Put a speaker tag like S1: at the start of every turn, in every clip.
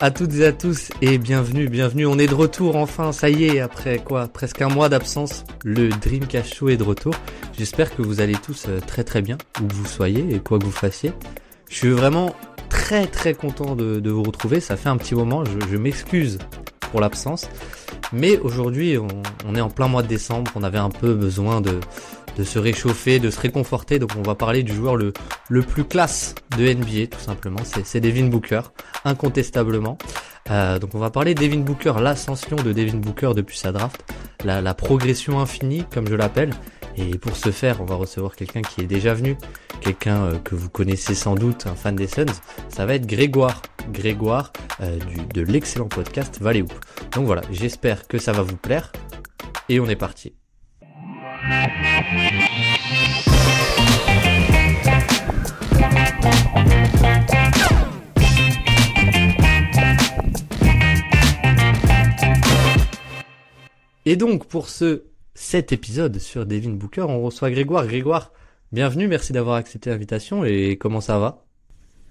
S1: à toutes et à tous et bienvenue, bienvenue. On est de retour enfin, ça y est, après quoi Presque un mois d'absence, le Dreamcast Show est de retour. J'espère que vous allez tous euh, très très bien, où que vous soyez et quoi que vous fassiez. Je suis vraiment très très content de, vous retrouver, ça fait un petit moment, je, m'excuse pour l'absence. Mais aujourd'hui, on est en plein mois de décembre, on avait un peu besoin de, de se réchauffer, de se réconforter. Donc on va parler du joueur le, le plus classe de NBA tout simplement. C'est Devin Booker, incontestablement. Euh, donc on va parler de Devin Booker, l'ascension de Devin Booker depuis sa draft, la, progression infinie comme je l'appelle. Et pour ce faire, on va recevoir quelqu'un qui est déjà venu, quelqu'un euh, que vous connaissez sans doute, un fan des Suns. Ça va être Grégoire, Grégoire euh, du, de l'excellent podcast Valley. Donc voilà, j'espère que ça va vous plaire. Et on est parti. Et donc pour ce cet épisode sur Devin Booker, on reçoit Grégoire. Grégoire, bienvenue, merci d'avoir accepté l'invitation et comment ça va?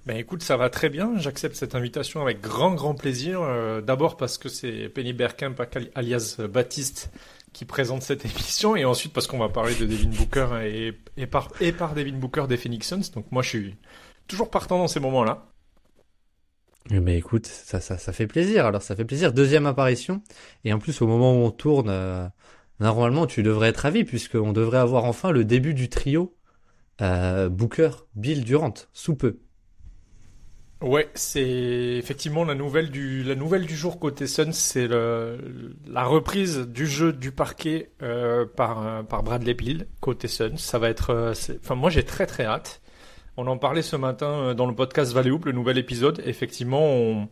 S2: Ben écoute, ça va très bien. J'accepte cette invitation avec grand grand plaisir. Euh, d'abord parce que c'est Penny Bergkamp alias Baptiste qui présente cette émission et ensuite parce qu'on va parler de Devin Booker et, par, Devin Booker des Phoenix Suns. Donc moi je suis toujours partant dans ces moments-là.
S1: Mais écoute, ça, ça, ça fait plaisir. Alors ça fait plaisir. Deuxième apparition. Et en plus au moment où on tourne, euh, normalement tu devrais être ravi puisqu'on devrait avoir enfin le début du trio euh, Booker, Bill Durant, sous peu.
S2: Ouais, c'est effectivement la nouvelle du la nouvelle du jour côté Suns, c'est la reprise du jeu du parquet euh, par par Bradley Beal côté Suns. Ça va être, euh, enfin moi j'ai très très hâte. On en parlait ce matin euh, dans le podcast Valley le nouvel épisode. Effectivement, on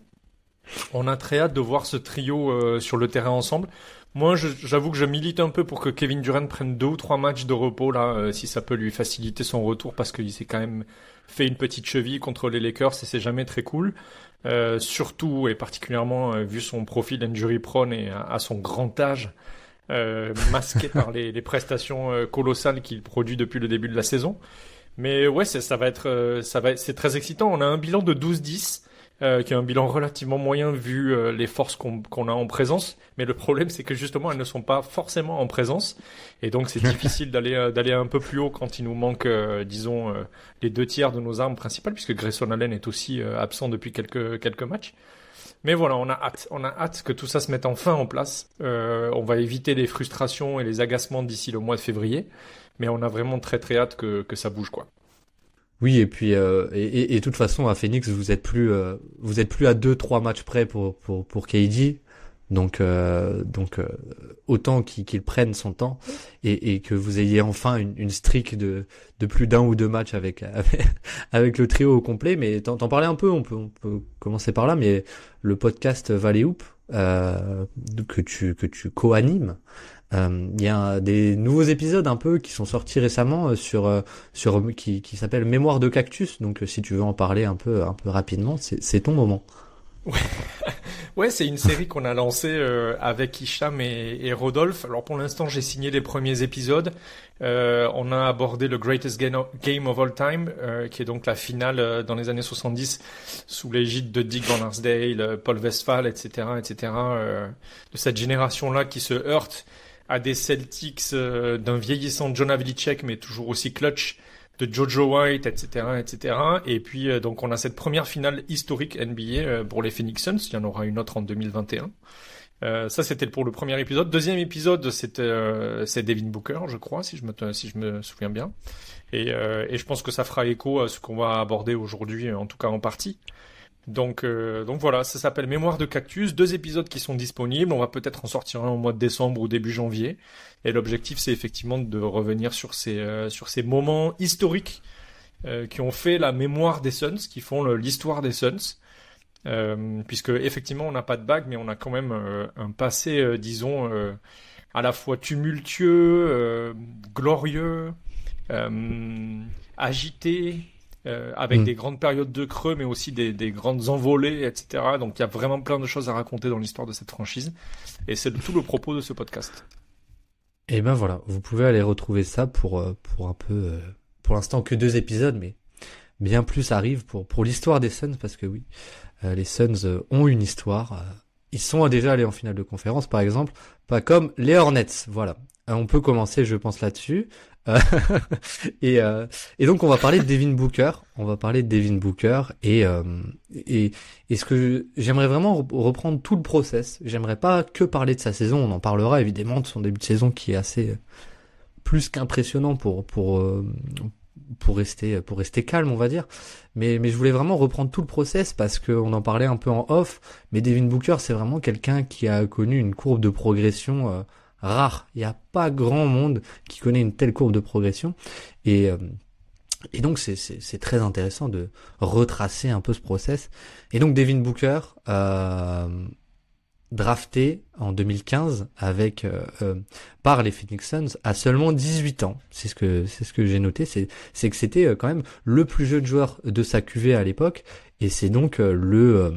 S2: on a très hâte de voir ce trio euh, sur le terrain ensemble. Moi, j'avoue que je milite un peu pour que Kevin Durant prenne deux ou trois matchs de repos là, si ça peut lui faciliter son retour, parce qu'il s'est quand même fait une petite cheville contre les Lakers et c'est jamais très cool. Euh, surtout et particulièrement euh, vu son profil injury prone et à, son grand âge, euh, masqué par les, les prestations colossales qu'il produit depuis le début de la saison. Mais ouais, ça va être, ça va, c'est très excitant. On a un bilan de 12-10 euh, qui a un bilan relativement moyen vu euh, les forces qu'on a en présence. Mais le problème, c'est que justement, elles ne sont pas forcément en présence, et donc c'est difficile d'aller euh, d'aller un peu plus haut quand il nous manque, disons, les deux tiers de nos armes principales, puisque Grayson Allen est aussi absent depuis quelques quelques matchs. Mais voilà, on a hâte, on a hâte que tout ça se mette enfin en place. on va éviter les frustrations et les agacements d'ici le mois de février, mais on a vraiment très très hâte que que ça bouge quoi.
S1: Oui, et puis euh, et, et, toute façon à Phoenix, vous êtes plus euh, vous êtes plus à deux trois matchs près pour pour pour KD. Donc euh, donc euh, autant qu'il prenne son temps et, que vous ayez enfin une, une streak de de plus d'un ou deux matchs avec avec, le trio au complet. Mais t'en parlais un peu, on peut on peut commencer par là. Mais le podcast Valley Hoop que tu que tu co-animes euh, il y a des nouveaux épisodes un peu qui sont sortis récemment euh, sur euh, sur qui qui s'appelle Mémoire de cactus. Donc si tu veux en parler un peu un peu rapidement, c'est ton moment.
S2: Ouais, ouais c'est une série qu'on a lancée avec Hicham et, Rodolphe. Alors pour l'instant, j'ai signé les premiers épisodes. Euh, on a abordé le Greatest Game of All Time, euh, qui est donc la finale dans les années 70 sous l'égide de Dick Van Arsdale, Paul Westphal, etc., etc. de cette génération-là qui se heurte à des Celtics euh, d'un vieillissant John Havlicek, mais toujours aussi clutch, de Jojo White, etc., etc. Et puis euh, donc on a cette première finale historique NBA euh, pour les Phoenix Suns. Il y en aura une autre en 2021. Euh, ça c'était pour le premier épisode. Deuxième épisode c'était c'est Devin Booker, je crois, si je me si je me souviens bien. Et, et je pense que ça fera écho à ce qu'on va aborder aujourd'hui, en tout cas en partie. Donc, euh, voilà, ça s'appelle Mémoire de Cactus, deux épisodes qui sont disponibles. On va peut-être en sortir un au mois de décembre ou début janvier. Et l'objectif, c'est effectivement de revenir sur ces euh, moments historiques euh, qui ont fait la mémoire des Suns, qui font l'histoire des Suns. puisque effectivement, on n'a pas de bague, mais on a quand même un passé, disons, à la fois tumultueux, glorieux, agité euh, avec mm. des grandes périodes de creux, mais aussi des, des, grandes envolées, etc. Donc il y a vraiment plein de choses à raconter dans l'histoire de cette franchise, et c'est tout le propos de ce podcast.
S1: Et ben voilà, vous pouvez aller retrouver ça pour euh, pour un peu, euh, pour l'instant que deux épisodes, mais bien plus arrive pour pour l'histoire des Suns parce que oui, les Suns ont une histoire. ils sont déjà allés en finale de conférence, par exemple, pas comme les Hornets. Voilà, on peut commencer, je pense, là-dessus. et, euh, et donc on va parler de Devin Booker, on va parler de Devin Booker. Et euh, et, et ce que j'aimerais vraiment reprendre tout le process. J'aimerais pas que parler de sa saison, on en parlera évidemment de son début de saison qui est assez plus qu'impressionnant pour pour euh, pour rester pour rester calme on va dire. Mais mais je voulais vraiment reprendre tout le process parce que on en parlait un peu en off. Mais Devin Booker c'est vraiment quelqu'un qui a connu une courbe de progression euh, rare. Il n'y a pas grand monde qui connaît une telle courbe de progression. Et, euh, donc c'est très intéressant de retracer un peu ce process. Et donc Devin Booker, euh, drafté en 2015 avec euh, euh, par les Phoenix Suns à seulement 18 ans. C'est ce que c'est ce que j'ai noté, c'est que c'était quand même le plus jeune joueur de sa QV à l'époque et c'est donc le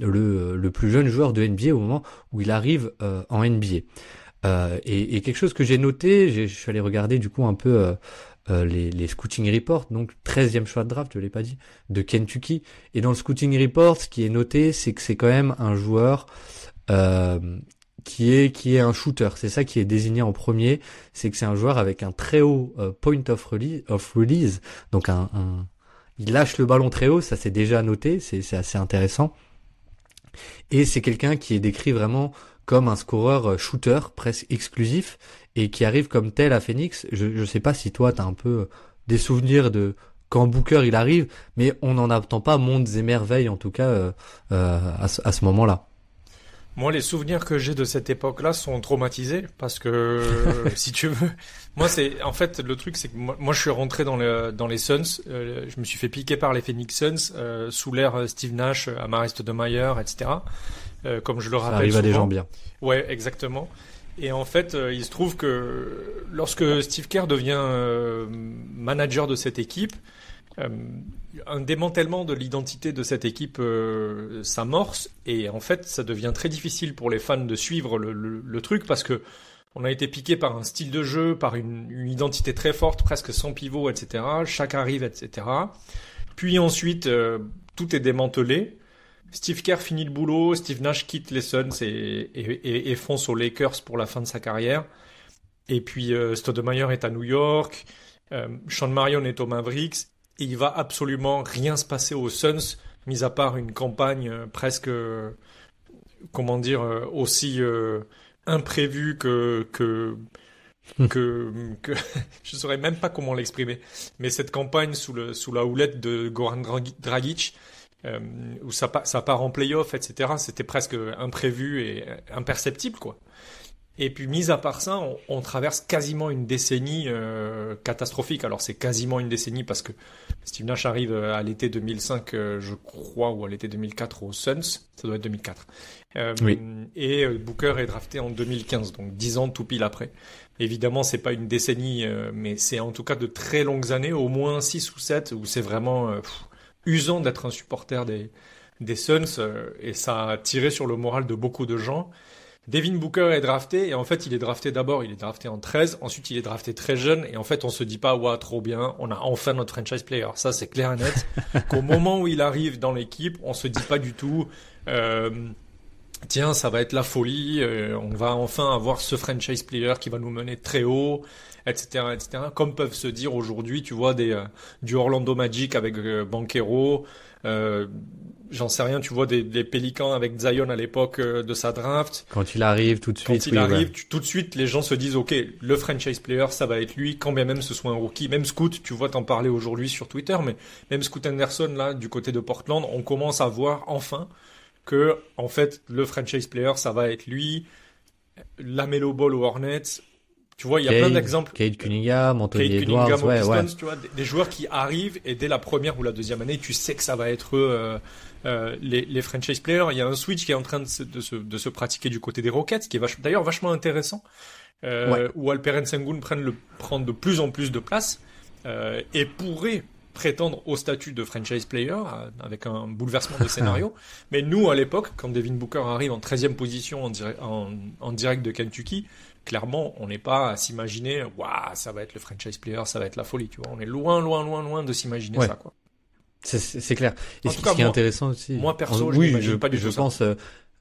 S1: le plus jeune joueur de NBA au moment où il arrive en NBA. Euh, et, et, quelque chose que j'ai noté, je suis allé regarder du coup un peu euh, euh, les, les, scouting reports, donc 13e choix de draft, je l'ai pas dit, de Kentucky. Et dans le scouting report, ce qui est noté, c'est que c'est quand même un joueur qui est qui est un shooter. C'est ça qui est désigné en premier, c'est que c'est un joueur avec un très haut point of release, of release, donc un, un, il lâche le ballon très haut, ça c'est déjà noté, c'est assez intéressant. Et c'est quelqu'un qui est décrit vraiment comme un scoreur euh, shooter presque exclusif et qui arrive comme tel à Phoenix. Je ne sais pas si toi tu as un peu euh, des souvenirs de quand Booker il arrive, mais on n'en attend pas mondes et merveilles en tout cas euh, à ce, à ce moment-là.
S2: Moi, les souvenirs que j'ai de cette époque-là sont traumatisés parce que, si tu veux, moi, c'est en fait le truc, c'est que moi, je suis rentré dans, le, dans les Suns. je me suis fait piquer par les Phoenix Suns sous l'ère Steve Nash, Amariste de Meyer, etc. Euh, comme je le rappelle. Ça
S1: arrive
S2: à
S1: des gens bien.
S2: Ouais, exactement. Et en fait, euh, il se trouve que lorsque Steve Kerr devient euh, manager de cette équipe, un démantèlement de l'identité de cette équipe s'amorce et en fait, ça devient très difficile pour les fans de suivre le, le, truc parce que on a été piqué par un style de jeu, par une, une, identité très forte, presque sans pivot, etc. Chaque arrive, etc. Puis ensuite, tout est démantelé. Steve Kerr finit le boulot, Steve Nash quitte les Suns et, fonce aux Lakers pour la fin de sa carrière. Et puis euh, Stoudemire est à New York, euh, Sean Marion est au Mavericks, et il va absolument rien se passer aux Suns, mis à part une campagne euh, presque, comment dire, aussi imprévue que que que, que je saurais même pas comment l'exprimer. Mais cette campagne sous le sous la houlette de Goran Dragic euh, où ça, ça part en playoff, etc. C'était presque imprévu et imperceptible, quoi. Et puis, mis à part ça, on, traverse quasiment une décennie euh, catastrophique. Alors, c'est quasiment une décennie parce que Steve Nash arrive euh, à l'été 2005, euh, je crois, ou à l'été 2004 aux Suns. Ça doit être 2004. Euh, oui. Et Booker est drafté en 2015, donc dix ans tout pile après. Évidemment, c'est pas une décennie, mais c'est en tout cas de très longues années, au moins six ou sept, où c'est vraiment usant d'être un supporter des, des Suns euh, et ça a tiré sur le moral de beaucoup de gens. Devin Booker est drafté et en fait il est drafté d'abord, il est drafté en 13, ensuite il est drafté très jeune et en fait on se dit pas ouais trop bien, on a enfin notre franchise player. Ça c'est clair et net. Qu'au moment où il arrive dans l'équipe, on se dit pas du tout euh, tiens ça va être la folie, euh, on va enfin avoir ce franchise player qui va nous mener très haut etc., etc. Comme peuvent se dire aujourd'hui, tu vois, des euh, du Orlando Magic avec euh, Banquero, euh, j'en sais rien, tu vois, des, des Pélicans avec Zion à l'époque de sa draft.
S1: Quand il arrive tout de suite.
S2: Quand il arrive, tout de suite, les gens se disent, ok, le franchise player, ça va être lui, quand bien même ce soit un rookie. Même Scoot, tu vois, t'en parler aujourd'hui sur Twitter, mais même Scoot Anderson, là, du côté de Portland, on commence à voir enfin que, en fait, le franchise player, ça va être lui. La Melo Ball aux Hornets, tu vois, il y a plein d'exemples.
S1: Kate Cunningham, Anthony Kate Edwards, Cunningham, ouais,
S2: Pistons, ouais. tu vois, des, joueurs qui arrivent et dès la première ou la deuxième année, tu sais que ça va être euh, euh, les, les franchise players. Il y a un switch qui est en train de se, de se, de se pratiquer du côté des Rockets, qui est d'ailleurs vachement intéressant, euh, ouais. où Alperen Sengun prend, le, prend de plus en plus de place euh, et pourrait prétendre au statut de franchise player euh, avec un bouleversement de scénario. Mais nous, à l'époque, quand Devin Booker arrive en 13e position en, en, en direct de Kentucky, clairement, on n'est pas à s'imaginer, waouh, ça va être le franchise player, ça va être la folie, tu vois. On est loin, loin, loin, loin de s'imaginer ça, quoi.
S1: C'est clair. Et ce, qui est intéressant aussi.
S2: Moi perso, je oui, je, pas du
S1: je pense. Euh,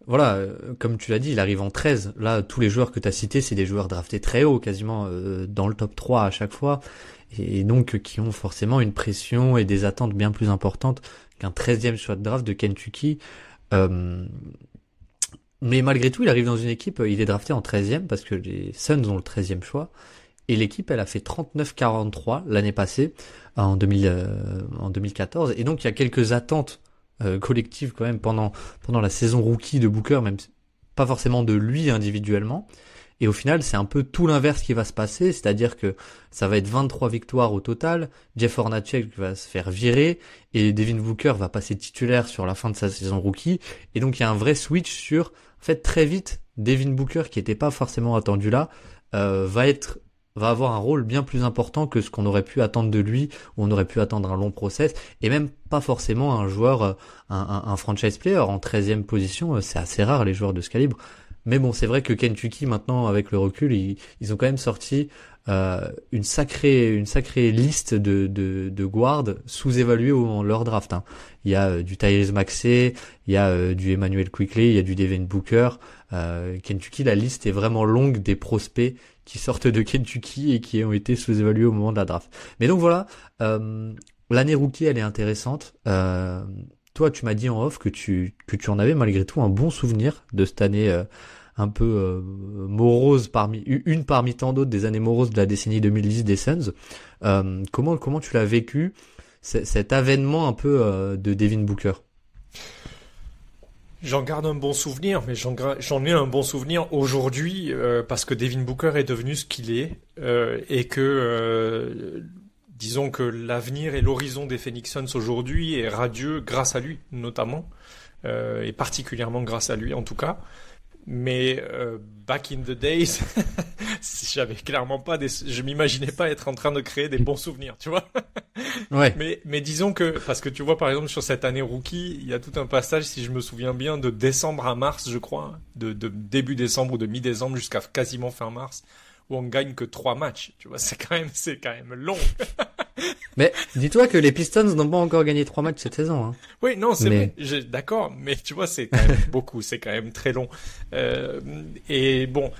S1: voilà, euh, comme tu l'as dit, il arrive en 13. Là, tous les joueurs que tu as cités, c'est des joueurs draftés très haut, quasiment euh, dans le top 3 à chaque fois, et, donc qui ont forcément une pression et des attentes bien plus importantes qu'un 13e choix de draft de Kentucky. Mais malgré tout, il arrive dans une équipe, il est drafté en 13e parce que les Suns ont le 13e choix. Et l'équipe, elle a fait 39-43 l'année passée, en, 2000, euh, en 2014. Et donc, il y a quelques attentes euh, collectives quand même pendant la saison rookie de Booker, même pas forcément de lui individuellement. Et au final, c'est un peu tout l'inverse qui va se passer, c'est-à-dire que ça va être 23 victoires au total, Jeff Hornacek va se faire virer, et Devin Booker va passer titulaire sur la fin de sa saison rookie. Et donc, il y a un vrai switch sur, en fait, très vite, Devin Booker, qui n'était pas forcément attendu là, euh, va être va avoir un rôle bien plus important que ce qu'on aurait pu attendre de lui, on aurait pu attendre un long process, et même pas forcément un joueur, euh, un, un, franchise player en 13e position, euh, c'est assez rare les joueurs de ce calibre. Mais bon, c'est vrai que Kentucky maintenant, avec le recul, ils, ils ont quand même sorti euh, une sacrée, une sacrée liste de, de, de guards sous-évalués au leur draft. Hein. Il y a euh, du Tyrese Maxey, il y a du Emmanuel Quickly, il y a du Devin Booker. Kentucky, la liste est vraiment longue des prospects qui sortent de Kentucky et qui ont été sous-évalués au moment de la draft. Mais donc voilà, euh, l'année rookie, elle est intéressante. Euh, toi, tu m'as dit en off que tu que tu en avais malgré tout un bon souvenir de cette année euh, un peu euh, morose parmi une parmi tant d'autres des années moroses de la décennie 2010 des Suns. Euh, comment comment tu l'as vécu cet avènement un peu de Devin Booker?
S2: J'en garde un bon souvenir, mais j'en ai un bon souvenir aujourd'hui euh, parce que Devin Booker est devenu ce qu'il est euh, et que euh, disons que l'avenir et l'horizon des Phoenix Suns aujourd'hui est radieux grâce à lui notamment et particulièrement grâce à lui en tout cas. Mais euh, back in the days, j'avais clairement pas des, je m'imaginais pas être en train de créer des bons souvenirs, tu vois.
S1: ouais.
S2: Mais mais disons que parce que tu vois par exemple sur cette année rookie, il y a tout un passage si je me souviens bien de décembre à mars, je crois, de, de début décembre ou de mi-décembre jusqu'à quasiment fin mars où on gagne que trois matchs. Tu vois, c'est quand même, c'est quand même long.
S1: mais dis-toi que les Pistons n'ont pas encore gagné trois matchs cette saison. Hein.
S2: Oui, non, c'est vrai. D'accord, mais tu vois, c'est quand même beaucoup, c'est quand même très long. Euh, et bon,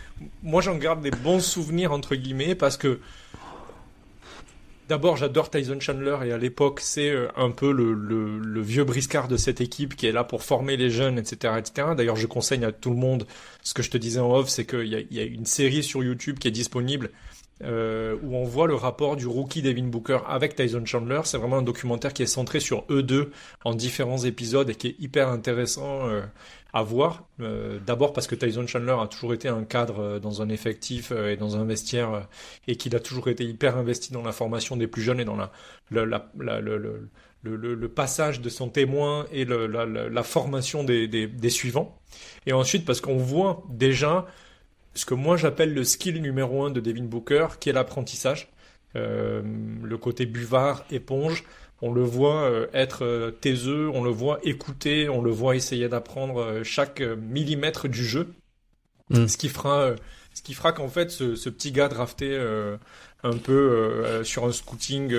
S2: moi j'en garde des bons souvenirs entre guillemets parce que D'abord, j'adore Tyson Chandler et à l'époque, c'est euh, un peu le, vieux briscard de cette équipe qui est là pour former les jeunes, etc., etc. D'ailleurs, je conseille à tout le monde ce que je te disais en off, c'est qu'il y a, y a une série sur YouTube qui est disponible euh, où on voit le rapport du rookie Devin Booker avec Tyson Chandler. C'est vraiment un documentaire qui est centré sur eux deux en différents épisodes et qui est hyper intéressant euh, à voir. Euh, d'abord parce que Tyson Chandler a toujours été un cadre euh, dans un effectif euh, et dans un vestiaire et qu'il a toujours été hyper investi dans la formation des plus jeunes et dans la, la, la, le, le, le, passage de son témoin et la, formation des, des, des, suivants. Et ensuite parce qu'on voit déjà ce que moi j'appelle le skill numéro un de Devin Booker, qui est l'apprentissage. le côté buvard, éponge, on le voit euh, être euh, taiseux, on le voit écouter, on le voit essayer d'apprendre euh, chaque millimètre du jeu. Mm. Ce qui fera, ce qui fera qu'en fait, ce, petit gars drafté un peu sur un scouting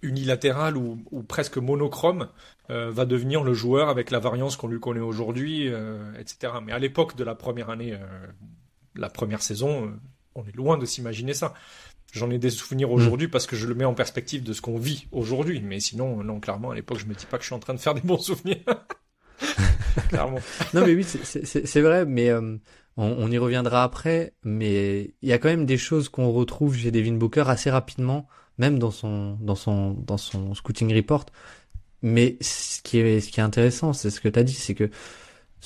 S2: unilatéral ou, presque monochrome va devenir le joueur avec la variance qu'on lui connaît aujourd'hui, etc. Mais à l'époque de la première année, la première saison, on est loin de s'imaginer ça. J'en ai des souvenirs aujourd'hui parce que je le mets en perspective de ce qu'on vit aujourd'hui. Mais sinon, non, clairement, à l'époque, je me dis pas que je suis en train de faire des bons souvenirs. clairement.
S1: non, mais oui, c'est vrai, mais euh, on, y reviendra après. Mais il y a quand même des choses qu'on retrouve chez Devin Booker assez rapidement, même dans son, dans son, dans son scouting report. Mais ce qui est, ce qui est intéressant, c'est ce que tu as dit, c'est que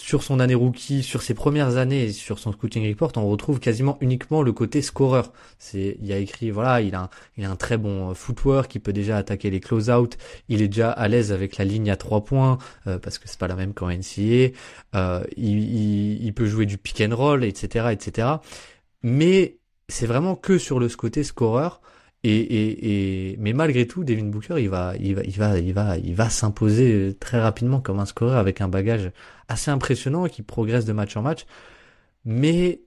S1: sur son année rookie, sur ses premières années, sur son scouting report, on retrouve quasiment uniquement le côté scoreur. C'est, il y a écrit, voilà, il a, un, a un très bon euh, footwork, il peut déjà attaquer les close-out, il est déjà à l'aise avec la ligne à trois points, euh, parce que c'est pas la même qu'en NCA, euh, il, il, peut jouer du pick and roll, etc., etc. Mais c'est vraiment que sur le côté scoreur. Et, et, et, mais malgré tout, Devin Booker, il va, il va, il va, il va, il va s'imposer très rapidement comme un scoreur avec un bagage assez impressionnant qui progresse de match en match. Mais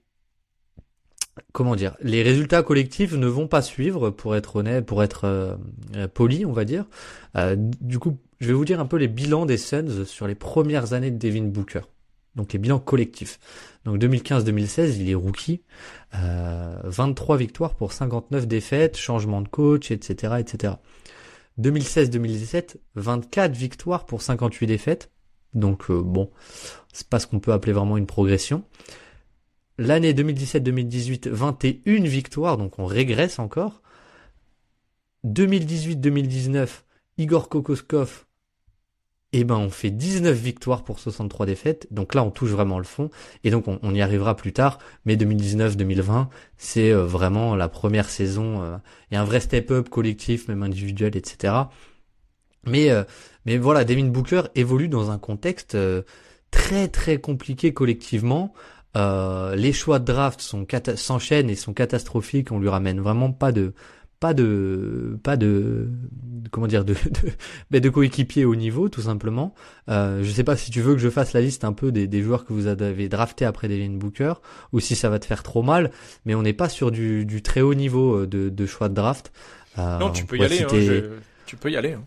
S1: comment dire, les résultats collectifs ne vont pas suivre, pour être honnête, pour être euh, poli, on va dire. Euh, du coup, je vais vous dire un peu les bilans des Suns sur les premières années de Devin Booker. Donc les bilans collectifs. Donc 2015-2016, il est rookie. Euh, 23 victoires pour 59 défaites, changement de coach, etc., etc. 2016-2017, 24 victoires pour 58 défaites. Donc euh, bon, c'est pas ce qu'on peut appeler vraiment une progression. L'année 2017-2018, 21 victoires, donc on régresse encore. 2018-2019, Igor Kokoskov, eh ben on fait 19 victoires pour 63 défaites. Donc là, on touche vraiment le fond. Et donc on, y arrivera plus tard. Mais 2019-2020, c'est euh, vraiment la première saison euh, et un vrai step-up collectif, même individuel, etc. Mais euh, mais voilà, Devin Booker évolue dans un contexte très très compliqué collectivement. les choix de draft s'enchaînent et sont catastrophiques. On lui ramène vraiment pas de pas de pas de comment dire de de, ben, de coéquipier au niveau tout simplement. Euh, je sais pas si tu veux que je fasse la liste un peu des, des joueurs que vous avez draftés après Devin Booker ou si ça va te faire trop mal, mais on n'est pas sur du, du très haut niveau euh, de, de choix de draft.
S2: Euh, non, tu peux, y aller, hein, tu peux y aller. Hein.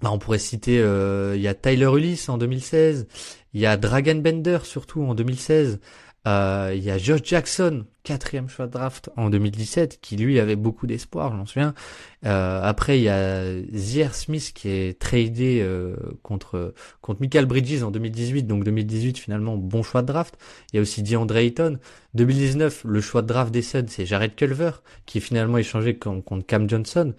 S1: Bah, on pourrait citer, euh, il y a Tyler Ulyss en 2016, il y a Dragon Bender surtout en 2016, euh, il y a Josh Jackson, quatrième choix de draft en 2017, qui lui avait beaucoup d'espoir, j'en souviens. Euh, après, il y a Zier Smith qui est tradé euh, contre contre Michael Bridges en 2018, donc 2018 finalement bon choix de draft. Il y a aussi DeAndre Ayton. 2019, le choix de draft des Suns, c'est Jared Culver qui est finalement échangé contre Cam Johnson.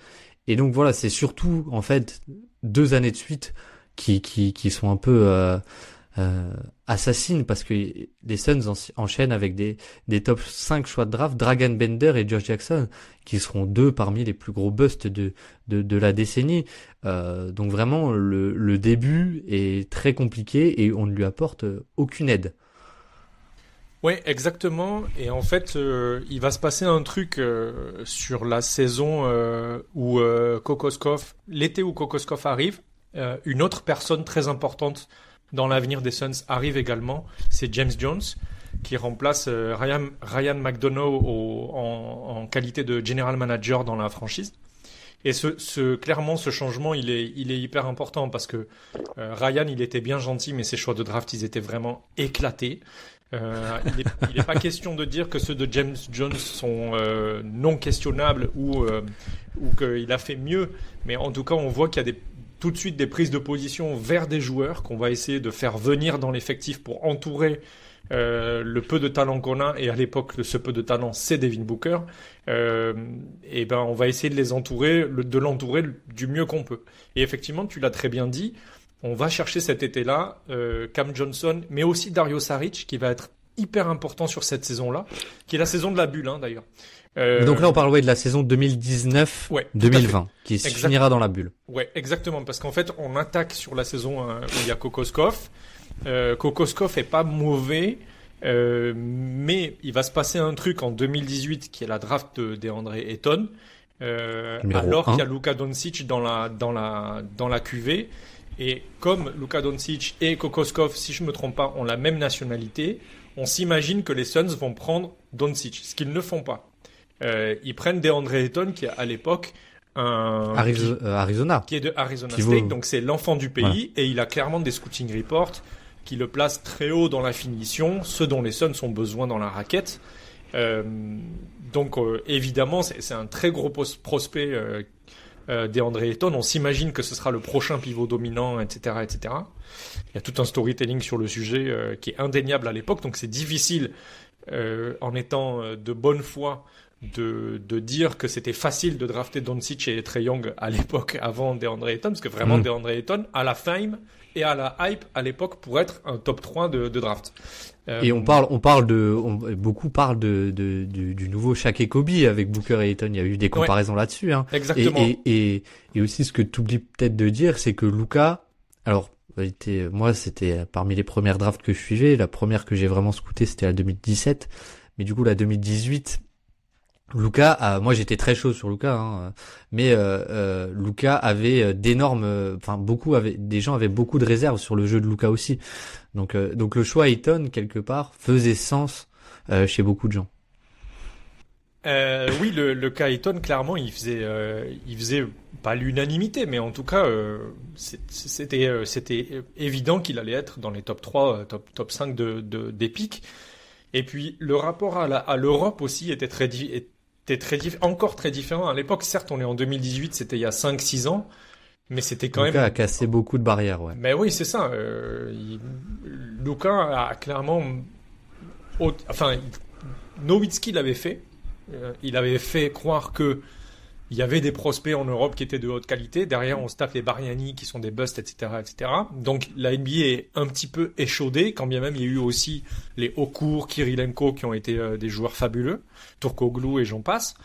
S1: Et donc voilà, c'est surtout en fait deux années de suite qui qui, qui sont un peu euh, assassine parce que les Suns enchaînent avec des, des top 5 choix de draft, Dragon Bender et George Jackson, qui seront deux parmi les plus gros busts de, de, la décennie. Euh, donc vraiment, le, le début est très compliqué et on ne lui apporte aucune aide.
S2: Oui, exactement. Et en fait, euh, il va se passer un truc euh, sur la saison euh, où Kokoskov, l'été où Kokoskov arrive, une autre personne très importante dans l'avenir des Suns arrive également, c'est James Jones qui remplace euh, Ryan, Ryan McDonough en, qualité de general manager dans la franchise. Et ce, clairement, ce changement, il est, il est hyper important parce que euh, Ryan, il était bien gentil, mais ses choix de draft, ils étaient vraiment éclatés. Euh, il n'est pas question de dire que ceux de James Jones sont non questionnables ou, ou qu'il a fait mieux, mais en tout cas, on voit qu'il y a des, tout de suite des prises de position vers des joueurs qu'on va essayer de faire venir dans l'effectif pour entourer euh, le peu de talent qu'on a, et à l'époque, ce peu de talent, c'est Devin Booker, euh, et ben, on va essayer de les entourer, de l'entourer du mieux qu'on peut. Et effectivement, tu l'as très bien dit, on va chercher cet été-là euh, Cam Johnson, mais aussi Dario Saric, qui va être hyper important sur cette saison-là, qui est la saison de la bulle, hein, d'ailleurs.
S1: Euh, Donc là, on parle de la saison 2019-2020, qui se finira dans la bulle.
S2: Ouais, exactement, parce qu'en fait, on attaque sur la saison où il y a Kokoskov. Euh, Kokoskov est pas mauvais, euh, mais il va se passer un truc en 2018 qui est la draft de DeAndre Ayton, euh, alors qu'il y a Luka Doncic dans la dans la dans la QV. Et comme Luka Doncic et Kokoskov, si je me trompe pas, ont la même nationalité, on s'imagine que les Suns vont prendre Doncic, ce qu'ils ne font pas. Euh, ils prennent DeAndre Ayton qui à l'époque
S1: un euh, Arizona,
S2: qui est de Arizona State, donc c'est l'enfant du pays et il a clairement des scouting reports qui le placent très haut dans la finition, ce dont les Suns ont besoin dans la raquette. Euh, donc euh, évidemment c'est un très gros prospect euh, euh, DeAndre Ayton. On s'imagine que ce sera le prochain pivot dominant, etc., etc. Il y a tout un storytelling sur le sujet qui est indéniable à l'époque, donc c'est difficile en étant de bonne foi de, de dire que c'était facile de drafter Doncic et Trey Young à l'époque avant DeAndre Ayton, parce que vraiment mm. DeAndre Ayton a la fame et à la hype à l'époque pour être un top 3 de, de draft.
S1: Euh, et on parle, on parle de, beaucoup parlent de, de, du, nouveau Shaq et Kobe avec Booker et Ayton. Il y a eu des comparaisons là-dessus. Hein.
S2: Exactement.
S1: Et, et, et, aussi ce que tu oublies peut-être de dire, c'est que Luca, alors moi c'était parmi les premières drafts que je suivais. La première que j'ai vraiment scouté c'était la 2017. Mais du coup la 2018, Luca, moi j'étais très chaud sur Luca, hein, mais euh, euh, Luca avait euh, d'énormes, enfin beaucoup des gens avaient beaucoup de réserves sur le jeu de Luca aussi. Donc donc le choix Ayton quelque part faisait sens chez beaucoup de gens.
S2: Euh, oui, le, le Kaïton, clairement, il faisait, euh, il faisait pas l'unanimité, mais en tout cas, euh, c'était, euh, c'était évident qu'il allait être dans les top 3, top, top 5 de, de. Et puis, le rapport à l'Europe aussi était très, très encore très différent. À l'époque, certes, on est en 2018, c'était il y a 5-6 ans. Mais c'était quand même.
S1: a cassé beaucoup de barrières, ouais.
S2: Mais oui, c'est ça. Euh, il... Luka a clairement. Enfin, Nowitzki l'avait fait. Euh, il avait fait croire que il y avait des prospects en Europe qui étaient de haute qualité. Derrière, on se les Bariani qui sont des busts, etc., etc. Donc, la NBA est un petit peu échaudée, quand bien même il y a eu aussi les Okur, Kirilenko qui ont été euh, des joueurs fabuleux, Turkoglu et j'en passe,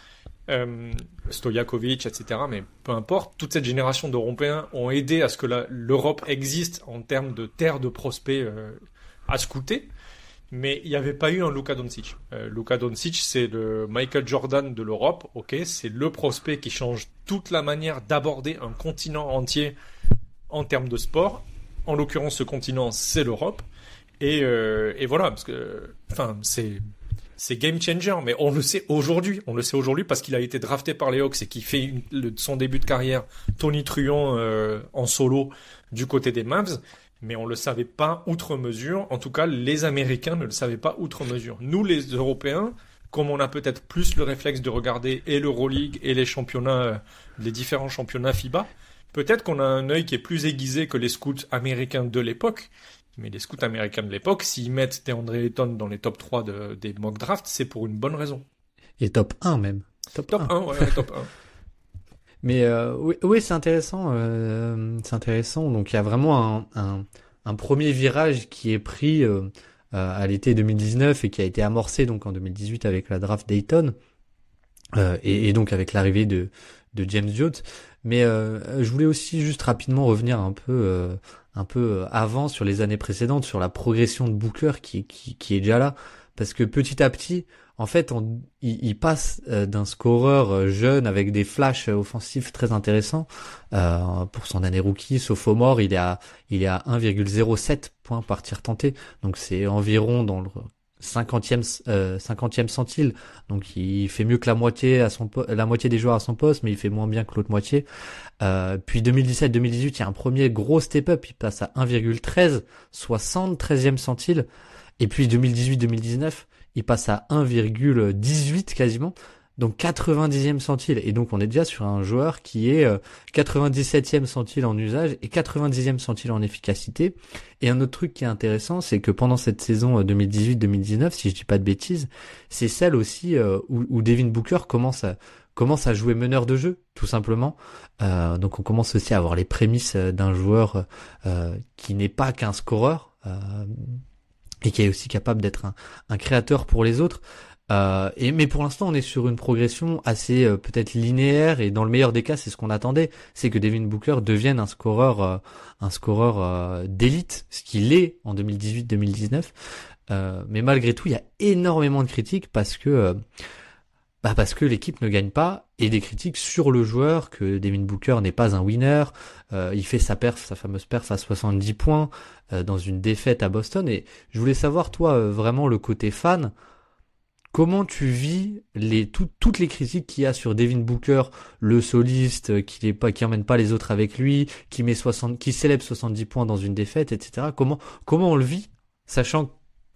S2: euh, Stojakovic, etc. Mais peu importe, toute cette génération d'Européens ont aidé à ce que l'Europe existe en termes de terre de prospects euh, à scouter mais il n'y avait pas eu un Luka Doncic. Euh, Luka c'est le Michael Jordan de l'Europe, ok, c'est le prospect qui change toute la manière d'aborder un continent entier en termes de sport. En l'occurrence, ce continent, c'est l'Europe. Et, euh, voilà, parce que, enfin, c'est c'est game changer, mais on le sait aujourd'hui. On le sait aujourd'hui parce qu'il a été drafté par les Hawks et qu'il fait son début de carrière Tony Truant euh, en solo du côté des Mavs mais on le savait pas outre mesure. En tout cas, les Américains ne le savaient pas outre mesure. Nous, les Européens, comme on a peut-être plus le réflexe de regarder et l'Euroleague et les championnats, euh, les différents championnats FIBA, peut-être qu'on a un œil qui est plus aiguisé que les scouts américains de l'époque. Mais les scouts américains de l'époque, s'ils mettent DeAndre Ayton dans les top 3 des mock drafts, c'est pour une bonne raison.
S1: Et top 1 même.
S2: Top, 1. ouais, top 1.
S1: Mais euh, oui, oui c'est intéressant. Euh, c'est intéressant. Donc il y a vraiment un, un, un, premier virage qui est pris euh, à l'été 2019 et qui a été amorcé donc en 2018 avec la draft Dayton euh, et, et, donc avec l'arrivée de, de James Jones. Mais euh, je voulais aussi juste rapidement revenir un peu un peu avant sur les années précédentes sur la progression de Booker qui, qui, qui est déjà là parce que petit à petit en fait, on, il, passe euh, d'un scoreur euh, jeune avec des flashs offensifs très intéressants euh, pour son année rookie, sophomore, il est à il est à 1,07 points par tir tenté, donc c'est environ dans le 50e euh, 50e centile, donc il fait mieux que la moitié à son la moitié des joueurs à son poste, mais il fait moins bien que l'autre moitié. Euh, puis 2017-2018, il y a un premier gros step-up, il passe à 1,13, 73e centile. Et puis 2018-2019, il passe à 1,18 quasiment. Donc 90e centile. Et donc on est déjà sur un joueur qui est 97e euh, centile en usage et 90e centile en efficacité. Et un autre truc qui est intéressant, c'est que pendant cette saison 2018-2019, euh, si je dis pas de bêtises, c'est celle aussi euh, où, Devin Booker commence à commence à jouer meneur de jeu, tout simplement. Donc on commence aussi à avoir les prémices d'un joueur qui n'est pas qu'un scoreur et qui est aussi capable d'être un, créateur pour les autres. Euh, et, mais pour l'instant, on est sur une progression assez euh, peut-être linéaire et dans le meilleur des cas, c'est ce qu'on attendait, c'est que Devin Booker devienne un scoreur, euh, un scoreur d'élite, ce qu'il est en 2018-2019. mais malgré tout, il y a énormément de critiques parce que bah parce que l'équipe ne gagne pas et des critiques sur le joueur que Devin Booker n'est pas un winner. il fait sa perf, sa fameuse perf à 70 points. Euh, dans une défaite à Boston. Et je voulais savoir, toi, euh, vraiment le côté fan, comment tu vis les toutes les critiques qu'il y a sur Devin Booker, le soliste euh, qui n'est pas qui emmène pas les autres avec lui, qui met 60 qui célèbre 70 points dans une défaite, etc. Comment comment on le vit, sachant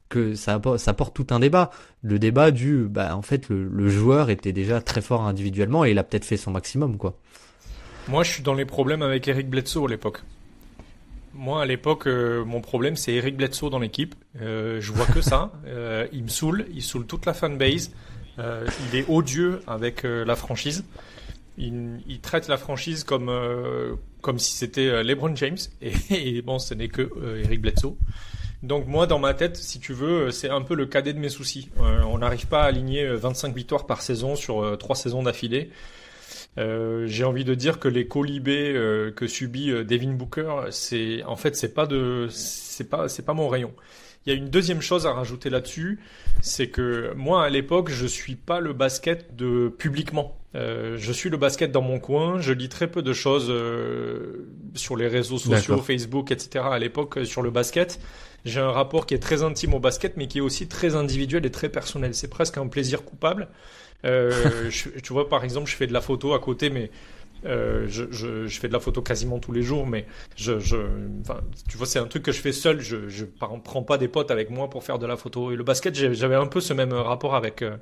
S1: que ça, ça porte tout un débat. Le débat du, bah, en fait, le, le joueur était déjà très fort individuellement et il a peut-être fait son maximum, quoi.
S2: Moi, je suis dans les problèmes avec Eric Bledsoe à l'époque. Moi, à l'époque, euh, mon problème, c'est Eric Bledsoe dans l'équipe. Euh, je vois que ça. Euh, il me saoule. Il saoule toute la fanbase. Euh, il est odieux avec la franchise. Il, il, traite la franchise comme comme si c'était LeBron James. Et, et, bon, ce n'est que Eric Bledsoe. Donc moi, dans ma tête, si tu veux, c'est un peu le cadet de mes soucis. on n'arrive pas à aligner 25 victoires par saison sur trois saisons d'affilée. Euh, j'ai envie de dire que les colibés euh, que subit euh, Devin Booker, c'est en fait c'est pas de c'est pas c'est pas mon rayon. Il y a une deuxième chose à rajouter là-dessus, c'est que moi à l'époque je suis pas le basket de publiquement. Euh, je suis le basket dans mon coin. Je lis très peu de choses sur les réseaux sociaux, Facebook, etc. À l'époque sur le basket, j'ai un rapport qui est très intime au basket, mais qui est aussi très individuel et très personnel. C'est presque un plaisir coupable. Euh, tu vois, par exemple, je fais de la photo à côté, mais euh, je, je, je, fais de la photo quasiment tous les jours, mais je, je tu vois, c'est un truc que je fais seul. Je, je prends pas des potes avec moi pour faire de la photo. Et le basket, j'avais un peu ce même rapport avec euh,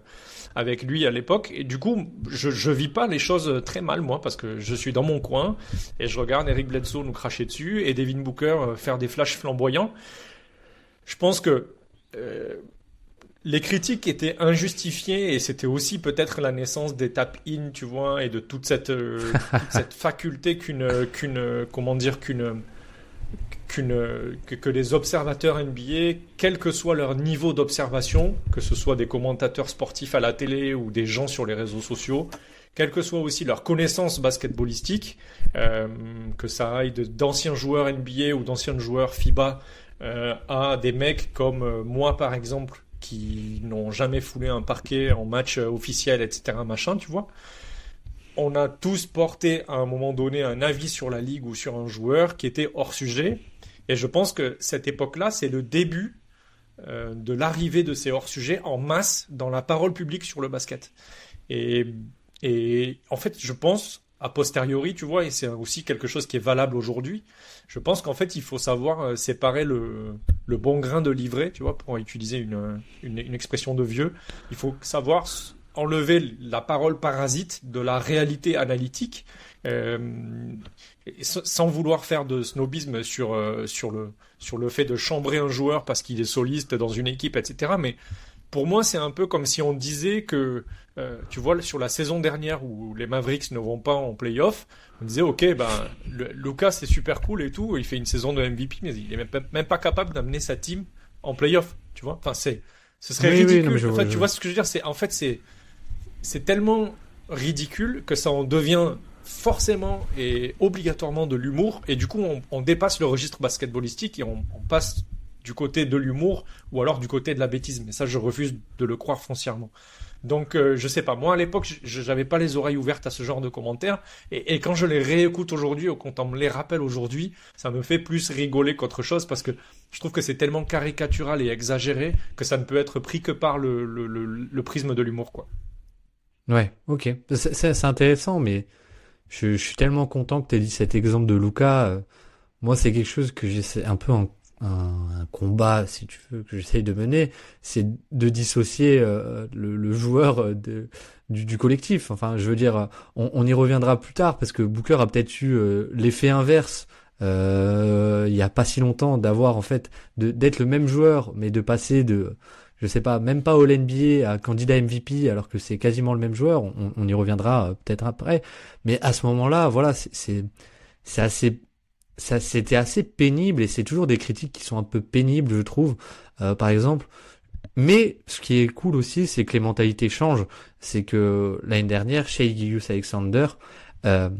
S2: avec lui à l'époque. Et du coup, je, je vis pas les choses très mal moi parce que je suis dans mon coin et je regarde Eric Bledsoe nous cracher dessus et Devin Booker euh, faire des flashs flamboyants. Je pense que euh, les critiques étaient injustifiées et c'était aussi peut-être la naissance des tap-in, tu vois, et de toute cette, euh, cette faculté qu'une, qu'une, comment dire, qu'une, qu'une, que, les observateurs NBA, quel que soit leur niveau d'observation, que ce soit des commentateurs sportifs à la télé ou des gens sur les réseaux sociaux, quelle que soit aussi leur connaissance basketballistique, euh, que ça aille d'anciens joueurs NBA ou d'anciens joueurs FIBA euh, à des mecs comme moi par exemple qui n'ont jamais foulé un parquet en match officiel, etc. Machin, tu vois. On a tous porté à un moment donné un avis sur la ligue ou sur un joueur qui était hors sujet. Et je pense que cette époque-là, c'est le début euh, de l'arrivée de ces hors-sujets en masse dans la parole publique sur le basket. Et, et en fait, je pense, a posteriori, tu vois, et c'est aussi quelque chose qui est valable aujourd'hui, je pense qu'en fait, il faut savoir euh, séparer le, bon grain de livret, tu vois, pour utiliser une, expression de vieux. Il faut savoir enlever la parole parasite de la réalité analytique, euh, sans vouloir faire de snobisme sur, euh, sur, le, sur le fait de chambrer un joueur parce qu'il est soliste dans une équipe, etc. Mais pour moi, c'est un peu comme si on disait que, euh, tu vois, sur la saison dernière où les Mavericks ne vont pas en playoff, on disait, ok, ben, Lucas c'est super cool et tout, il fait une saison de MVP, mais il est même, même pas capable d'amener sa team en playoff, tu vois. Enfin, c'est, ce serait ridicule. tu vois ce que je veux dire, c'est, en fait, c'est, c'est tellement ridicule que ça en devient forcément et obligatoirement de l'humour, et du coup, on, on, dépasse le registre basketballistique et on, on passe du côté de l'humour ou alors du côté de la bêtise. Mais ça, je refuse de le croire foncièrement. Donc, euh, je sais pas. Moi, à l'époque, je n'avais pas les oreilles ouvertes à ce genre de commentaires. Et, quand je les réécoute aujourd'hui, ou quand on me les rappelle aujourd'hui, ça me fait plus rigoler qu'autre chose parce que je trouve que c'est tellement caricatural et exagéré que ça ne peut être pris que par le, le, prisme de l'humour, quoi.
S1: Ouais, ok. C'est intéressant, mais je, je, suis tellement content que tu aies dit cet exemple de Luca. Euh, moi, c'est quelque chose que j'essaie un peu en un, combat, si tu veux, que j'essaye de mener, c'est de dissocier euh, le, joueur euh, de, du, collectif. Enfin, je veux dire, on, y reviendra plus tard parce que Booker a peut-être eu euh, l'effet inverse. il y a pas si longtemps d'avoir en fait d'être le même joueur mais de passer de je sais pas même pas au NBA à candidat MVP alors que c'est quasiment le même joueur on, on y reviendra peut-être après mais à ce moment-là voilà c'est c'est assez ça c'était assez pénible et c'est toujours des critiques qui sont un peu pénibles je trouve euh, par exemple mais ce qui est cool aussi c'est que les mentalités changent c'est que l'année dernière chez Gilgus Alexander euh,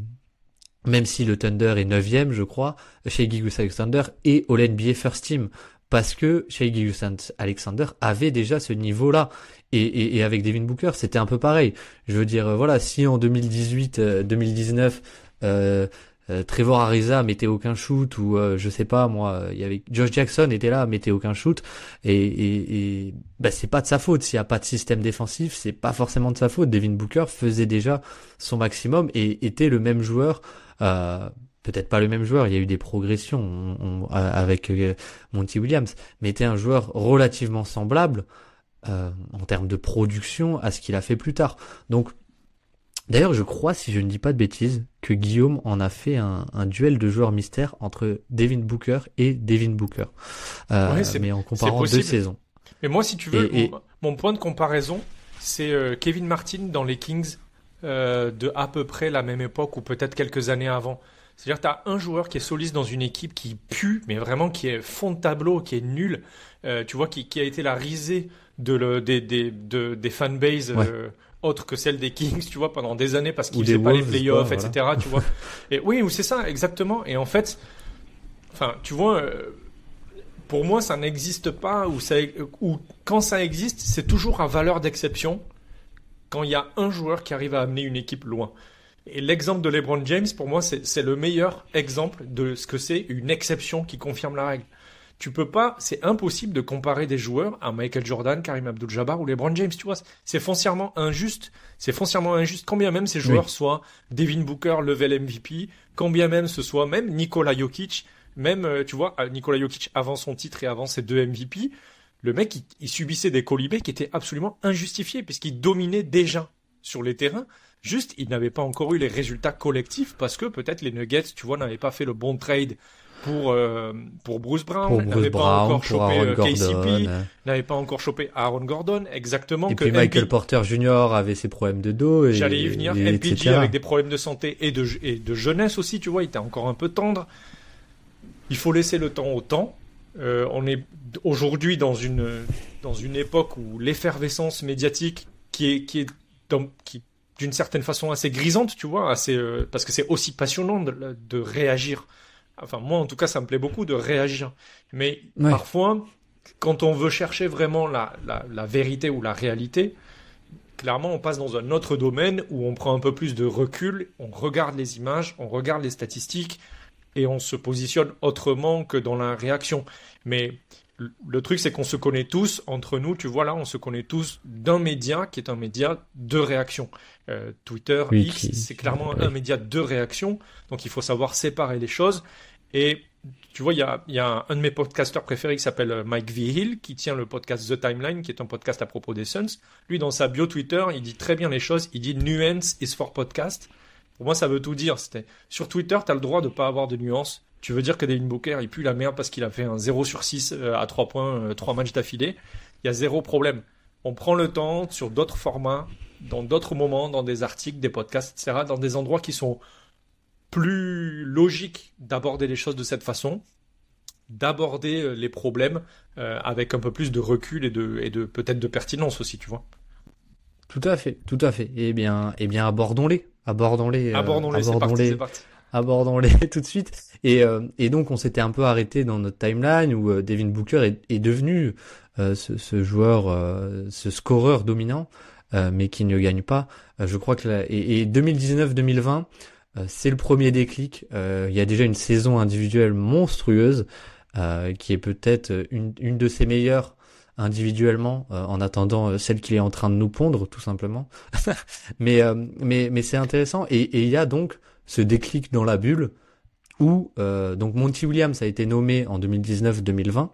S1: même si le Thunder est neuvième je crois chez Gilgus Alexander est au NBA First Team parce que Shea Gilgus Alexander avait déjà ce niveau-là. Et, et, et, avec Devin Booker, c'était un peu pareil. Je veux dire, euh, voilà, si en 2018, 2019, euh, euh, Trevor Ariza mettait aucun shoot ou euh, je sais pas moi il y avait Josh Jackson était là mettait aucun shoot. Et, et, et bah, c'est pas de sa faute. S'il y a pas de système défensif c'est pas forcément de sa faute. Devin Booker faisait déjà son maximum et était le même joueur euh, peut-être pas le même joueur. Il y a eu des progressions avec Monty Williams. Mais était un joueur relativement semblable en termes de production à ce qu'il a fait plus tard. Donc D'ailleurs, je crois, si je ne dis pas de bêtises, que Guillaume en a fait un, duel de joueurs mystères entre Devin Booker et Devin Booker. Euh, mais en comparant deux saisons.
S2: Mais moi, si tu veux, mon, point de comparaison, c'est euh, Kevin Martin dans les Kings euh, de à peu près la même époque ou peut-être quelques années avant. C'est-à-dire, tu as un joueur qui est soliste dans une équipe qui pue, mais vraiment qui est fond de tableau, qui est nul. tu vois, qui, a été la risée de le, des, des, des fanbases autre que celle des Kings, tu vois, pendant des années parce qu'ils faisaient pas les playoffs, etc. Tu vois. Et oui, c'est ça, exactement. Et en fait, enfin, tu vois, euh, pour moi, ça n'existe pas ou ça, ou quand ça existe, c'est toujours à valeur d'exception quand il y a un joueur qui arrive à amener une équipe loin. Et l'exemple de LeBron James, pour moi, c'est le meilleur exemple de ce que c'est une exception qui confirme la règle. Tu peux pas, c'est impossible de comparer des joueurs à Michael Jordan, Karim Abdul-Jabbar ou LeBron James, tu vois. C'est foncièrement injuste. C'est foncièrement injuste. Quand bien même ces joueurs soient Devin Booker, level MVP, quand bien même ce soit même Nikola Jokic, même, euh, tu vois, Nikola Jokic avant son titre et avant ses deux MVP, le mec, il, subissait des colibés qui étaient absolument injustifiés puisqu'il dominait déjà sur les terrains. Juste, il n'avait pas encore eu les résultats collectifs parce que peut-être les Nuggets, tu vois, n'avaient pas fait le bon trade pour euh, pour Bruce Brown, n'avait pas encore chopé euh, KCP, n'avait pas encore chopé Aaron Gordon, exactement.
S1: Et puis Michael Porter Jr. avait ses problèmes de dos.
S2: J'allais y venir. Et, MPG avec des problèmes de santé et de et de jeunesse aussi, tu vois, il était encore un peu tendre. Il faut laisser le temps au temps. Euh, on est aujourd'hui dans une dans une époque où l'effervescence médiatique qui est qui est qui d'une certaine façon assez grisante, tu vois, assez euh, parce que c'est aussi passionnant de, de réagir Enfin, moi, en tout cas, ça me plaît beaucoup de réagir. Mais parfois, quand on veut chercher vraiment la, la, vérité ou la réalité, clairement, on passe dans un autre domaine où on prend un peu plus de recul, on regarde les images, on regarde les statistiques et on se positionne autrement que dans la réaction. Mais le truc, c'est qu'on se connaît tous entre nous, tu vois là, on se connaît tous d'un média qui est un média de réaction. Euh, Twitter, X, c'est clairement un média de réaction, donc il faut savoir séparer les choses. Et tu vois, il y a, y a, un, de mes podcasteurs préférés qui s'appelle euh, Mike V. Hill, qui tient le podcast The Timeline, qui est un podcast à propos des Suns. Lui, dans sa bio Twitter, il dit très bien les choses. Il dit Nuance is for podcast. Pour moi, ça veut tout dire. C'était sur Twitter, tu as le droit de pas avoir de nuances. Tu veux dire que Devin Booker, il pue la merde parce qu'il a fait un 0 sur 6 euh, à 3 points, 3 matchs d'affilée. Il y a zéro problème. On prend le temps sur d'autres formats dans d'autres moments, dans des articles, des podcasts, etc., dans des endroits qui sont plus logiques d'aborder les choses de cette façon, d'aborder euh, les problèmes euh, avec un peu plus de recul et de, et de peut-être de pertinence aussi, tu vois.
S1: Tout à fait, tout à fait. Eh bien, eh bien, abordons-les, abordons-les,
S2: euh, abordons-les, abordons-les,
S1: abordons-les tout de suite. Et, et donc, on s'était un peu arrêté dans notre timeline où Devin Booker est, est devenu ce, ce, joueur, ce scoreur dominant. Euh, mais qui ne gagne pas. Euh, je crois que et, 2019-2020, euh, c'est le premier déclic. Il y a déjà une saison individuelle monstrueuse qui est peut-être une, une de ses meilleures individuellement en attendant celle qu'il est en train de nous pondre tout simplement mais mais mais c'est intéressant et il y a donc ce déclic dans la bulle où donc Monty Williams a été nommé en 2019-2020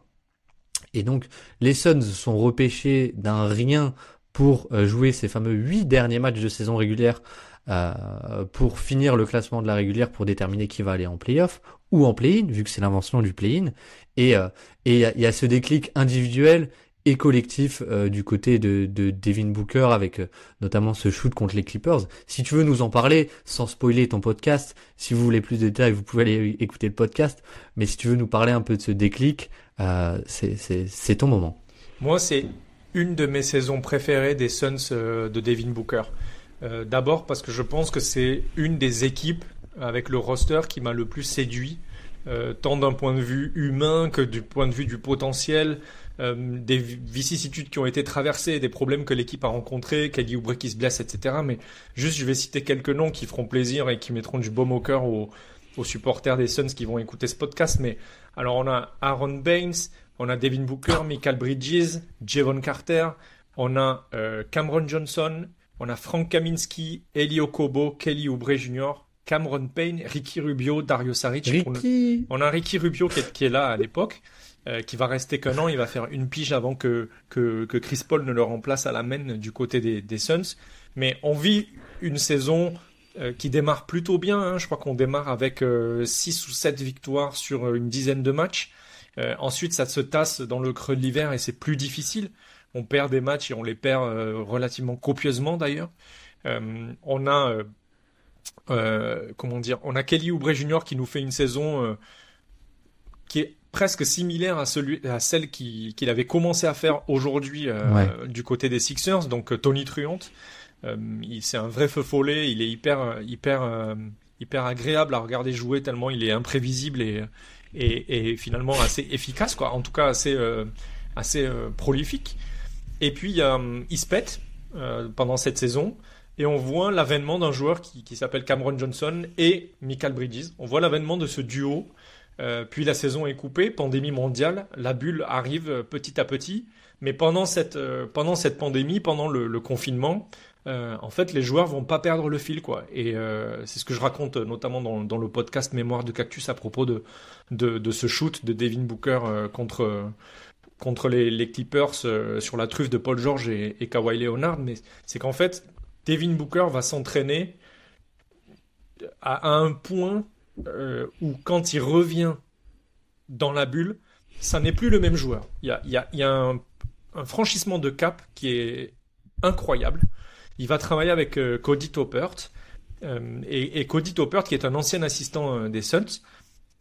S1: et donc les Suns sont repêchés d'un rien pour euh, jouer ces fameux huit derniers matchs de saison régulière euh, pour finir le classement de la régulière pour déterminer qui va aller en playoff ou en play-in, vu que c'est l'invention du play-in. Et euh, il y, a ce déclic individuel et collectif euh, du côté de, de, Devin Booker avec notamment ce shoot contre les Clippers. Si tu veux nous en parler sans spoiler ton podcast, si vous voulez plus de détails, vous pouvez aller écouter le podcast. Mais si tu veux nous parler un peu de ce déclic, c'est ton moment.
S2: Moi, c'est une de mes saisons préférées des Suns euh, de Devin Booker. Euh, d'abord parce que je pense que c'est une des équipes avec le roster qui m'a le plus séduit, euh, tant d'un point de vue humain que du point de vue du potentiel, des vicissitudes qui ont été traversées, des problèmes que l'équipe a rencontrés, Kelly Oubre qui se blesse, etc. Mais juste, je vais citer quelques noms qui feront plaisir et qui mettront du baume au cœur aux, aux supporters des Suns qui vont écouter ce podcast. Mais alors, on a Aaron Baines, on a Devin Booker, Michael Bridges, Javon Carter, on a euh, Cameron Johnson, on a Frank Kaminski, Eli Okobo, Kelly Oubre Jr., Cameron Payne, Ricky Rubio, Dario Saric. On a Ricky Rubio qui est, là à l'époque, euh, qui va rester qu'un an. Il va faire une pige avant que, que, Chris Paul ne le remplace à la main du côté des, Suns. Mais on vit une saison euh, qui démarre plutôt bien. Hein. Je crois qu'on démarre avec 6 ou 7 victoires sur une dizaine de matchs. Euh, ensuite, ça se tasse dans le creux de l'hiver et c'est plus difficile. On perd des matchs et on les perd euh, relativement copieusement d'ailleurs. Euh, on a comment dire, on a Kelly Oubre Jr. qui nous fait une saison qui est presque similaire à, celui, à celle qu'il avait commencé à faire aujourd'hui du côté des Sixers, donc Tony Truant. c'est un vrai feu follet, il est hyper, hyper, hyper agréable à regarder jouer tellement il est imprévisible et, et, finalement assez efficace, quoi. En tout cas, assez, euh, assez euh, prolifique. Et puis, euh, il se pète pendant cette saison. Et on voit l'avènement d'un joueur qui, s'appelle Cameron Johnson et Michael Bridges. On voit l'avènement de ce duo puis la saison est coupée, pandémie mondiale, la bulle arrive petit à petit. Mais pendant cette, pendant cette pandémie, pendant le confinement, euh, en fait, les joueurs vont pas perdre le fil, quoi. Et euh, c'est ce que je raconte notamment dans, dans, le podcast Mémoire de Cactus à propos de, de, ce shoot de Devin Booker euh, contre, contre les, Clippers sur la truffe de Paul George et Kawhi Leonard. Mais c'est qu'en fait, Devin Booker va s'entraîner à, un point où quand il revient dans la bulle, ça n'est plus le même joueur. Il y a, un, franchissement de cap qui est incroyable. Il va travailler avec euh, Cody Toppert. Euh, et, Cody Toppert, qui est un ancien assistant euh, des Suns,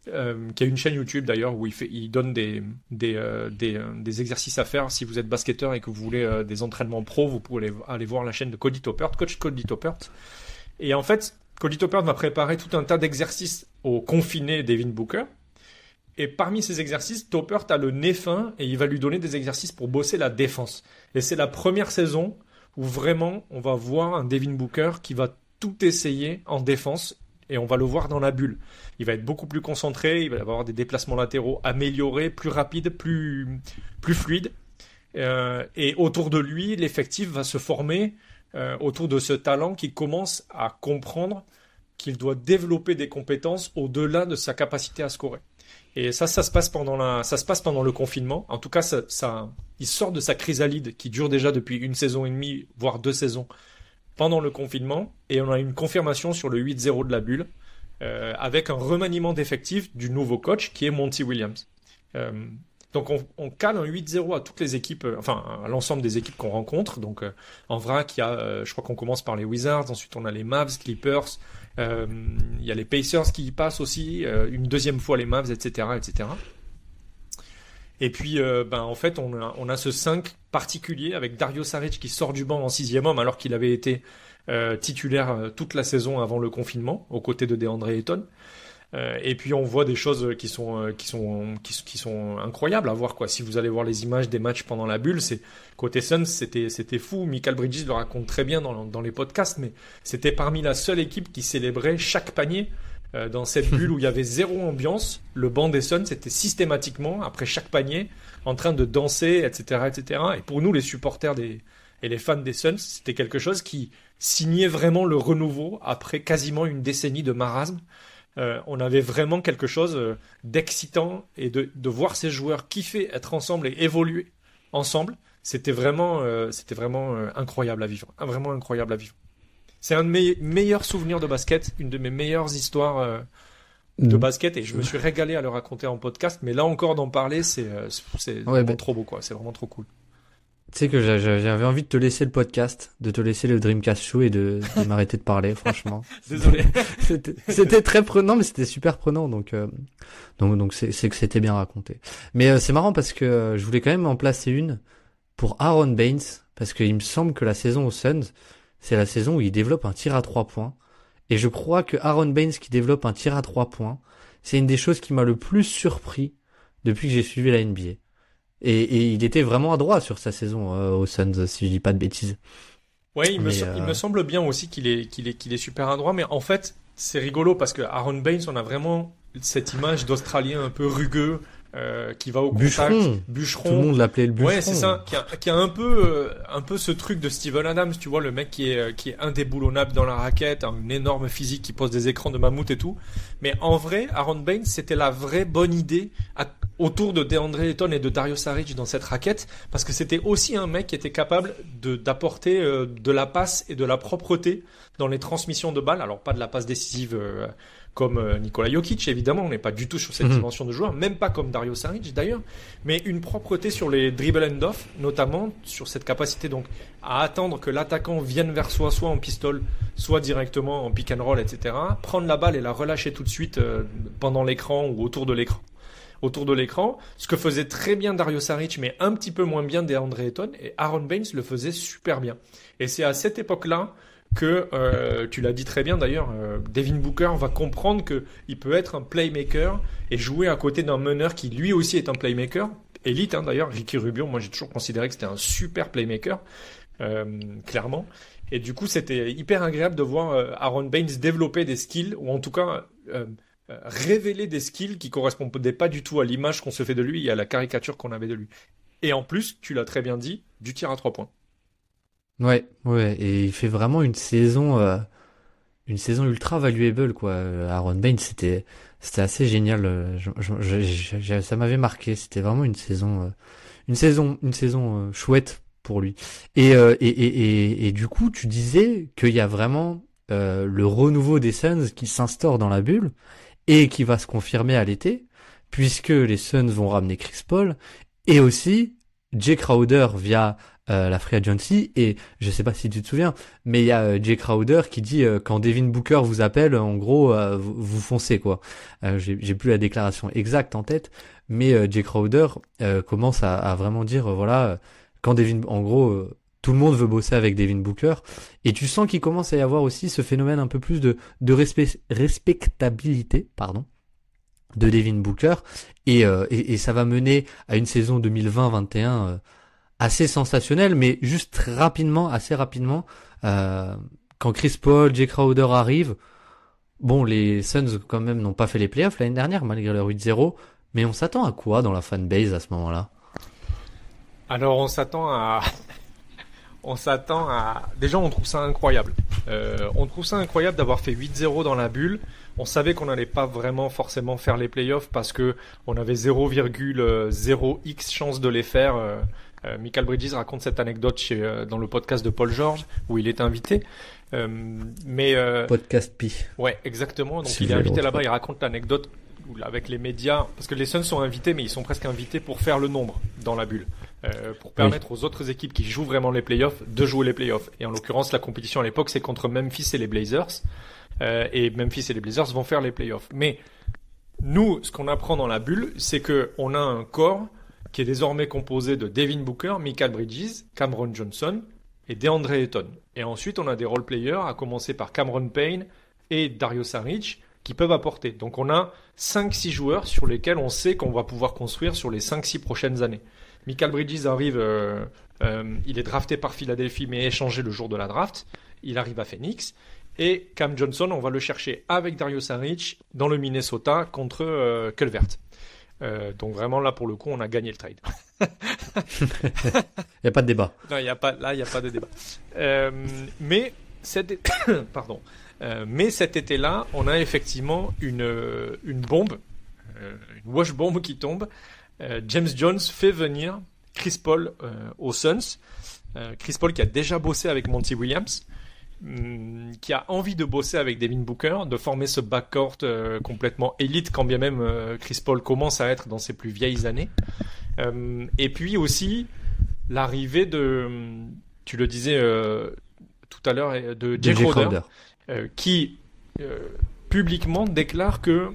S2: qui a une chaîne YouTube d'ailleurs où il, donne des, des, des, exercices à faire. Si vous êtes basketteur et que vous voulez des entraînements pro, vous pouvez aller, voir la chaîne de Cody Toppert, coach Cody Toppert. Et en fait, Cody Toppert va préparer tout un tas d'exercices au confiné Devin Booker. Et parmi ces exercices, Toppert a le nez fin et il va lui donner des exercices pour bosser la défense. Et c'est la première saison où vraiment on va voir un Devin Booker qui va tout essayer en défense et on va le voir dans la bulle. Il va être beaucoup plus concentré, il va avoir des déplacements latéraux améliorés, plus rapides, plus, plus fluides. Euh, et autour de lui, l'effectif va se former euh, autour de ce talent qui commence à comprendre qu'il doit développer des compétences au-delà de sa capacité à scorer. Et ça, ça se passe pendant la, ça se passe pendant le confinement. En tout cas, ça, il sort de sa chrysalide qui dure déjà depuis une saison et demie, voire deux saisons, pendant le confinement. Et on a une confirmation sur le 8-0 de la bulle, euh, avec un remaniement d'effectifs du nouveau coach qui est Monty Williams. Euh, donc on, cale un 8-0 à toutes les équipes, euh, enfin à l'ensemble des équipes qu'on rencontre. Donc en vrac, il y a, je crois qu'on commence par les Wizards, ensuite on a les Mavs, Clippers, il y a les Pacers qui y passent aussi, une deuxième fois les Mavs, etc., etc. Et puis, euh, ben, en fait, on a, ce 5 particulier avec Dario Saric qui sort du banc en sixième homme alors qu'il avait été titulaire toute la saison avant le confinement, aux côtés de DeAndre Ayton. Euh, et puis on voit des choses qui sont euh, incroyables à voir quoi. Si vous allez voir les images des matchs pendant la bulle, c'est côté Suns, c'était c'était fou. Michael Bridges le raconte très bien dans, dans les podcasts, mais c'était parmi la seule équipe qui célébrait chaque panier. Euh, dans cette bulle où il y avait zéro ambiance, le banc des Suns était systématiquement après chaque panier en train de danser, etc., etc. Et pour nous, les supporters des et les fans des Suns, c'était quelque chose qui signait vraiment le renouveau après quasiment une décennie de marasme. Euh, on avait vraiment quelque chose euh, d'excitant et de, voir ces joueurs kiffer, être ensemble et évoluer ensemble. C'était vraiment, euh, c'était vraiment incroyable à vivre, vraiment incroyable à vivre. C'est un de mes meilleurs souvenirs de basket, une de mes meilleures histoires de mm. basket et je me suis régalé à le raconter en podcast. Mais là encore d'en parler, c'est c'est bah trop beau quoi. C'est vraiment trop cool.
S1: Tu sais que j'avais envie de te laisser le podcast, de te laisser le Dreamcast Show et de, de m'arrêter de parler, franchement.
S2: Désolé.
S1: C'était très prenant, mais c'était super prenant, donc euh, donc donc c'est que c'était bien raconté. Mais euh, c'est marrant parce que euh, je voulais quand même en placer une pour Aaron Baines parce qu'il me semble que la saison aux Suns, c'est la saison où il développe un tir à trois points. Et je crois que Aaron Baines qui développe un tir à trois points, c'est une des choses qui m'a le plus surpris depuis que j'ai suivi la NBA. Et, et, il était vraiment à droit sur sa saison euh, aux Suns, si je dis pas de bêtises.
S2: Ouais, il, me, il me euh, semble bien aussi qu'il est, qu'il est, qu'il est super à droit, mais en fait, c'est rigolo parce que Aaron Baines, on a vraiment cette image d'Australien un peu rugueux, euh, qui va au
S1: bûcheron.
S2: contact, bûcheron.
S1: Tout le monde l'appelait le bûcheron.
S2: Ouais, c'est ça, qui a, qui a, un peu, euh, un peu ce truc de Steven Adams, tu vois, le mec qui est, qui est indéboulonnable dans la raquette, un énorme physique qui pose des écrans de mammouth et tout. Mais en vrai, Aaron Baines, c'était la vraie bonne idée à, autour de DeAndre Ayton et de Dario Saric dans cette raquette, parce que c'était aussi un mec qui était capable de d'apporter euh, de la passe et de la propreté dans les transmissions de balles. Alors pas de la passe décisive comme euh, Nikola Jokic, évidemment, on n'est pas du tout sur cette mhm. dimension de joueur, même pas comme Dario Saric d'ailleurs, mais une propreté sur les dribble and off, notamment sur cette capacité donc à attendre que l'attaquant vienne vers soi, soit en pistole, soit directement en pick and roll, etc. Prendre la balle et la relâcher tout de suite euh, pendant l'écran ou autour de l'écran autour de l'écran, ce que faisait très bien Dario Saric, mais un petit peu moins bien DeAndre Ayton, et Aaron Baines le faisait super bien. Et c'est à cette époque-là que euh, tu l'as dit très bien d'ailleurs, euh, Devin Booker va comprendre que il peut être un playmaker et jouer à côté d'un meneur qui lui aussi est un playmaker élite hein, d'ailleurs. Ricky Rubio, moi j'ai toujours considéré que c'était un super playmaker, euh, clairement. Et du coup, c'était hyper agréable de voir Aaron Baines développer des skills ou en tout cas révéler des skills qui correspondaient pas du tout à l'image qu'on se fait de lui et à la caricature qu'on avait de lui. Et en plus, tu l'as très bien dit, du tir à trois points.
S1: Ouais, ouais, et il fait vraiment une saison, euh, une saison ultra valuable quoi. Aaron Bain, c'était, c'était assez génial. Euh, ça m'avait marqué. C'était vraiment une saison, euh, une saison, une saison chouette pour lui. Et, et, et, et, et, du coup, tu disais qu'il y a vraiment le renouveau des Suns qui s'instaure dans la bulle et qui va se confirmer à l'été, puisque les Suns vont ramener Chris Paul et aussi Jay Crowder via euh, la free agency et je sais pas si tu te souviens mais il y a euh, Jay Crowder qui dit euh, quand Devin Booker vous appelle en gros vous, foncez quoi. J'ai plus la déclaration exacte en tête mais Jay Crowder commence à, à, vraiment dire voilà quand Devin en gros tout le monde veut bosser avec Devin Booker. Et tu sens qu'il commence à y avoir aussi ce phénomène un peu plus de de respect, respectabilité pardon de Devin Booker. Et, et, et, ça va mener à une saison 2020-21 assez sensationnel, mais juste rapidement, assez rapidement, euh, quand Chris Paul, Jay Crowder arrivent, bon, les Suns quand même n'ont pas fait les playoffs l'année dernière malgré leur 8-0, mais on s'attend à quoi dans la fanbase à ce moment-là?
S2: Alors on s'attend à on s'attend à. Déjà, on trouve ça incroyable. Euh, on trouve ça incroyable d'avoir fait 8-0 dans la bulle. On savait qu'on n'allait pas vraiment forcément faire les playoffs parce que on avait 0,0x chance de les faire. Euh, euh, Michael Bridges raconte cette anecdote chez, euh, dans le podcast de Paul George où il est invité. Euh, mais
S1: podcast Pi.
S2: Ouais, exactement. Donc il est invité là-bas, il raconte l'anecdote avec les médias, parce que les Suns sont invités, mais ils sont presque invités pour faire le nombre dans la bulle, euh, pour permettre aux autres équipes qui jouent vraiment les playoffs de jouer les playoffs. Et en l'occurrence, la compétition à l'époque, c'est contre Memphis et les Blazers, euh, et Memphis et les Blazers vont faire les playoffs. Mais nous, ce qu'on apprend dans la bulle, c'est que on a un corps qui est désormais composé de Devin Booker, Michael Bridges, Cameron Johnson et DeAndre Ayton. Et ensuite, on a des role players, à commencer par Cameron Payne et Dario Saric, qui peuvent apporter. Donc on a 5-6 joueurs sur lesquels on sait qu'on va pouvoir construire sur les 5-6 prochaines années. Michael Bridges arrive, euh, euh, il est drafté par Philadelphie mais échangé le jour de la draft. Il arrive à Phoenix. Et Cam Johnson, on va le chercher avec Dario Saric dans le Minnesota contre euh, Culvert. Euh, donc vraiment là pour le coup on a gagné le trade.
S1: Il n'y a pas de débat.
S2: Non, y a pas, là il n'y a pas de débat. Euh, mais cet pardon. Euh, mais cet été-là, on a effectivement une, une bombe, une wash bomb qui tombe. James Jones fait venir Chris Paul aux Suns. Chris Paul qui a déjà bossé avec Monty Williams. Hmm, qui a envie de bosser avec Devin Booker, de former ce backcourt euh, complètement élite, quand bien même euh, Chris Paul commence à être dans ses plus vieilles années. Euh, et puis aussi l'arrivée de, tu le disais tout à l'heure, de Jay Crowder, qui publiquement déclare que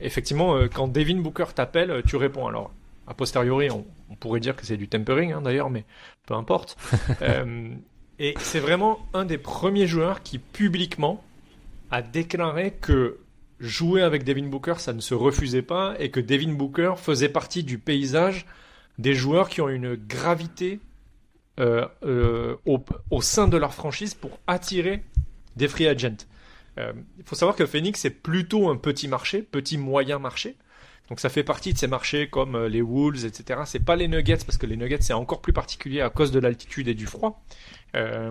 S2: effectivement quand Devin Booker t'appelle, tu réponds. Alors a posteriori, on, pourrait dire que c'est du tempering hein, d'ailleurs, mais peu importe. Et c'est vraiment un des premiers joueurs qui publiquement a déclaré que jouer avec Devin Booker, ça ne se refusait pas et que Devin Booker faisait partie du paysage des joueurs qui ont une gravité euh, euh, au, sein de leur franchise pour attirer des free agents. Euh, il faut savoir que Phoenix est plutôt un petit marché, petit moyen marché. Donc ça fait partie de ces marchés comme les Wolves, etc. C'est pas les Nuggets parce que les Nuggets c'est encore plus particulier à cause de l'altitude et du froid. Euh,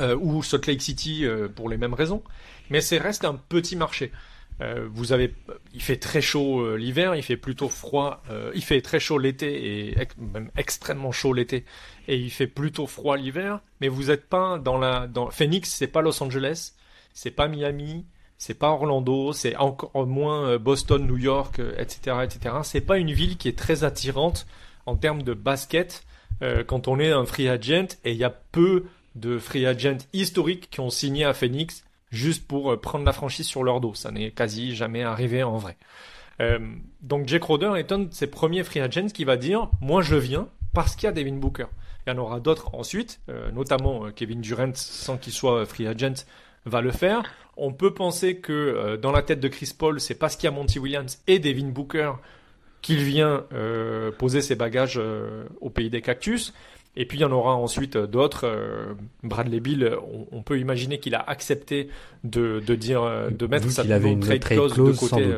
S2: euh, ou Salt Lake City euh, pour les mêmes raisons. Mais c'est reste un petit marché. vous avez, il fait très chaud l'hiver, il fait plutôt froid, il fait très chaud l'été et même extrêmement chaud l'été, et il fait plutôt froid l'hiver. Mais vous n'êtes pas dans la, dans Phoenix, c'est pas Los Angeles, c'est pas Miami, c'est pas Orlando, c'est encore moins Boston, New York, etc., etc. C'est pas une ville qui est très attirante en termes de basket euh, quand on est un free agent et il y a peu de free agents historiques qui ont signé à Phoenix juste pour euh, prendre la franchise sur leur dos. Ça n'est quasi jamais arrivé en vrai. Euh, donc Jake Roder est un de ces premiers free agents qui va dire moi je viens parce qu'il y a Devin Booker. Il y en aura d'autres ensuite, notamment Kevin Durant sans qu'il soit free agent va le faire. On peut penser que dans la tête de Chris Paul, c'est parce qu'il y a Monty Williams et Devin Booker qu'il vient euh, poser ses bagages euh, au pays des cactus. Et puis il y en aura ensuite d'autres. Bradley Bill, on, peut imaginer qu'il a accepté de, de dire, de mettre sa
S1: avait trade, clause, de côté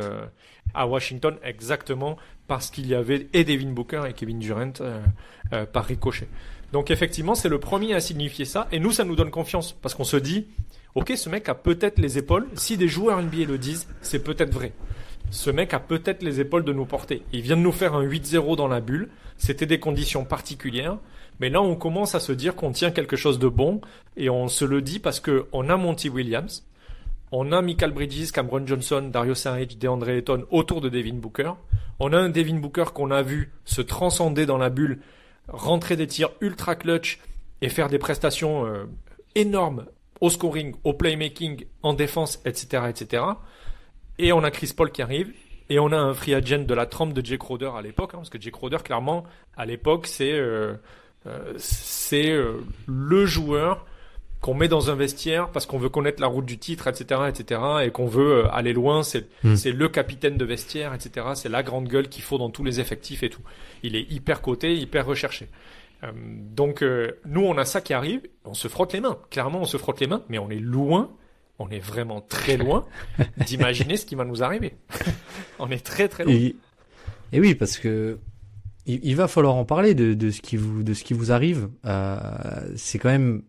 S2: à Washington, exactement parce qu'il y avait et Devin Booker et Kevin Durant par ricochet. Donc effectivement, c'est le premier à signifier ça. Et nous, ça nous donne confiance parce qu'on se dit, ok, ce mec a peut-être les épaules. Si des joueurs NBA le disent, c'est peut-être vrai. Ce mec a peut-être les épaules de nous porter. Il vient de nous faire un 8-0 dans la bulle. C'était des conditions particulières. Mais là, on commence à se dire qu'on tient quelque chose de bon. Et on se le dit parce que on a Monty Williams. On a Michael Bridges, Cameron Johnson, Dario Saric, DeAndre Ayton autour de Devin Booker. On a un Devin Booker qu'on a vu se transcender dans la bulle rentrer des tirs ultra clutch et faire des prestations euh, énormes au scoring, au playmaking, en défense, etc., etc. Et on a Chris Paul qui arrive. Et on a un free agent de la trempe de Jake Crowder à l'époque, hein, parce que Jake Crowder, clairement, à l'époque, c'est euh, euh, c'est le joueur qu'on met dans un vestiaire parce qu'on veut connaître la route du titre, etc., etc., et qu'on veut aller loin. C'est hmm. c'est le capitaine de vestiaire, etc. C'est la grande gueule qu'il faut dans tous les effectifs et tout il est hyper coté, hyper recherché. Euh, donc euh, nous, on a ça qui arrive, on se frotte les mains. Clairement, on se frotte les mains, mais on est loin, on est vraiment très loin d'imaginer ce qui va nous arriver. on est très très loin.
S1: Et, oui, parce que il, va falloir en parler de, ce qui vous de ce qui vous arrive. Euh, c'est quand même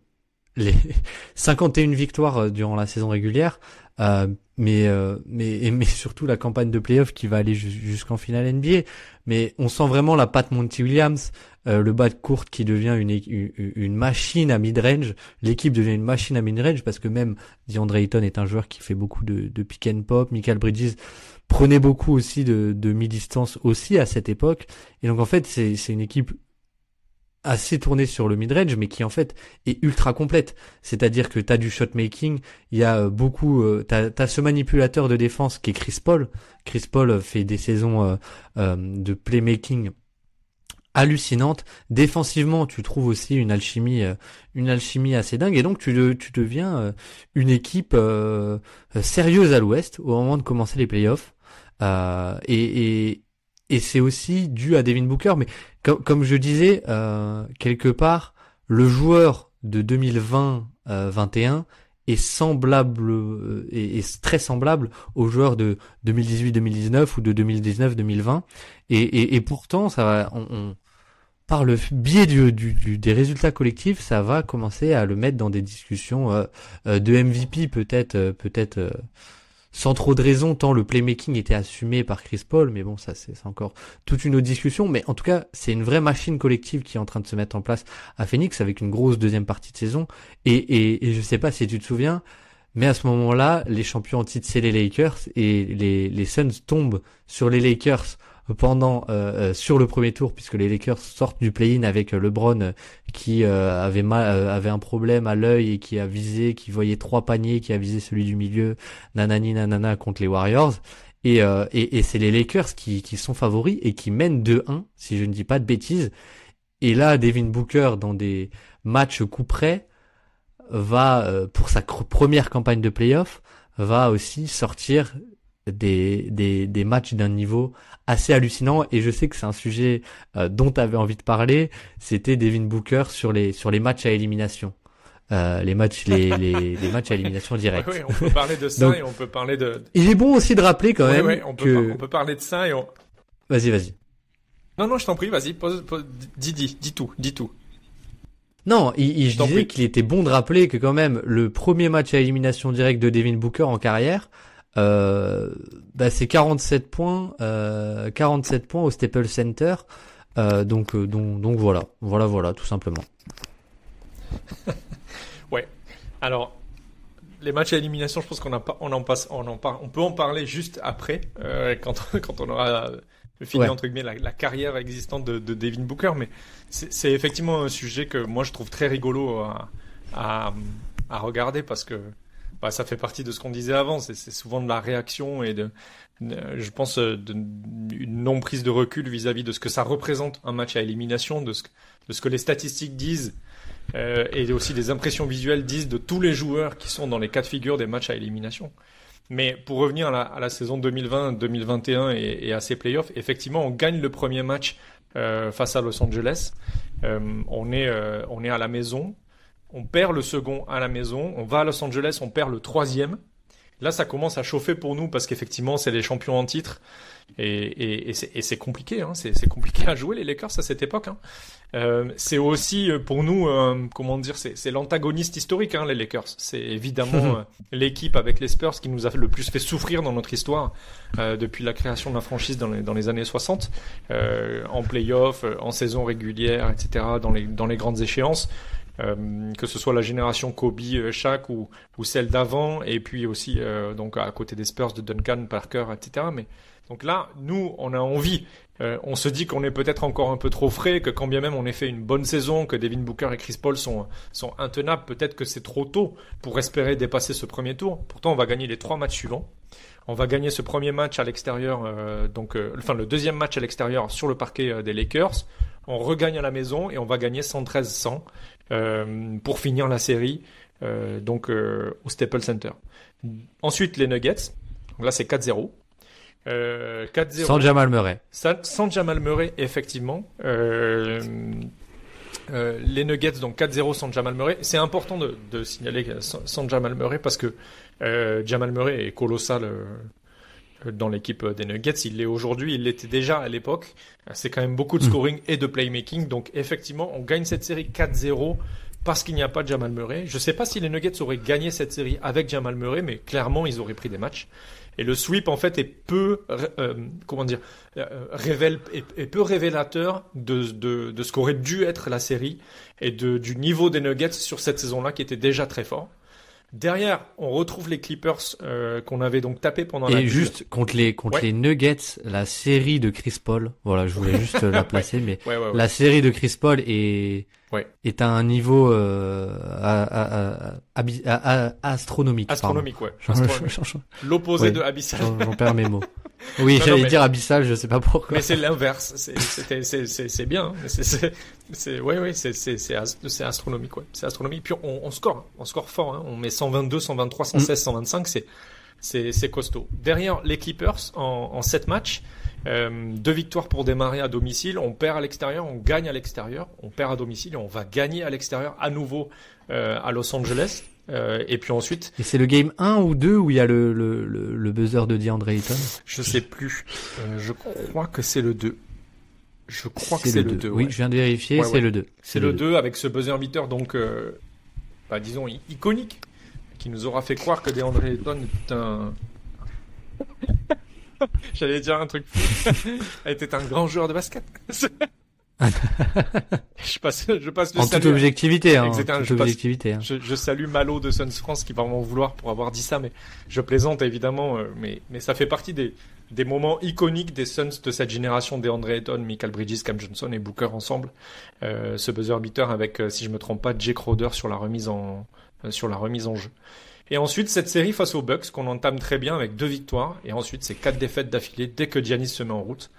S1: les 51 victoires durant la saison régulière. Mais mais mais surtout la campagne de playoff qui va aller jusqu'en finale NBA mais on sent vraiment la patte Monty Williams, euh, le bas de courte qui devient une, une, machine à mid-range. L'équipe devient une machine à mid-range parce que même DeAndre Ayton est un joueur qui fait beaucoup de, de pick and pop. Michael Bridges prenait beaucoup aussi de, de mi-distance aussi à cette époque. Et donc en fait, c'est une équipe assez tournée sur le mid-range, mais qui en fait est ultra complète. C'est-à-dire que tu as du shot making, il y a euh, beaucoup, euh, t'as as ce manipulateur de défense qui est Chris Paul. Chris Paul fait des saisons euh, euh, de playmaking hallucinantes. Défensivement, tu trouves aussi une alchimie, une alchimie assez dingue, et donc tu, tu deviens une équipe sérieuse à l'Ouest au moment de commencer les playoffs. et, et et c'est aussi dû à Devin Booker. Mais comme, je disais, euh, quelque part, le joueur de 2020-21 euh, est semblable euh, est, très semblable au joueur de 2018-2019 ou de 2019-2020. Et, et, pourtant, ça va, on, par le biais du, du, des résultats collectifs, ça va commencer à le mettre dans des discussions de MVP peut-être, peut-être sans trop de raison, tant le playmaking était assumé par Chris Paul, mais bon, ça c'est encore toute une autre discussion, mais en tout cas, c'est une vraie machine collective qui est en train de se mettre en place à Phoenix avec une grosse deuxième partie de saison, et, et, et je sais pas si tu te souviens, mais à ce moment-là, les champions en titre, c'est les Lakers, et les, les Suns tombent sur les Lakers pendant euh, euh, sur le premier tour puisque les Lakers sortent du play-in avec euh, LeBron qui avait mal, avait un problème à l'œil et qui a visé qui voyait trois paniers qui a visé celui du milieu nanani nanana contre les Warriors. Et et, et c'est les Lakers qui qui sont favoris et qui mènent 2-1 si je ne dis pas de bêtises. Et là Devin Booker dans des matchs coup près va pour sa première campagne de playoff va aussi sortir des, des, des matchs d'un niveau assez hallucinant et je sais que c'est un sujet euh, dont tu avais envie de parler, c'était Devin Booker sur les sur les matchs à élimination. Euh, les matchs les, les, les, matchs à élimination directe.
S2: Oui, on peut parler de ça et on peut parler de
S1: Il est bon aussi de rappeler quand même
S2: on peut, on peut parler de ça et on
S1: Vas-y, vas-y.
S2: Non non, je t'en prie, vas-y, pose, dis dis, dis tout, dis tout.
S1: Non, il, il je disais qu'il était bon de rappeler que quand même le premier match à élimination directe de Devin Booker en carrière, euh, bah c'est 47 points, euh, 47 points au Staples Center. Euh, donc, euh, donc, donc voilà, voilà, voilà, tout simplement.
S2: ouais. Alors, les matchs à élimination, je pense qu'on on en passe, on en on peut en parler juste après, euh, quand, quand on aura fini entre guillemets la, la, carrière existante de, de Devin Booker. Mais c'est effectivement un sujet que moi je trouve très rigolo à, à, à regarder parce que bah, ça fait partie de ce qu'on disait avant. C'est souvent de la réaction et de, je pense, euh, une non prise de recul vis-à-vis de ce que ça représente un match à élimination, de ce, que les statistiques disent euh, et aussi des impressions visuelles disent de tous les joueurs qui sont dans les cas de figure des matchs à élimination. Mais pour revenir à la, saison 2020-2021 et, à ces playoffs, effectivement, on gagne le premier match face à Los Angeles. on est on est à la maison, on perd le second à la maison, on va à Los Angeles, on perd le troisième. Là, ça commence à chauffer pour nous parce qu'effectivement, c'est les champions en titre et, et, c'est compliqué. Hein. C'est compliqué à jouer les Lakers à cette époque. Hein. Euh, c'est aussi euh, pour nous, euh, comment dire, c'est l'antagoniste historique, hein, les Lakers. C'est évidemment l'équipe avec les Spurs qui nous a le plus fait souffrir dans notre histoire depuis la création de la franchise dans les, dans les années 60, en playoff, en saison régulière, etc., dans les, dans les grandes échéances. Euh, que ce soit la génération Kobe, euh, Shaq ou, ou celle d'avant, et puis aussi euh, donc à côté des Spurs de Duncan, Parker, etc. Mais donc là, nous, on a envie. on se dit qu'on est peut-être encore un peu trop frais, que quand bien même on ait fait une bonne saison, que Devin Booker et Chris Paul sont, sont intenables, peut-être que c'est trop tôt pour espérer dépasser ce premier tour. Pourtant, on va gagner les trois matchs suivants. On va gagner ce premier match à l'extérieur, donc enfin le deuxième match à l'extérieur sur le parquet des Lakers. On regagne à la maison et on va gagner 113-100. Euh, pour finir la série euh, donc euh, au Staples Center. Ensuite les Nuggets. Donc là c'est 4-0.
S1: Euh, 4-0. Sans Jamal Murray.
S2: Sans Jamal Murray, effectivement. Les Nuggets, donc 4-0 sans Jamal Murray. C'est important de, de signaler sans, sans, Jamal Murray parce que Jamal Murray est colossal dans l'équipe des Nuggets. Il l'est aujourd'hui, il l'était déjà à l'époque. C'est quand même beaucoup de hmm. scoring et de playmaking. Donc effectivement, on gagne cette série 4-0 parce qu'il n'y a pas de Jamal Murray. Je ne sais pas si les Nuggets auraient gagné cette série avec Jamal Murray, mais clairement, ils auraient pris des matchs. Et le sweep, en fait, est peu, euh, comment dire, euh, révèle, est, peu révélateur de, de, de ce qu'aurait dû être la série et de, du niveau des Nuggets sur cette saison-là qui était déjà très fort. Derrière, on retrouve les Clippers euh, qu'on avait donc tapé pendant la
S1: Et juste contre les contre les Nuggets, la série de Chris Paul. Voilà, je voulais juste la placer, mais la série de Chris Paul est est à un niveau euh, astronomique.
S2: Astronomique, ouais. L'opposé de abyssal.
S1: J'en perds mes mots. Oui, j'allais dire abyssal, je sais pas pourquoi.
S2: Mais c'est l'inverse. C'est bien. C'est ouais, ouais, c'est astronomique, ouais. C'est astronomique. Puis on, on, score, on score fort. Hein. On met 122, 123, 116, 125. C'est c'est costaud. Derrière les Clippers en, en 7 matchs, euh, deux victoires pour démarrer à domicile. On perd à l'extérieur, on gagne à l'extérieur. On perd à domicile et on va gagner à l'extérieur à nouveau euh, à Los Angeles. Euh, et puis ensuite.
S1: Et c'est le game 1 ou 2 où il y a le, le, le, buzzer de DeAndre Ayton?
S2: Je sais plus. Je crois que c'est le 2. Je crois que c'est le 2.
S1: Oui, je viens de vérifier, c'est le 2.
S2: C'est le 2 avec ce buzzer beater, donc, bah, disons, iconique, qui nous aura fait croire que DeAndre Ayton est un. J'allais dire un truc était un grand joueur de basket. je passe, je passe
S1: le en toute objectivité, hein, toute
S2: objectivité. Hein. Je, je, salue Malo de Suns France qui va m'en vouloir pour avoir dit ça, mais je plaisante évidemment, euh, mais, mais ça fait partie des, des moments iconiques des Suns de cette génération des André Ayton, Michael Bridges, Cam Johnson et Booker ensemble. Euh, ce buzzer beater avec, euh, si je me trompe pas, Jake Crowder sur la remise en, sur la remise en jeu. Et ensuite, cette série face aux Bucks qu'on entame très bien avec deux victoires. Et ensuite, c'est quatre défaites d'affilée dès que Giannis se met en route.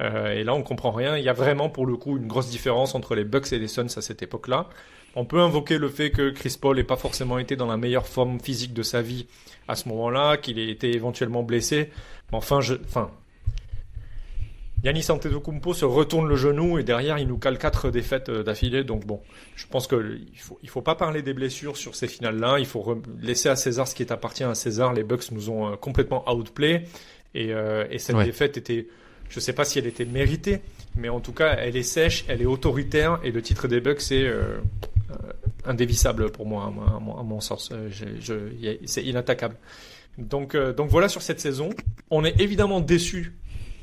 S2: Euh, et là, on comprend rien. Il y a vraiment, pour le coup, une grosse différence entre les Bucks et les Suns à cette époque-là. On peut invoquer le fait que Chris Paul n'ait pas forcément été dans la meilleure forme physique de sa vie à ce moment-là, qu'il ait été éventuellement blessé. Mais enfin, je, enfin, Yannis Antetokounmpo se retourne le genou et derrière il nous cale quatre défaites euh, d'affilée. Donc bon, je pense qu'il faut il faut pas parler des blessures sur ces finales-là. Il faut laisser à César ce qui est appartient à César. Les Bucks nous ont euh, complètement outplay et, euh, et cette défaite était, je sais pas si elle était méritée, mais en tout cas elle est sèche, elle est autoritaire et le titre des Bucks c'est euh, indévissable pour moi à, mon sens. C'est inattaquable. Donc donc voilà sur cette saison. On est évidemment déçu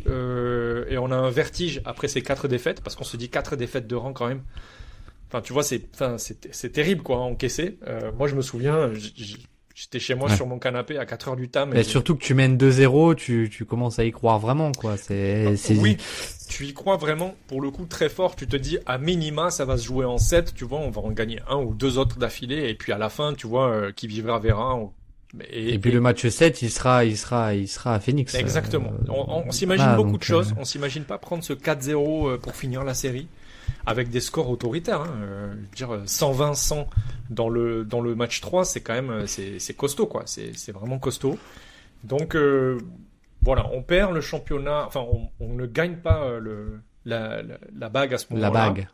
S2: euh, et on a un vertige après ces quatre défaites parce qu'on se dit quatre défaites de rang quand même. Enfin, tu vois, c'est, enfin, c'est, terrible quoi, encaisser. Euh, moi, je me souviens, j'étais chez moi sur mon canapé à 4 heures du temps.
S1: Mais surtout que tu mènes 2-0, tu, tu commences à y croire vraiment quoi. C'est,
S2: ah, Oui, tu y crois vraiment pour le coup très fort. Tu te dis à minima ça va se jouer en 7, tu vois, on va en gagner un ou deux autres d'affilée et puis à la fin, tu vois, euh, qui vivra verra.
S1: Et, puis le match 7, il sera, il sera, il sera à Phoenix.
S2: Exactement. Euh, on, s'imagine beaucoup de choses. Euh, on s'imagine pas prendre ce 4-0 euh, pour finir la série avec des scores autoritaires. Hein. dire 120-100 dans le dans le match 3, c'est quand même c'est costaud quoi. C'est vraiment costaud. Donc voilà, on perd le championnat. Enfin, on, on ne gagne pas le la, la, bague à ce moment-là.
S1: La bague.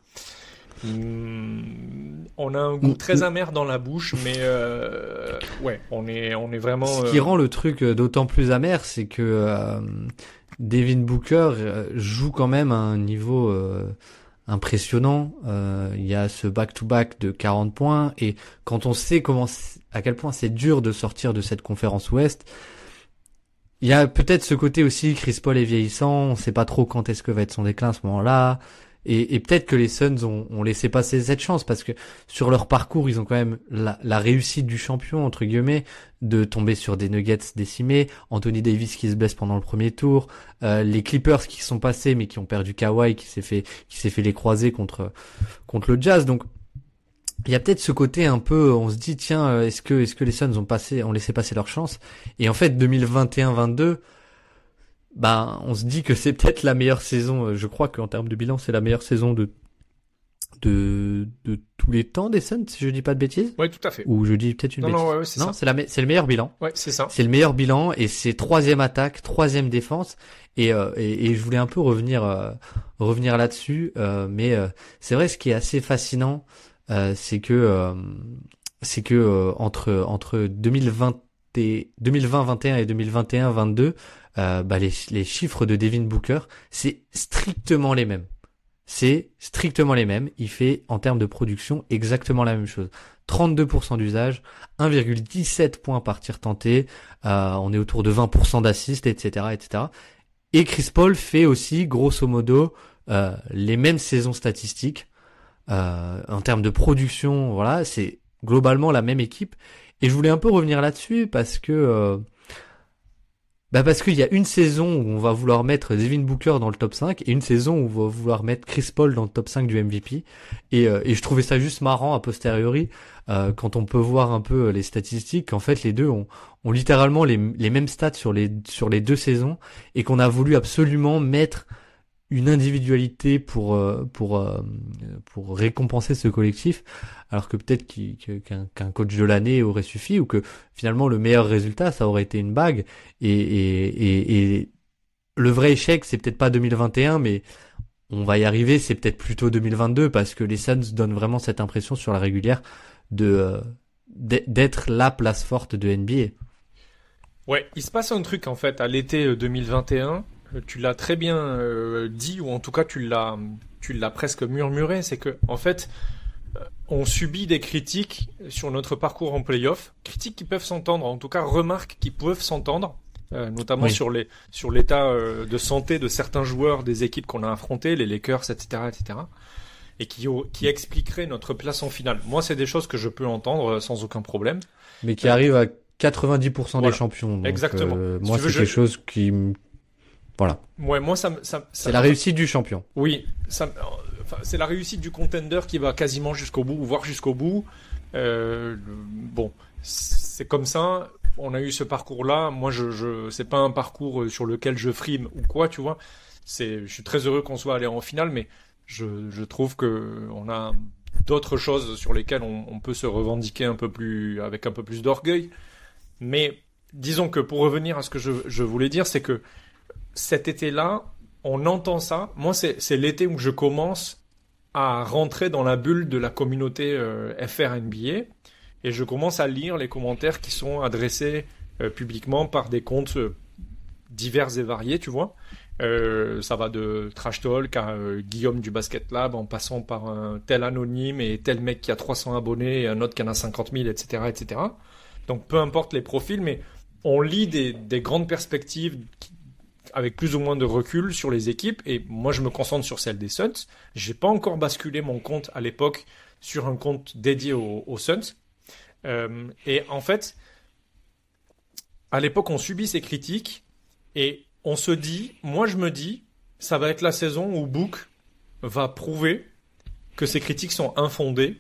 S2: Hmm, on a un goût très amer dans la bouche, mais euh, ouais, on est, on est vraiment.
S1: Ce qui
S2: euh,
S1: rend le truc d'autant plus amer, c'est que euh, Devin Booker euh, joue quand même à un niveau euh, impressionnant. il y a ce back-to-back de 40 points, et quand on sait comment, à quel point c'est dur de sortir de cette conférence Ouest, il y a peut-être ce côté aussi, Chris Paul est vieillissant, on sait pas trop quand est-ce que va être son déclin à ce moment-là. Et, et peut-être que les Suns ont, ont, laissé passer cette chance parce que sur leur parcours, ils ont quand même la, la, réussite du champion entre guillemets de tomber sur des Nuggets décimés, Anthony Davis qui se blesse pendant le premier tour, euh, les Clippers qui sont passés mais qui ont perdu Kawhi qui s'est fait qui s'est fait les croiser contre contre le Jazz. Donc il y a peut-être ce côté un peu, on se dit tiens, euh, est-ce que est-ce que les Suns ont passé, ont laissé passer leur chance? Et en fait, 2021-22, bah, on se dit que c'est peut-être la meilleure saison. Euh, je crois qu'en termes de bilan, c'est la meilleure saison de de de tous les temps des Suns, si je dis pas de bêtises.
S2: Oui, tout à fait.
S1: Ou je dis peut-être une
S2: non,
S1: bêtise.
S2: Non, ouais, c'est
S1: non, c'est la c'est le meilleur bilan.
S2: Ouais, c'est ça.
S1: C'est le meilleur bilan et c'est troisième attaque, troisième défense. Et, euh, et, et, je voulais un peu revenir revenir là-dessus, mais c'est vrai ce qui est assez fascinant, euh, c'est que euh, c'est que euh, entre entre 2020 et 2020 21 et 2021 22 bah les, chiffres de Devin Booker c'est strictement les mêmes. C'est strictement les mêmes. Il fait en termes de production exactement la même chose. 32% d'usage 1,17 points par tir tenté on est autour de 20% d'assist etc etc et Chris Paul fait aussi grosso modo les mêmes saisons statistiques. Euh, en termes de production, voilà, c'est globalement la même équipe. Et je voulais un peu revenir là-dessus parce que euh, bah parce qu'il y a une saison où on va vouloir mettre Devin Booker dans le top 5 et une saison où on va vouloir mettre Chris Paul dans le top 5 du MVP. Et, euh, et je trouvais ça juste marrant a posteriori euh, quand on peut voir un peu les statistiques qu'en fait les deux ont, ont littéralement les, les mêmes stats sur les, sur les deux saisons et qu'on a voulu absolument mettre une individualité pour euh, pour euh, pour récompenser ce collectif alors que peut-être qu'un coach de l'année aurait suffi ou que finalement le meilleur résultat ça aurait été une bague et et, et, le vrai échec c'est peut-être pas 2021 mais on va y arriver c'est peut-être plutôt 2022 parce que les Suns donnent vraiment cette impression sur la régulière de euh, d'être la place forte de NBA.
S2: Ouais, il se passe un truc en fait à l'été 2021 tu l'as très bien euh, dit, ou en tout cas tu l'as, tu l'as presque murmuré, c'est que en fait, euh, on subit des critiques sur notre parcours en playoff, critiques qui peuvent s'entendre, en tout cas remarques qui peuvent s'entendre, euh, notamment sur les sur l'état de santé de certains joueurs des équipes qu'on a affrontées, les Lakers, etc., etc., et qui qui expliqueraient notre place en finale. Moi, c'est des choses que je peux entendre sans aucun problème.
S1: Mais qui arrivent à 90% des champions. Donc,
S2: Exactement.
S1: moi, c'est quelque chose qui voilà.
S2: Ouais, moi ça, ça,
S1: c'est la réussite du champion.
S2: Oui, ça, enfin, c'est la réussite du contender qui va quasiment jusqu'au bout, voire jusqu'au bout. Euh, bon, c'est comme ça. On a eu ce parcours-là. Moi, je, je, c'est pas un parcours sur lequel je frime ou quoi, tu vois. C'est, je suis très heureux qu'on soit allé en finale, mais je, je trouve que on a d'autres choses sur lesquelles on, on, peut se revendiquer un peu plus, avec un peu plus d'orgueil. Mais disons que pour revenir à ce que je, je voulais dire, c'est que cet été-là, on entend ça. Moi, c'est l'été où je commence à rentrer dans la bulle de la communauté euh, FRNBA et je commence à lire les commentaires qui sont adressés euh, publiquement par des comptes euh, divers et variés, tu vois. ça va de Trash Talk à Guillaume du Basket Lab en passant par un tel anonyme et tel mec qui a 300 abonnés et un autre qui en a 50 000, etc., etc. Donc peu importe les profils, mais on lit des, des grandes perspectives qui, avec plus ou moins de recul sur les équipes et moi je me concentre sur celle des Suns. J'ai pas encore basculé mon compte à l'époque sur un compte dédié aux, Suns. Euh, et en fait, à l'époque, on subit ces critiques et on se dit, moi je me dis, ça va être la saison où Book va prouver que ces critiques sont infondées.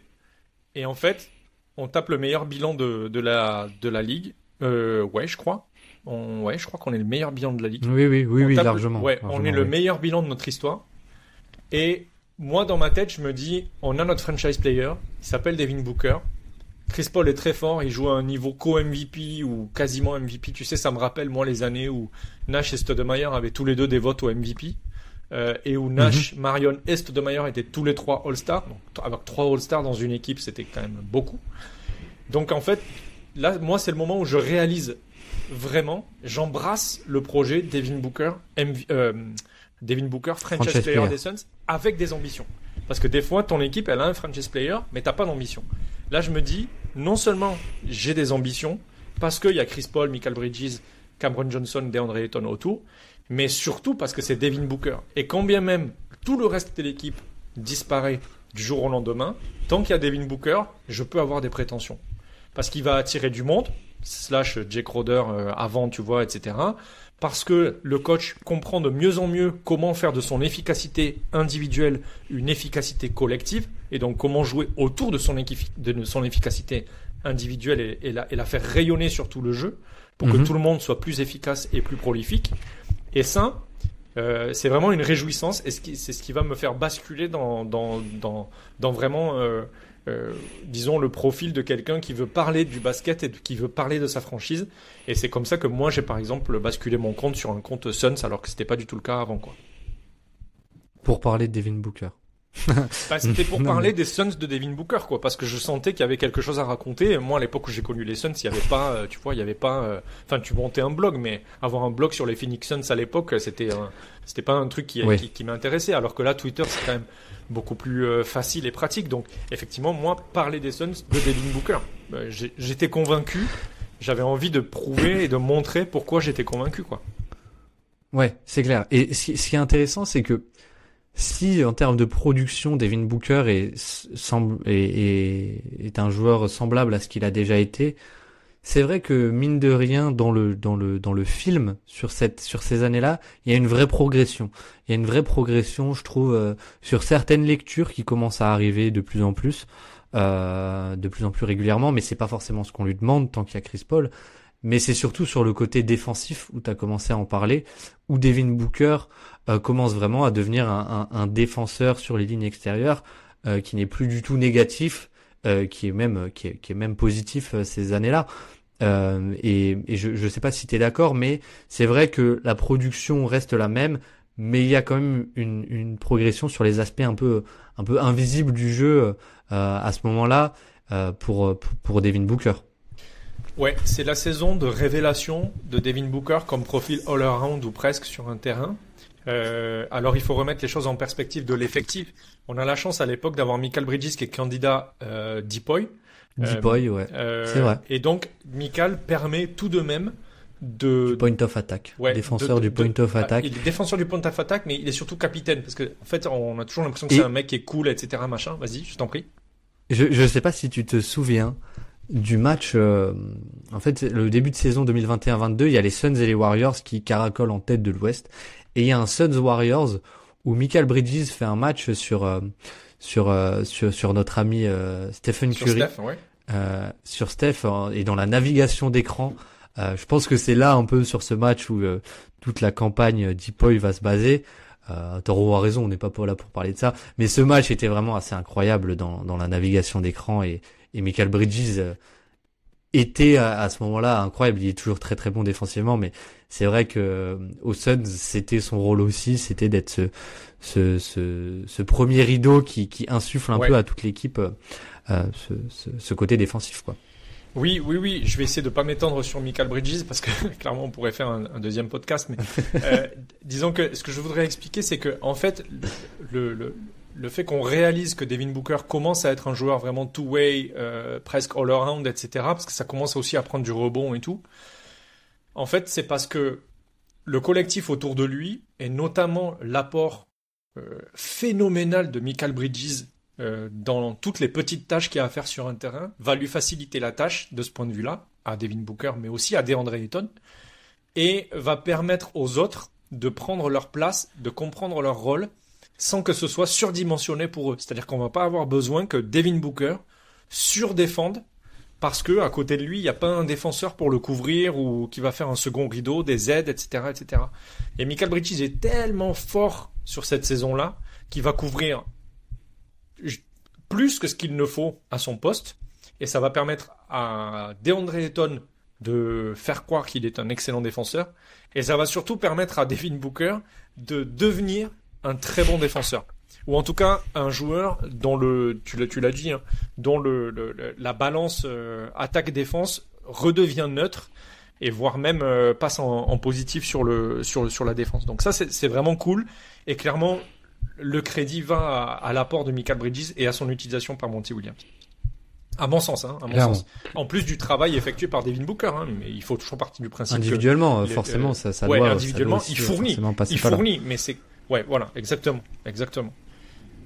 S2: Et en fait, on tape le meilleur bilan de, la, de la ligue. Euh, ouais, je crois. On, ouais, je crois qu'on est le meilleur bilan de la ligue.
S1: Oui, oui, oui, oui largement.
S2: Ouais, on est le meilleur bilan de notre histoire. Et moi, dans ma tête, je me dis, on a notre franchise player, il s'appelle Devin Booker. Chris Paul est très fort, il joue à un niveau co-MVP ou quasiment MVP. Tu sais, ça me rappelle, moi, les années où Nash et Stoudemire avaient tous les deux des votes au MVP. euh, et où Nash, Marion et Stoudemire étaient tous les trois All-Stars. Donc, avec trois All-Stars dans une équipe, c'était quand même beaucoup. Donc en fait, là, moi, c'est le moment où je réalise vraiment, j'embrasse le projet Devin Booker, euh, Devin Booker, franchise, player, des Suns, avec des ambitions. Parce que des fois, ton équipe, elle a un franchise player, mais t'as pas d'ambition. Là, je me dis, non seulement j'ai des ambitions, parce qu'il y a Chris Paul, Michael Bridges, Cameron Johnson, DeAndre Ayton autour, mais surtout parce que c'est Devin Booker. Et quand bien même tout le reste de l'équipe disparaît du jour au lendemain, tant qu'il y a Devin Booker, je peux avoir des prétentions. Parce qu'il va attirer du monde, slash Jake Roder euh, avant, tu vois, etc. Parce que le coach comprend de mieux en mieux comment faire de son efficacité individuelle une efficacité collective, et donc comment jouer autour de son, de son efficacité individuelle et, la, faire rayonner sur tout le jeu, pour que mhm. tout le monde soit plus efficace et plus prolifique. Et ça, euh, c'est vraiment une réjouissance et c'est ce qui va me faire basculer dans, dans, dans, dans vraiment, euh, euh, disons, le profil de quelqu'un qui veut parler du basket et qui veut parler de sa franchise. Et c'est comme ça que moi, j'ai par exemple basculé mon compte sur un compte Suns alors que c'était pas du tout le cas avant. quoi.
S1: Pour parler de Devin Booker.
S2: Bah, c'était pour parler des Suns de Devin Booker, quoi, parce que je sentais qu'il y avait quelque chose à raconter. Moi, à l'époque où j'ai connu les Suns, il y avait pas, euh, tu vois, il y avait pas, euh, enfin, tu montais un blog, mais avoir un blog sur les Phoenix Suns à l'époque, c'était, c'était pas un truc qui, qui, m'intéressait. Alors que là, Twitter, c'est quand même beaucoup plus euh, facile et pratique. Donc, effectivement, moi, parler des Suns de Devin Booker, j'étais convaincu. J'avais envie de prouver et de montrer pourquoi j'étais convaincu, quoi.
S1: Ouais, c'est clair. Et ce qui est intéressant, c'est que si en termes de production, Devin Booker est, semble, est, est, un joueur semblable à ce qu'il a déjà été, c'est vrai que mine de rien dans le dans le dans le film sur cette sur ces années-là, il y a une vraie progression. Il y a une vraie progression, je trouve, euh, sur certaines lectures qui commencent à arriver de plus en plus, euh, de plus en plus régulièrement. Mais c'est pas forcément ce qu'on lui demande tant qu'il y a Chris Paul. Mais c'est surtout sur le côté défensif où tu as commencé à en parler, où Devin Booker euh, commence vraiment à devenir un, un, un, défenseur sur les lignes extérieures euh, qui n'est plus du tout négatif, euh, qui est même qui est, qui est même positif ces années-là. et, et je ne sais pas si tu es d'accord, mais c'est vrai que la production reste la même, mais il y a quand même une, une progression sur les aspects un peu un peu invisibles du jeu à ce moment-là pour, pour pour Devin Booker.
S2: Ouais, c'est la saison de révélation de Devin Booker comme profil all-around ou presque sur un terrain. Euh, alors il faut remettre les choses en perspective de l'effectif. On a la chance à l'époque d'avoir Michael Bridges qui est candidat euh, Deepoy.
S1: Deepoy, ouais. Euh, c'est vrai.
S2: Et donc Michael permet tout de même de
S1: point of attack, ouais, défenseur du point of attack.
S2: Il est défenseur du point of attack, mais il est surtout capitaine parce que en fait on a toujours l'impression que c'est un mec qui est cool, etc. Machin. Vas-y, je t'en prie.
S1: Je je sais pas si tu te souviens du match. Euh, en fait, le début de saison 2021-22, il y a les Suns et les Warriors qui caracolent en tête de l'Ouest. Et il y a un Suns Warriors où Michael Bridges fait un match sur euh, sur, euh, sur, sur notre ami euh, Stephen Curry.
S2: Sur Steph, ouais.
S1: sur Steph et dans la navigation d'écran. je pense que c'est là un peu sur ce match où toute la campagne Deepoy va se baser. Euh, Toro a raison, on n'est pas là pour parler de ça, mais ce match était vraiment assez incroyable dans, dans la navigation d'écran et, et Michael Bridges était à, ce moment-là incroyable. Il est toujours très très bon défensivement, mais c'est vrai que euh, au Suns, c'était son rôle aussi, c'était d'être ce, ce, ce, ce, premier rideau qui, qui insuffle un peu à toute l'équipe euh, euh, ce, ce, côté défensif, quoi.
S2: Oui, oui, oui. Je vais essayer de pas m'étendre sur Michael Bridges parce que clairement on pourrait faire un, un deuxième podcast. Mais euh, disons que ce que je voudrais expliquer, c'est que en fait, le, le, le fait qu'on réalise que Devin Booker commence à être un joueur vraiment two-way, euh, presque all-around, etc., parce que ça commence aussi à prendre du rebond et tout, en fait, c'est parce que le collectif autour de lui, et notamment l'apport euh, phénoménal de Michael Bridges euh, dans toutes les petites tâches qu'il a à faire sur un terrain, va lui faciliter la tâche de ce point de vue-là, à Devin Booker, mais aussi à DeAndre Ayton, et va permettre aux autres de prendre leur place, de comprendre leur rôle, sans que ce soit surdimensionné pour eux. C'est-à-dire qu'on va pas avoir besoin que Devin Booker surdéfende parce que à côté de lui, il n'y a pas un défenseur pour le couvrir ou qui va faire un second rideau, des aides, etc., etc. Et Michael Bridges est tellement fort sur cette saison-là qu'il va couvrir plus que ce qu'il ne faut à son poste et ça va permettre à DeAndre Ayton de faire croire qu'il est un excellent défenseur et ça va surtout permettre à Devin Booker de devenir un très bon défenseur ou en tout cas un joueur dont le tu l'as tu l'as dit hein, dont le, le, la balance euh, attaque défense redevient neutre et voire même euh, passe en, en, positif sur le sur sur la défense. Donc ça c'est vraiment cool et clairement le crédit va à, à l'apport de Michael Bridges et à son utilisation par Monty Williams. À mon sens, hein, à mon sens. En plus du travail effectué par Devin Booker, hein, mais il faut toujours partir du principe
S1: individuellement, forcément, ça, ça
S2: ouais,
S1: doit.
S2: Individuellement,
S1: ça doit
S2: il fournit, il fournit, mais c'est, ouais, voilà, exactement, exactement.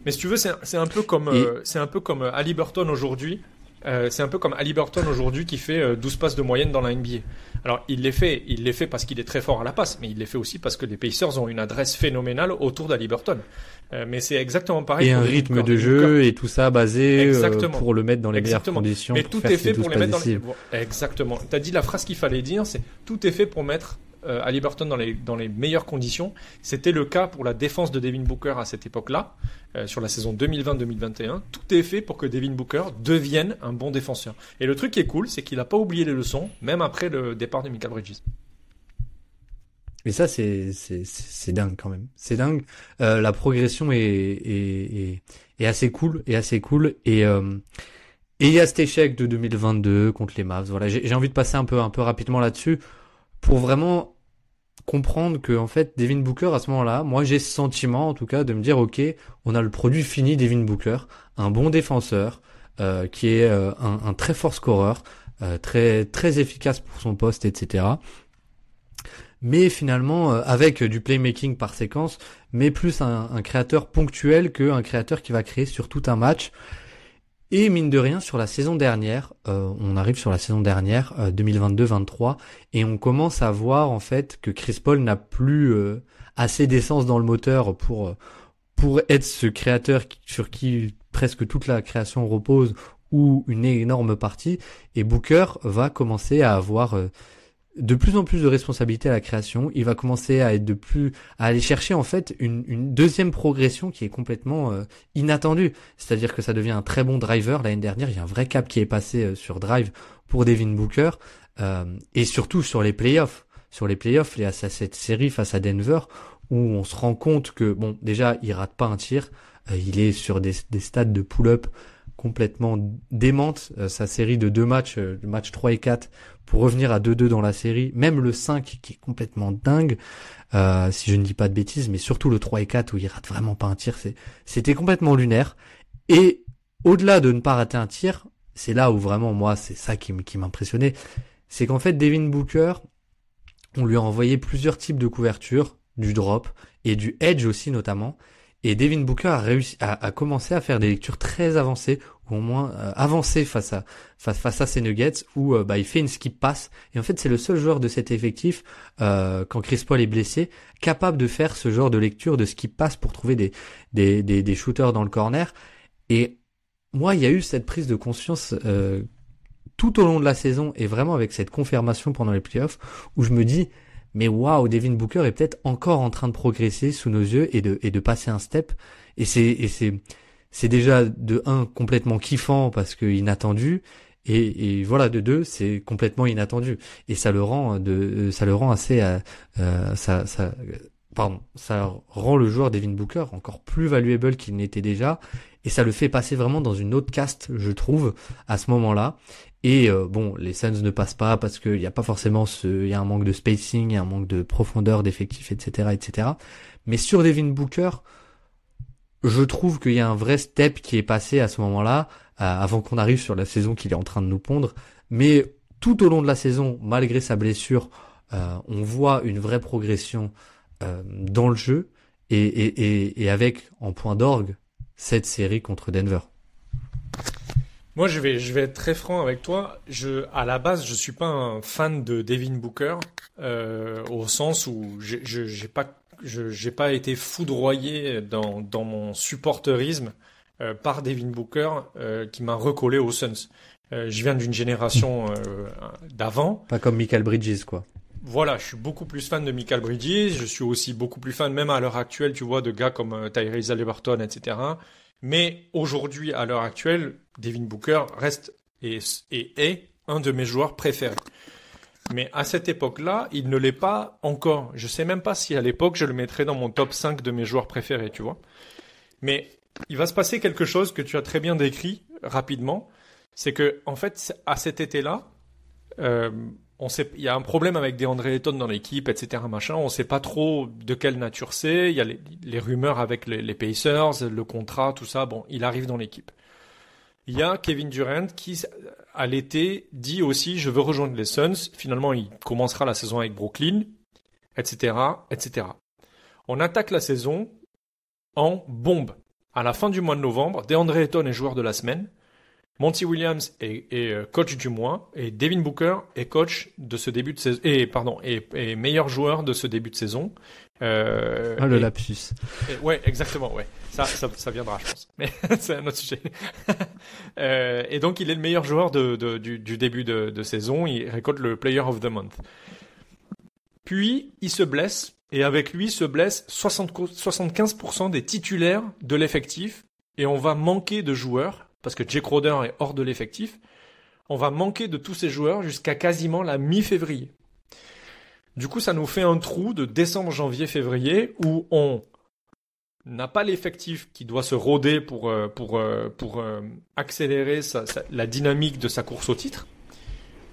S2: Mais si tu veux, c'est un peu comme, euh, c'est un peu comme euh, Ali Burton aujourd'hui. Euh, c'est un peu comme Ali Burton aujourd'hui qui fait 12 passes de moyenne dans la NBA. Alors il les fait, il les fait parce qu'il est très fort à la passe, mais il les fait aussi parce que les Pacers ont une adresse phénoménale autour d'Ali Burton. mais c'est exactement pareil.
S1: Et un rythme de jeu et tout ça basé pour le mettre dans les meilleures conditions.
S2: Mais tout est fait pour les mettre dans les... Exactement. T'as dit la phrase qu'il fallait dire, c'est tout est fait pour mettre euh, Burton dans les, meilleures conditions. C'était le cas pour la défense de Devin Booker à cette époque-là, euh, sur la saison 2020-2021. Tout est fait pour que Devin Booker devienne un bon défenseur. Et le truc qui est cool, c'est qu'il n'a pas oublié les leçons, même après le départ de Michael Bridges.
S1: Mais ça, c'est, dingue quand même. C'est dingue. Euh, la progression est, assez cool, et assez cool. Euh, et il y a cet échec de 2022 contre les Mavs. Voilà, j'ai, j'ai envie de passer un peu, un peu rapidement là-dessus pour vraiment comprendre que en fait Devin Booker à ce moment-là, moi j'ai ce sentiment en tout cas de me dire ok, on a le produit fini Devin Booker, un bon défenseur euh, qui est euh, un, très fort scoreur, euh, très très efficace pour son poste, etc. Mais finalement avec du playmaking par séquence, mais plus un, un créateur ponctuel qu'un créateur qui va créer sur tout un match. Et mine de rien, sur la saison dernière, euh, on arrive sur la saison dernière, 2022-23, euh, et on commence à voir en fait que Chris Paul n'a plus euh, assez d'essence dans le moteur pour pour être ce créateur sur qui presque toute la création repose ou une énorme partie. Et Booker va commencer à avoir de plus en plus de responsabilités à la création. Il va commencer à être de plus à aller chercher en fait une, deuxième progression qui est complètement euh, inattendue. C'est-à-dire que ça devient un très bon driver. L'année dernière, il y a un vrai cap qui est passé euh, sur drive pour Devin Booker euh, et surtout sur les playoffs. Sur les playoffs, a cette série face à Denver où on se rend compte que bon, déjà, il rate pas un tir. il est sur des, des stades de pull-up complètement démente sa série de deux matchs, match 3 et 4 pour revenir à 2-2 dans la série, même le 5 qui est complètement dingue, euh, si je ne dis pas de bêtises, mais surtout le 3 et 4 où il rate vraiment pas un tir, c'était complètement lunaire. Et au-delà de ne pas rater un tir, c'est là où vraiment moi c'est ça qui, m'impressionnait, c'est qu'en fait Devin Booker, on lui a envoyé plusieurs types de couverture, du drop et du edge aussi notamment, et Devin Booker a réussi à, commencer à faire des lectures très avancées ou au moins euh, avancées face à face, face à ces Nuggets où euh, bah, il fait une skip pass. Et en fait c'est le seul joueur de cet effectif euh, quand Chris Paul est blessé capable de faire ce genre de lecture de skip pass pour trouver des des, des, des shooters dans le corner. Et moi il y a eu cette prise de conscience tout au long de la saison et vraiment avec cette confirmation pendant les playoffs où je me dis mais waouh, Devin Booker est peut-être encore en train de progresser sous nos yeux et de, de passer un step. Et c'est, et c'est, c'est déjà de un complètement kiffant parce que inattendu. Et, voilà, de deux, c'est complètement inattendu. Et ça le rend de, ça le rend assez, euh, euh ça, ça, pardon, ça rend le joueur Devin Booker encore plus valuable qu'il n'était déjà. Et ça le fait passer vraiment dans une autre caste, je trouve, à ce moment-là. Et euh, bon, les Suns ne passent pas parce qu'il n'y a pas forcément ce, il y a un manque de spacing, y a un manque de profondeur d'effectifs, etc., etc. Mais sur Devin Booker, je trouve qu'il y a un vrai step qui est passé à ce moment-là, euh, avant qu'on arrive sur la saison qu'il est en train de nous pondre. Mais tout au long de la saison, malgré sa blessure, euh, on voit une vraie progression dans le jeu et, et avec en point d'orgue cette série contre Denver.
S2: Moi, je vais, je vais être très franc avec toi. Je, à la base, je suis pas un fan de Devin Booker, euh, au sens où je, j'ai pas, je, j'ai pas été foudroyé dans, dans mon supporterisme euh, par Devin Booker, euh, qui m'a recollé aux Suns. Euh, je viens d'une génération euh, d'avant.
S1: Pas comme Michael Bridges, quoi.
S2: Voilà, je suis beaucoup plus fan de Michael Bridges. Je suis aussi beaucoup plus fan, même à l'heure actuelle, tu vois, de gars comme euh, Tyrese Halliburton, etc. Mais aujourd'hui, à l'heure actuelle, Devin Booker reste et, est un de mes joueurs préférés. Mais à cette époque-là, il ne l'est pas encore. Je sais même pas si à l'époque je le mettrais dans mon top 5 de mes joueurs préférés, tu vois. Mais il va se passer quelque chose que tu as très bien décrit rapidement. C'est que, en fait, à cet été-là, euh, on sait, il y a un problème avec des André Ayton dans l'équipe, etc. Machin. On sait pas trop de quelle nature c'est. Il y a les, rumeurs avec les, les, Pacers, le contrat, tout ça. Bon, il arrive dans l'équipe. Il y a Kevin Durant qui, à l'été, dit aussi je veux rejoindre les Suns. Finalement, il commencera la saison avec Brooklyn, etc., etc. On attaque la saison en bombe. À la fin du mois de novembre, DeAndre Ayton est joueur de la semaine. Monty Williams est, euh, coach du mois et Devin Booker est coach de ce début de saison et pardon est, meilleur joueur de ce début de saison.
S1: Euh, ah le lapsus.
S2: ouais exactement ouais ça, ça, ça viendra je pense mais c'est un autre sujet. euh, et donc il est le meilleur joueur de, de du, du, début de, de saison il récolte le Player of the Month. Puis il se blesse et avec lui se blesse 60, 75% des titulaires de l'effectif et on va manquer de joueurs parce que Jake Crowder est hors de l'effectif, on va manquer de tous ces joueurs jusqu'à quasiment la mi-février. Du coup, ça nous fait un trou de décembre, janvier, février où on n'a pas l'effectif qui doit se rôder pour, euh, euh, euh, accélérer la dynamique de sa course au titre.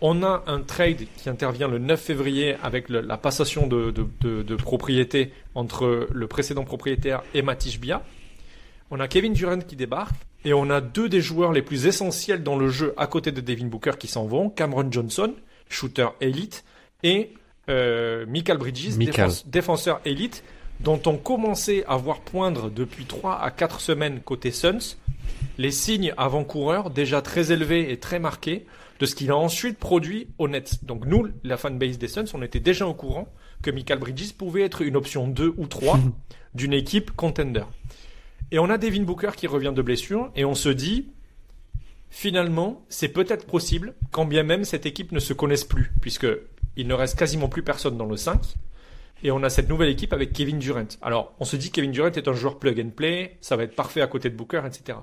S2: On a un trade qui intervient le 9 février avec la passation de, de, propriété entre le précédent propriétaire et Matisse Bia. On a Kevin Durant qui débarque et on a deux des joueurs les plus essentiels dans le jeu à côté de Devin Booker qui s'en vont, Cameron Johnson, shooter élite, et euh, Michael Bridges, défenseur élite, dont on commençait à voir poindre depuis 3 à 4 semaines côté Suns les signes avant-coureurs déjà très élevés et très marqués de ce qu'il a ensuite produit au Nets. Donc nous, la fanbase des Suns, on était déjà au courant que Michael Bridges pouvait être une option 2 ou 3 d'une équipe contender. Et on a Devin Booker qui revient de blessure et on se dit, finalement, c'est peut-être possible, quand bien même cette équipe ne se connaisse plus, puisque il ne reste quasiment plus personne dans le 5. Et on a cette nouvelle équipe avec Kevin Durant. Alors, on se dit que Kevin Durant est un joueur plug and play, ça va être parfait à côté de Booker, etc.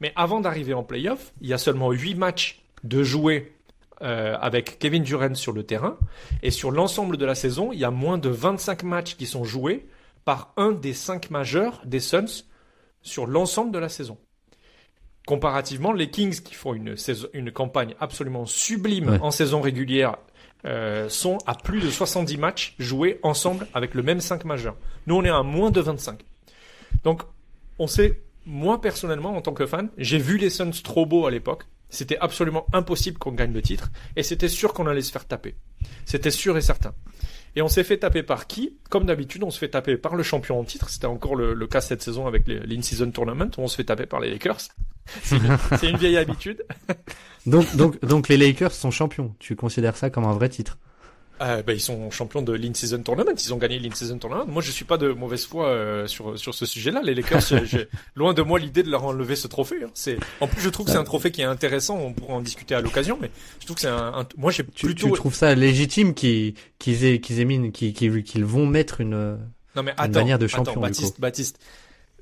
S2: Mais avant d'arriver en playoff, il y a seulement 8 matchs de jouer euh, avec Kevin Durant sur le terrain. Et sur l'ensemble de la saison, il y a moins de 25 matchs qui sont joués par un des 5 majeurs des Suns sur l'ensemble de la saison. Comparativement, les Kings qui font une, saison, une campagne absolument sublime en saison régulière euh, sont à plus de 70 matchs joués ensemble avec le même 5 majeur. Nous, on est à moins de 25. Donc, on sait, moi personnellement, en tant que fan, j'ai vu les Suns trop beaux à l'époque. C'était absolument impossible qu'on gagne le titre et c'était sûr qu'on allait se faire taper. C'était sûr et certain. Et on s'est fait taper par qui? Comme d'habitude, on se fait taper par le champion en titre. C'était encore le, cas cette saison avec l'in-season tournament. On se fait taper par les Lakers. C'est une, vieille habitude.
S1: donc, donc, donc les Lakers sont champions. Tu considères ça comme un vrai titre?
S2: Euh, bah, ils sont champions de l'in-season tournament. Ils ont gagné l'in-season tournament. Moi, je suis pas de mauvaise foi euh, sur sur ce sujet-là. Les Lakers, loin de moi l'idée de leur enlever ce trophée. Hein. C'est en plus, je trouve que c'est un trophée qui est intéressant. On pourra en discuter à l'occasion, mais je trouve que c'est un, Moi, j'ai plutôt.
S1: Tu trouves ça légitime qu'ils qu'ils aient qu'ils éminent qu'ils qu'ils vont mettre une
S2: non mais attends, manière de champion. Attends, Baptiste, Baptiste.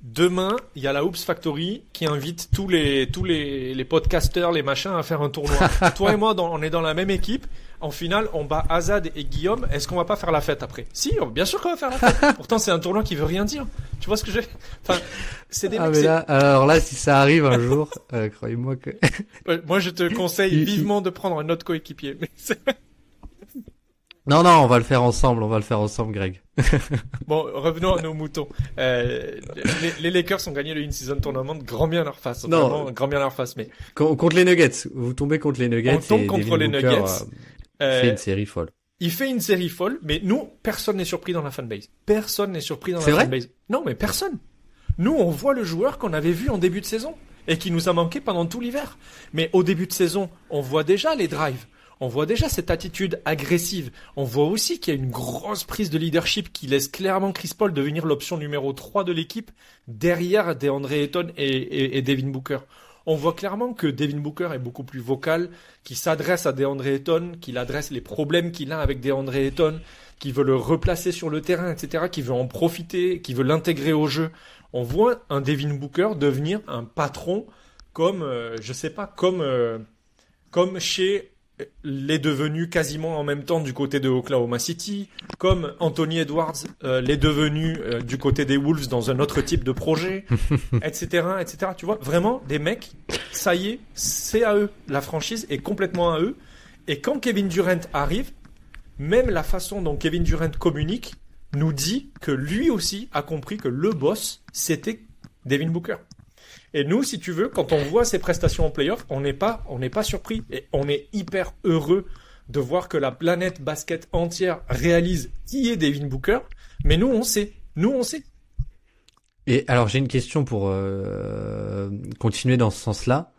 S2: Demain, il y a la Oops Factory qui invite tous les tous les, les podcasters, les machins à faire un tournoi. Toi et moi, on est dans la même équipe. En finale, on bat Azad et Guillaume. Est-ce qu'on va pas faire la fête après? Si, bien sûr qu'on va faire la fête. Pourtant, c'est un tournoi qui veut rien dire. Tu vois ce que j'ai Enfin,
S1: c'est des. Ah, mais là, alors là, si ça arrive un jour, euh, croyez-moi que.
S2: moi, je te conseille vivement de prendre un autre coéquipier. Mais
S1: non, non, on va le faire ensemble, on va le faire ensemble, Greg.
S2: bon, revenons à nos moutons. Euh, les, Lakers ont gagné le in-season tournament, grand bien leur face. Non, grand bien leur face, mais
S1: contre les Nuggets, vous tombez contre les Nuggets. On
S2: tombe contre les Nuggets.
S1: Euh, euh, fait une série folle.
S2: Il fait une série folle, mais nous, personne n'est surpris dans la fanbase. Personne n'est surpris dans la vrai fanbase. Non, mais personne. Nous, on voit le joueur qu'on avait vu en début de saison et qui nous a manqué pendant tout l'hiver. Mais au début de saison, on voit déjà les drives on voit déjà cette attitude agressive. On voit aussi qu'il y a une grosse prise de leadership qui laisse clairement Chris Paul devenir l'option numéro 3 de l'équipe derrière DeAndre Ayton et, Devin Booker. On voit clairement que Devin Booker est beaucoup plus vocal, qui s'adresse à DeAndre Ayton, qu'il adresse les problèmes qu'il a avec DeAndre Ayton, qui veut le replacer sur le terrain, etc., qui veut en profiter, qui veut l'intégrer au jeu. On voit un Devin Booker devenir un patron comme, euh, je sais pas, comme, euh, comme chez l'est devenu quasiment en même temps du côté de Oklahoma City, comme Anthony Edwards euh, l'est devenu euh, du côté des Wolves dans un autre type de projet, etc., etc. Tu vois, vraiment, des mecs, ça y est, c'est à eux. La franchise est complètement à eux. Et quand Kevin Durant arrive, même la façon dont Kevin Durant communique nous dit que lui aussi a compris que le boss, c'était Devin Booker. Et nous, si tu veux, quand on voit ses prestations en playoff, on n'est pas, on n'est pas surpris et on est hyper heureux de voir que la planète basket entière réalise qui est Devin Booker. Mais nous, on sait. Nous, on sait.
S1: Et alors, j'ai une question pour euh, continuer dans ce sens-là.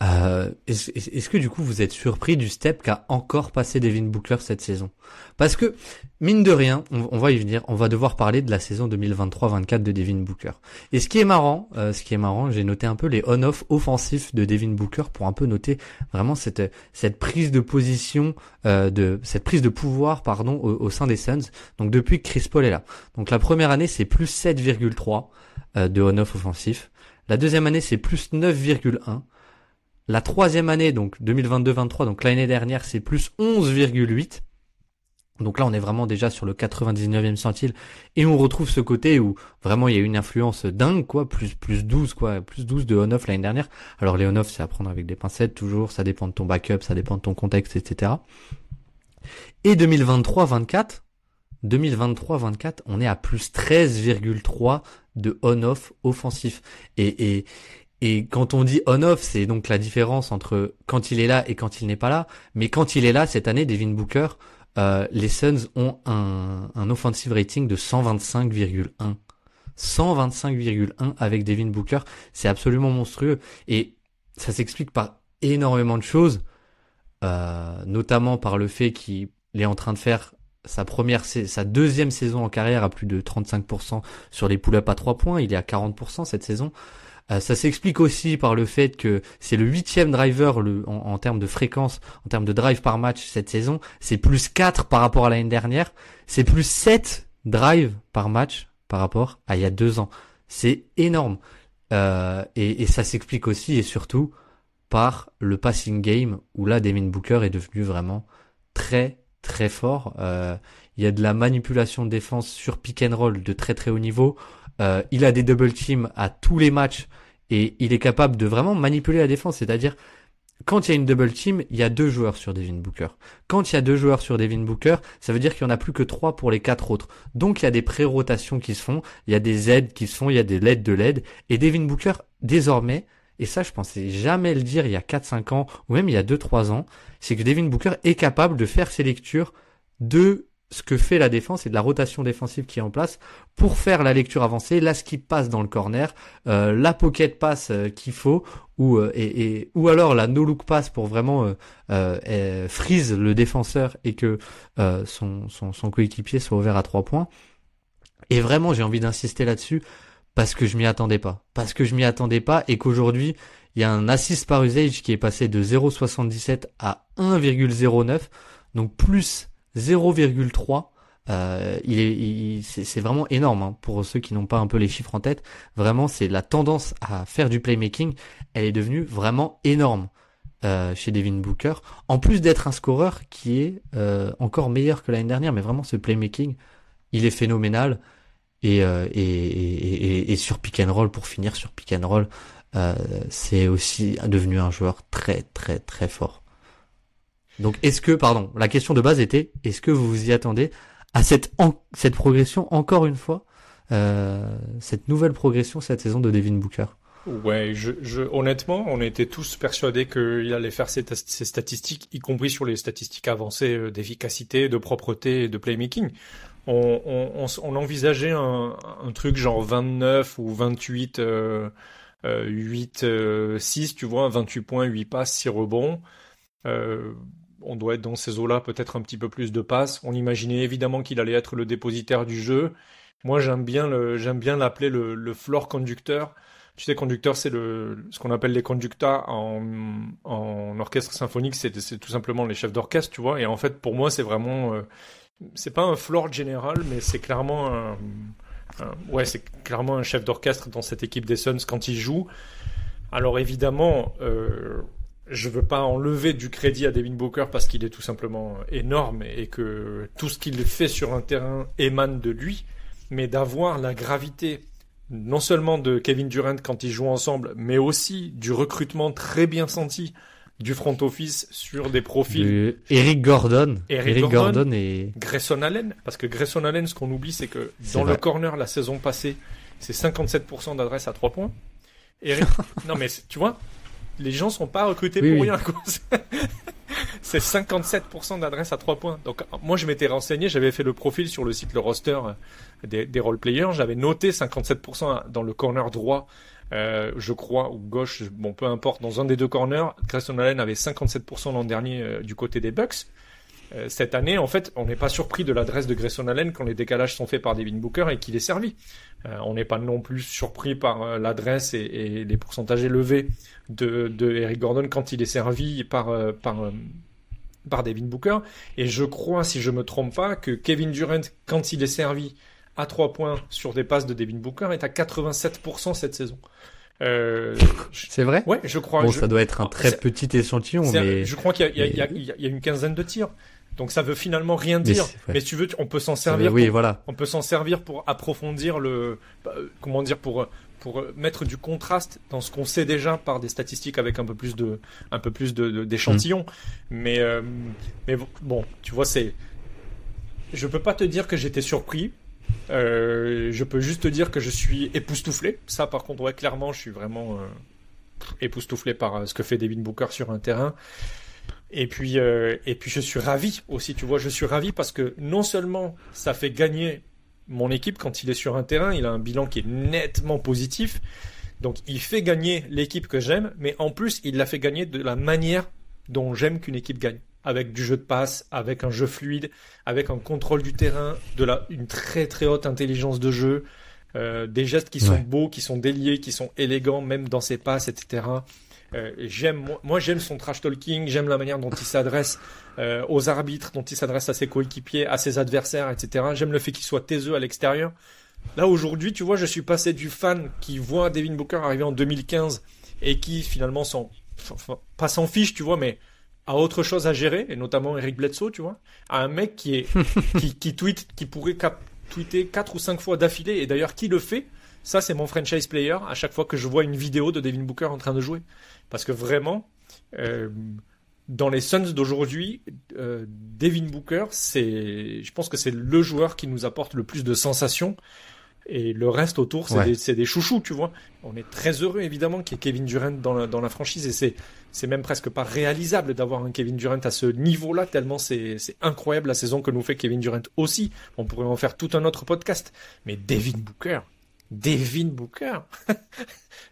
S1: Euh, est-ce, que du coup vous êtes surpris du step qu'a encore passé Devin Booker cette saison? Parce que mine de rien, on, va y venir, on va devoir parler de la saison 2023-24 de Devin Booker. Et ce qui est marrant, euh, ce qui est marrant, j'ai noté un peu les on-off offensifs de Devin Booker pour un peu noter vraiment cette prise de position, euh, de cette prise de pouvoir, pardon, au, au, sein des Suns. Donc depuis que Chris Paul est là. Donc la première année c'est plus 7,3 de on-off offensif. La deuxième année c'est plus 9,1. La troisième année, donc 2022-23, donc l'année dernière, c'est plus 11,8. Donc là, on est vraiment déjà sur le 99e centile et on retrouve ce côté où vraiment il y a une influence dingue, quoi, plus plus 12, quoi, plus 12 de on-off l'année dernière. Alors les on-off, c'est à prendre avec des pincettes toujours, ça dépend de ton backup, ça dépend de ton contexte, etc. Et 2023-24, 2023-24, on est à plus 13,3 de on-off offensif. Et, et, et quand on dit on-off, c'est donc la différence entre quand il est là et quand il n'est pas là. Mais quand il est là, cette année, Devin Booker, euh, les Suns ont un, un offensive rating de 125,1. 125,1 avec Devin Booker, c'est absolument monstrueux. Et ça s'explique par énormément de choses, euh, notamment par le fait qu'il est en train de faire sa première, sa deuxième saison en carrière à plus de 35% sur les pull-ups à 3 points. Il est à 40% cette saison. Euh, ça s'explique aussi par le fait que c'est le huitième driver en, termes de fréquence, en termes de drive par match cette saison. C'est plus 4 par rapport à l'année dernière. C'est plus 7 drives par match par rapport à il y a deux ans. C'est énorme. Euh, et, et, ça s'explique aussi et surtout par le passing game où là Devin Booker est devenu vraiment très très fort. Euh, il y a de la manipulation de défense sur pick and roll de très très haut niveau. Euh, il a des double teams à tous les matchs et il est capable de vraiment manipuler la défense. C'est-à-dire, quand il y a une double team, il y a deux joueurs sur Devin Booker. Quand il y a deux joueurs sur Devin Booker, ça veut dire qu'il n'y en a plus que trois pour les quatre autres. Donc il y a des pré-rotations qui se font, il y a des aides qui se font, il y a des LED de LED. Et Devin Booker, désormais, et ça je pensais jamais le dire il y a 4-5 ans, ou même il y a 2-3 ans, c'est que Devin Booker est capable de faire ses lectures de ce que fait la défense et de la rotation défensive qui est en place pour faire la lecture avancée, la skip passe dans le corner, euh, la pocket passe euh, qu'il faut, ou euh, et, ou alors la no look pass pour vraiment freeze le défenseur et que son, son, son coéquipier soit ouvert à trois points. Et vraiment, j'ai envie d'insister là-dessus parce que je m'y attendais pas, parce que je m'y attendais pas et qu'aujourd'hui il y a un assist par usage qui est passé de 0,77 à 1,09, donc plus 0,3. Euh, il est, c'est vraiment énorme hein, pour ceux qui n'ont pas un peu les chiffres en tête. Vraiment, c'est la tendance à faire du playmaking. Elle est devenue vraiment énorme euh, chez Devin Booker. En plus d'être un scoreur qui est euh, encore meilleur que l'année dernière, mais vraiment ce playmaking, il est phénoménal. Et, et, sur pick and roll pour finir sur pick and roll, c'est aussi devenu un joueur très très très fort. Donc est-ce que, pardon, la question de base était, est-ce que vous vous y attendez à cette, cette progression encore une fois, euh, cette nouvelle progression cette saison de Devin Booker?
S2: Ouais, je, je, honnêtement, on était tous persuadés qu'il allait faire ses, ses, statistiques, y compris sur les statistiques avancées euh, d'efficacité, de propreté et de playmaking. On, on, on, envisageait un, un, truc genre 29 ou 28, euh, 8, 6, tu vois, 28 points, 8 passes, 6 rebonds. On doit être dans ces eaux-là, peut-être un petit peu plus de passes. On imaginait évidemment qu'il allait être le dépositaire du jeu. Moi, j'aime bien j'aime bien l'appeler le, le floor conducteur. Tu sais, conducteur, c'est le, ce qu'on appelle les conducteurs en, en orchestre symphonique, c'est, tout simplement les chefs d'orchestre, tu vois. Et en fait, pour moi, c'est vraiment, euh, c'est pas un floor général, mais c'est clairement un, ouais, c'est clairement un chef d'orchestre dans cette équipe des Suns quand il joue. Alors évidemment, euh, je veux pas enlever du crédit à Devin Booker parce qu'il est tout simplement énorme et que tout ce qu'il fait sur un terrain émane de lui, mais d'avoir la gravité non seulement de Kevin Durant quand ils jouent ensemble, mais aussi du recrutement très bien senti du front office sur des profils.
S1: Eric Gordon. Eric, Gordon, et
S2: Grayson Allen. Parce que Grayson Allen, ce qu'on oublie, c'est que dans le corner la saison passée, c'est 57% d'adresse à 3 points. Eric... non mais tu vois, les gens sont pas recrutés pour rien. c'est 57% d'adresse à 3 points. Donc moi je m'étais renseigné, j'avais fait le profil sur le site le roster euh, des, des role players, j'avais noté 57% dans le corner droit, euh, je crois, ou gauche, bon peu importe, dans un des deux corners, Grayson Allen avait 57% l'an dernier euh, du côté des Bucks. Euh, cette année, en fait, on n'est pas surpris de l'adresse de Grayson Allen quand les décalages sont faits par Devin Booker et qu'il est servi. Euh, on n'est pas non plus surpris par euh, l'adresse et, les pourcentages élevés de, de, Eric Gordon quand il est servi par par par Devin Booker. Et je crois, si je me trompe pas, que Kevin Durant, quand il est servi à trois points sur des passes de Devin Booker, est à 87% cette saison.
S1: Euh, c'est vrai?
S2: Ouais, je crois.
S1: Bon, ça doit être un très petit échantillon, mais
S2: je crois qu'il y, y, y, a une quinzaine de tirs. Donc ça veut finalement rien dire. Mais, si tu veux, on peut s'en servir.
S1: Oui, voilà.
S2: On peut s'en servir pour approfondir le, bah, comment dire, pour pour mettre du contraste dans ce qu'on sait déjà par des statistiques avec un peu plus de, un peu plus de d'échantillons. Mm. Mais euh, mais bon, tu vois, c'est, je peux pas te dire que j'étais surpris. Euh, je peux juste te dire que je suis époustouflé. Ça, par contre, ouais, clairement, je suis vraiment euh, époustouflé par ce que fait Devin Booker sur un terrain. Et puis, euh, et puis je suis ravi aussi, tu vois, je suis ravi parce que non seulement ça fait gagner mon équipe quand il est sur un terrain, il a un bilan qui est nettement positif, donc il fait gagner l'équipe que j'aime, mais en plus il l'a fait gagner de la manière dont j'aime qu'une équipe gagne, avec du jeu de passe, avec un jeu fluide, avec un contrôle du terrain, de la une très très haute intelligence de jeu, euh, des gestes qui sont beaux, qui sont déliés, qui sont élégants même dans ses passes, etc. Euh, j'aime, moi, j'aime son trash talking, j'aime la manière dont il s'adresse euh, aux arbitres, dont il s'adresse à ses coéquipiers, à ses adversaires, etc. J'aime le fait qu'il soit taiseux à l'extérieur. Là aujourd'hui, tu vois, je suis passé du fan qui voit Devin Booker arriver en 2015 et qui finalement s'en, pas s'en fiche, tu vois, mais a autre chose à gérer, et notamment Eric Bledsoe, tu vois, à un mec qui est qui, qui tweet, qui pourrait tweeter quatre ou cinq fois d'affilée, et d'ailleurs qui le fait, ça c'est mon franchise player à chaque fois que je vois une vidéo de Devin Booker en train de jouer. Parce que vraiment, euh, dans les Suns d'aujourd'hui, euh, Devin Booker, c'est, je pense que c'est le joueur qui nous apporte le plus de sensations. Et le reste autour, c'est des, des, chouchous, tu vois. On est très heureux, évidemment, qu'il y ait Kevin Durant dans la, dans la franchise. Et c'est, même presque pas réalisable d'avoir un Kevin Durant à ce niveau-là, tellement c'est, c'est incroyable la saison que nous fait Kevin Durant aussi. On pourrait en faire tout un autre podcast. Mais Devin Booker, Devin Booker.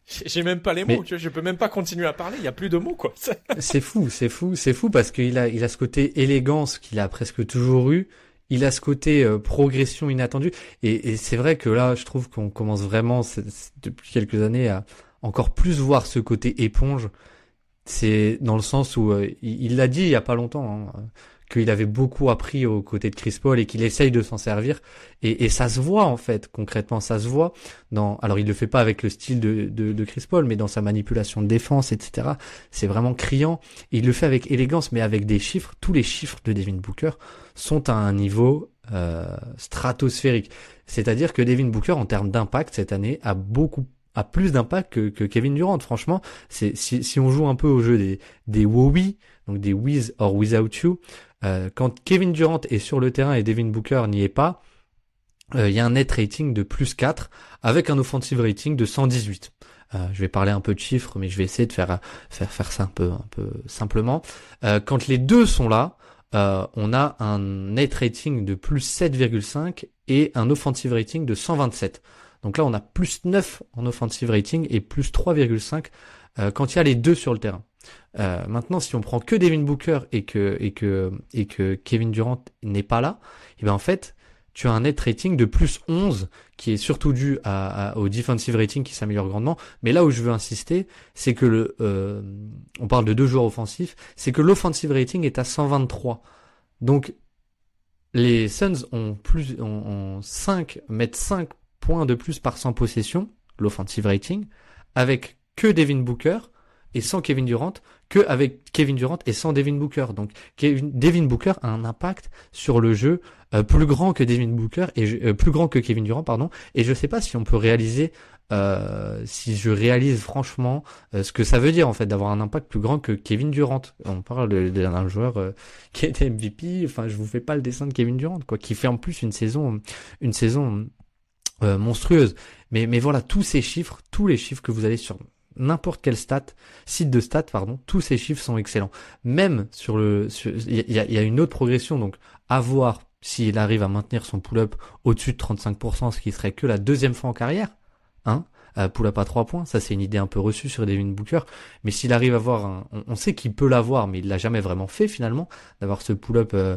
S2: J'ai même pas les mots, tu vois, je peux même pas continuer à parler, il y a plus de mots quoi.
S1: c'est fou, c'est fou, c'est fou parce qu'il a il a ce côté élégance qu'il a presque toujours eu, il a ce côté euh, progression inattendue et, c'est vrai que là je trouve qu'on commence vraiment depuis quelques années à encore plus voir ce côté éponge. C'est dans le sens où euh, il l'a dit il y a pas longtemps. Hein, qu'il avait beaucoup appris aux côtés de Chris Paul et qu'il essaye de s'en servir. Et, et, ça se voit en fait, concrètement, ça se voit dans. Alors il le fait pas avec le style de, de, Chris Paul, mais dans sa manipulation de défense, etc. C'est vraiment criant. il le fait avec élégance, mais avec des chiffres. Tous les chiffres de Devin Booker sont à un niveau euh, stratosphérique. C'est-à-dire que Devin Booker, en termes d'impact cette année, a beaucoup a plus d'impact que, Kevin Durant. Franchement, si, on joue un peu au jeu des des WoWi, donc des With or Without You, euh, quand Kevin Durant est sur le terrain et Devin Booker n'y est pas, euh, il y a un net rating de plus 4 avec un offensive rating de 118. Euh, je vais parler un peu de chiffres, mais je vais essayer de faire faire faire ça un peu un peu simplement. quand les deux sont là, on a un net rating de plus 7,5 et un offensive rating de 127. Donc là, on a plus 9 en offensive rating et plus 3,5 quand il y a les deux sur le terrain. Euh, maintenant, si on prend que Devin Booker et que Kevin Durant n'est pas là, et eh ben en fait, tu as un net rating de plus 11 qui est surtout dû au defensive rating qui s'améliore grandement. Mais là où je veux insister, c'est que le euh, on parle de deux joueurs offensifs, c'est que l'offensive rating est à 123. Donc les Suns ont plus ont, 5 mettent 5 points de plus par 100 possessions, l'offensive rating, avec que Devin Booker et sans Kevin Durant que avec Kevin Durant et sans Devin Booker. Donc Kevin, Devin Booker a un impact sur le jeu euh, plus grand que Devin Booker et euh, plus grand que Kevin Durant pardon. Et je sais pas si on peut réaliser euh, si je réalise franchement ce que ça veut dire en fait d'avoir un impact plus grand que Kevin Durant. On parle d'un joueur qui était MVP. Enfin, je vous fais pas le dessin de Kevin Durant quoi, qui fait en plus une saison une saison monstrueuse. Mais mais voilà tous ces chiffres, tous les chiffres que vous allez sur n'importe quel stat, site de stats, pardon, tous ces chiffres sont excellents. Même sur le, il y, a, une autre progression, donc à voir s'il arrive à maintenir son pull-up au-dessus de 35%, ce qui serait que la deuxième fois en carrière, hein, euh, pull-up à 3 points, ça c'est une idée un peu reçue sur Devin Booker, mais s'il arrive à avoir un, on, sait qu'il peut l'avoir, mais il l'a jamais vraiment fait finalement, d'avoir ce pull-up euh,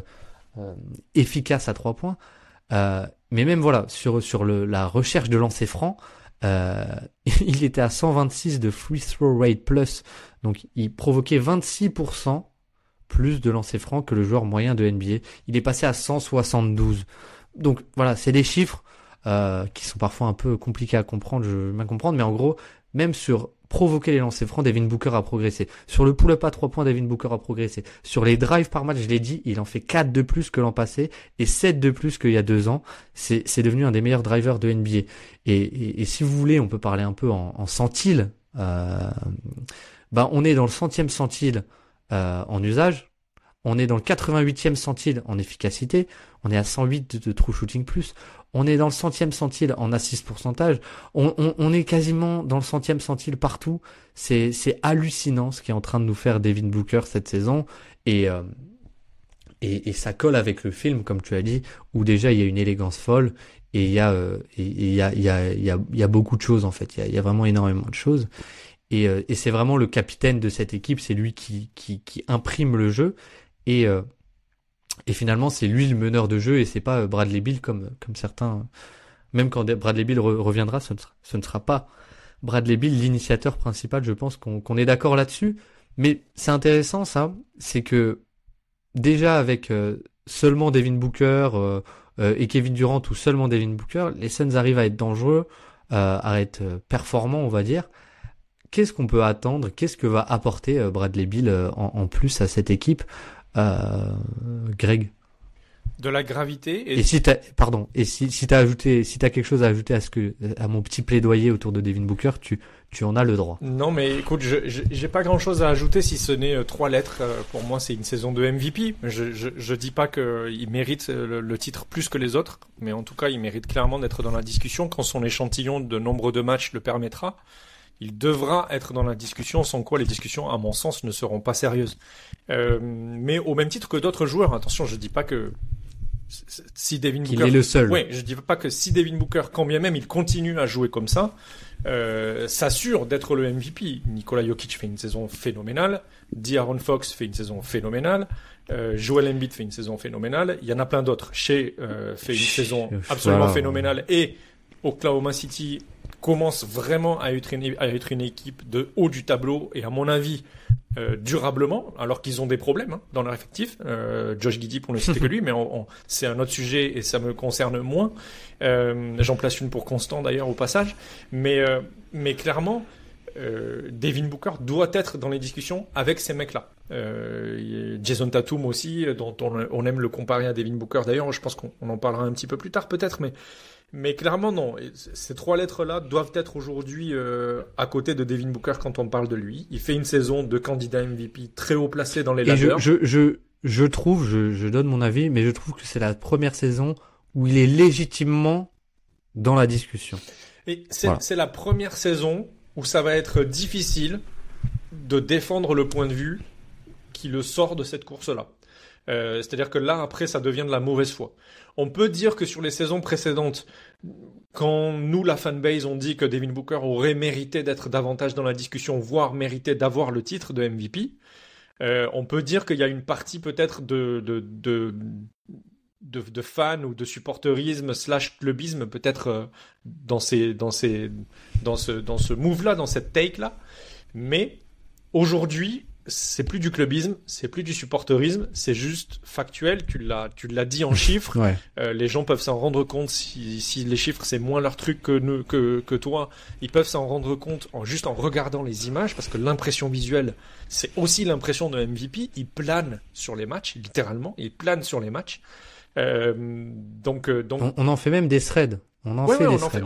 S1: euh, efficace à 3 points. mais même voilà, sur, sur la recherche de lancer franc, euh, il était à 126 de free throw rate plus, donc il provoquait 26% plus de lancers francs que le joueur moyen de NBA. Il est passé à 172. Donc voilà, c'est des chiffres euh, qui sont parfois un peu compliqués à comprendre, je vais comprendre, mais en gros, même sur provoquer les lancers francs, Devin Booker a progressé. Sur le pull-up à 3 points, Devin Booker a progressé. Sur les drives par match, je l'ai dit, il en fait 4 de plus que l'an passé et 7 de plus qu'il y a 2 ans. C'est, devenu un des meilleurs drivers de NBA. Et, et, si vous voulez, on peut parler un peu en, en centile. Euh, ben on est dans le centième centile euh, en usage. On est dans le 88e centile en efficacité. On est à 108 de, de true shooting plus. On est dans le centième centile en assist pourcentage. On, on, on, est quasiment dans le centième centile partout. C'est, c'est hallucinant ce qui est en train de nous faire Devin Booker cette saison. Et, euh, et, et, ça colle avec le film, comme tu as dit, où déjà il y a une élégance folle et il y a, euh, et, il y a, il y a, il y a, il y a beaucoup de choses en fait. Il y a, il y a vraiment énormément de choses. Et, euh, et c'est vraiment le capitaine de cette équipe. C'est lui qui, qui, qui imprime le jeu. Et euh, et finalement, c'est lui le meneur de jeu et c'est pas euh, Bradley Bill comme, comme certains. Même quand Bradley Bill reviendra, ce ne, sera, pas Bradley Bill l'initiateur principal. Je pense qu'on est d'accord là-dessus. Mais c'est intéressant ça, c'est que déjà avec euh, seulement Devin Booker euh, et Kevin Durant ou seulement Devin Booker, les Suns arrivent à être dangereux, à être performants, on va dire. Qu'est-ce qu'on peut attendre? Qu'est-ce que va apporter Bradley Bill en, plus à cette équipe? Greg
S2: de la gravité.
S1: Et, si t'as, pardon, et si, si t'as ajouté, si t'as quelque chose à ajouter à ce que, à mon petit plaidoyer autour de Devin Booker, tu, tu en as le droit.
S2: Non, mais écoute, je, j'ai pas grand chose à ajouter si ce n'est euh, trois lettres. Euh, pour moi, c'est une saison de MVP. Je, je, je dis pas qu'il mérite le, titre plus que les autres, mais en tout cas, il mérite clairement d'être dans la discussion quand son échantillon de nombre de matchs le permettra il devra être dans la discussion, sans quoi les discussions, à mon sens, ne seront pas sérieuses. Euh, mais au même titre que d'autres joueurs, attention, je dis pas que si Devin Booker,
S1: est le seul.
S2: Oui, je dis pas que si Devin Booker, quand bien même il continue à jouer comme ça, euh, s'assure d'être le MVP. Nikola Jokic fait une saison phénoménale, D'Aaron Fox fait une saison phénoménale, euh, Joel Embiid fait une saison phénoménale. Il y en a plein d'autres. Shea euh, fait une saison absolument phénoménale et Oklahoma City commence vraiment à être, une, à être une équipe de haut du tableau et à mon avis euh, durablement, alors qu'ils ont des problèmes hein, dans leur effectif. Euh, Josh Giddy pour ne citer que lui, mais c'est un autre sujet et ça me concerne moins. Euh, J'en place une pour Constant d'ailleurs au passage, mais mais clairement. Devin Booker doit être dans les discussions avec ces mecs-là. Jason Tatum aussi, dont on, on, aime le comparer à Devin Booker. D'ailleurs, je pense qu'on en parlera un petit peu plus tard peut-être, mais mais clairement, non. Ces trois lettres-là doivent être aujourd'hui euh, à côté de Devin Booker quand on parle de lui. Il fait une saison de candidat MVP très haut placé dans les
S1: Et je, je, je, je, trouve, je, je donne mon avis, mais je trouve que c'est la première saison où il est légitimement dans la discussion.
S2: Et c'est la première saison où ça va être difficile de défendre le point de vue qui le sort de cette course-là. Euh, c'est-à-dire que là, après, ça devient de la mauvaise foi. On peut dire que sur les saisons précédentes, quand nous, la fanbase, on dit que Devin Booker aurait mérité d'être davantage dans la discussion, voire mérité d'avoir le titre de MVP, euh, on peut dire qu'il y a une partie peut-être de, de, de, ou de supporterisme slash clubisme peut-être euh, dans, ces, dans, ces, dans ce, dans ce move-là, dans cette take-là. Mais aujourd'hui, c'est plus du clubisme, c'est plus du supporterisme, c'est juste factuel. Tu l'as, tu l'as dit en chiffres. Euh, les gens peuvent s'en rendre compte si, si les chiffres c'est moins leur truc que, nous, que que toi. Ils peuvent s'en rendre compte en juste en regardant les images parce que l'impression visuelle c'est aussi l'impression de MVP. Il plane sur les matchs, littéralement. Il plane sur les matchs. Euh, donc, euh, donc,
S1: on, en fait même des threads. On en fait des threads.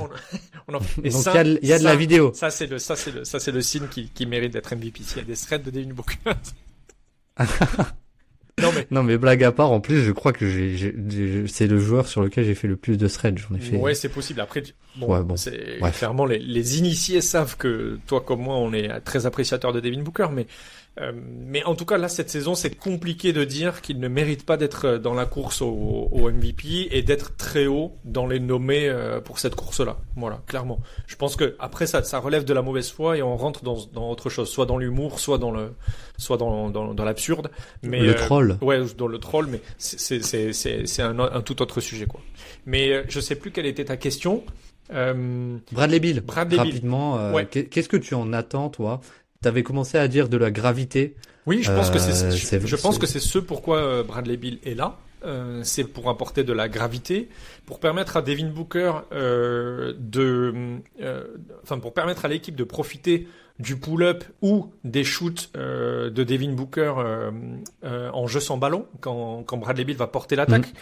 S2: on, en fait.
S1: donc il y a, de la vidéo.
S2: Ça c'est le, ça c'est le, ça c'est le signe qui, qui mérite d'être MVP. Il y a des threads de Devin Booker.
S1: non mais... non mais blague à part, en plus je crois que c'est le joueur sur lequel j'ai fait le plus de threads. J'en ai fait.
S2: Ouais c'est possible. Après bon, bon. c'est clairement les, les initiés savent que toi comme moi on est très appréciateur de Devin Booker, mais euh, mais en tout cas, là, cette saison, c'est compliqué de dire qu'il ne mérite pas d'être euh, dans la course au, au MVP et d'être très haut dans les nommés euh, pour cette course-là. Voilà, clairement. Je pense que après ça, ça relève de la mauvaise foi et on rentre dans, dans autre chose, soit dans l'humour, soit dans le, soit dans, dans, dans l'absurde.
S1: Mais le troll.
S2: Ouais, dans le troll, mais c'est c'est c'est c'est un, un tout autre sujet quoi. Mais je sais plus quelle était ta question.
S1: Euh, Bradley Bill. Bradley Rapidement, ouais. qu'est-ce que tu en attends, toi T'avais commencé à dire de la gravité.
S2: Oui, je pense que c'est, euh, je, pense que c'est ce pourquoi euh, Bradley Bill est là. Euh, c'est pour apporter de la gravité, pour permettre à Devin Booker euh, de, euh, enfin pour permettre à l'équipe de profiter du pull-up ou des shoots de Devin Booker en jeu sans ballon quand, quand Bradley Bill va porter l'attaque. Mm.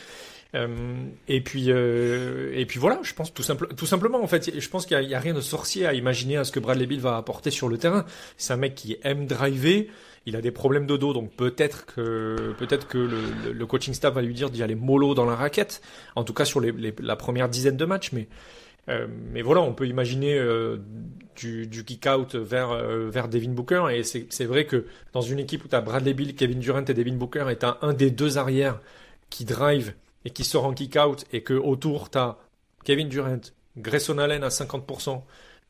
S2: Euh, et puis euh, et puis voilà, je pense tout, simple, tout simplement en fait, je pense qu'il n'y a, rien de sorcier à imaginer à ce que Bradley Bill va apporter sur le terrain. C'est un mec qui aime driver. Il a des problèmes de dos, donc peut-être que peut-être que le, coaching staff va lui dire d'y aller mollo dans la raquette. En tout cas sur la première dizaine de matchs, mais euh, mais voilà, on peut imaginer euh, du, du kick-out vers, vers Devin Booker. Et c'est vrai que dans une équipe où tu as Bradley Bill, Kevin Durant et Devin Booker, et tu un des deux arrières qui drive et qui sort en kick-out et que autour t'as Kevin Durant, Grayson Allen à 50%,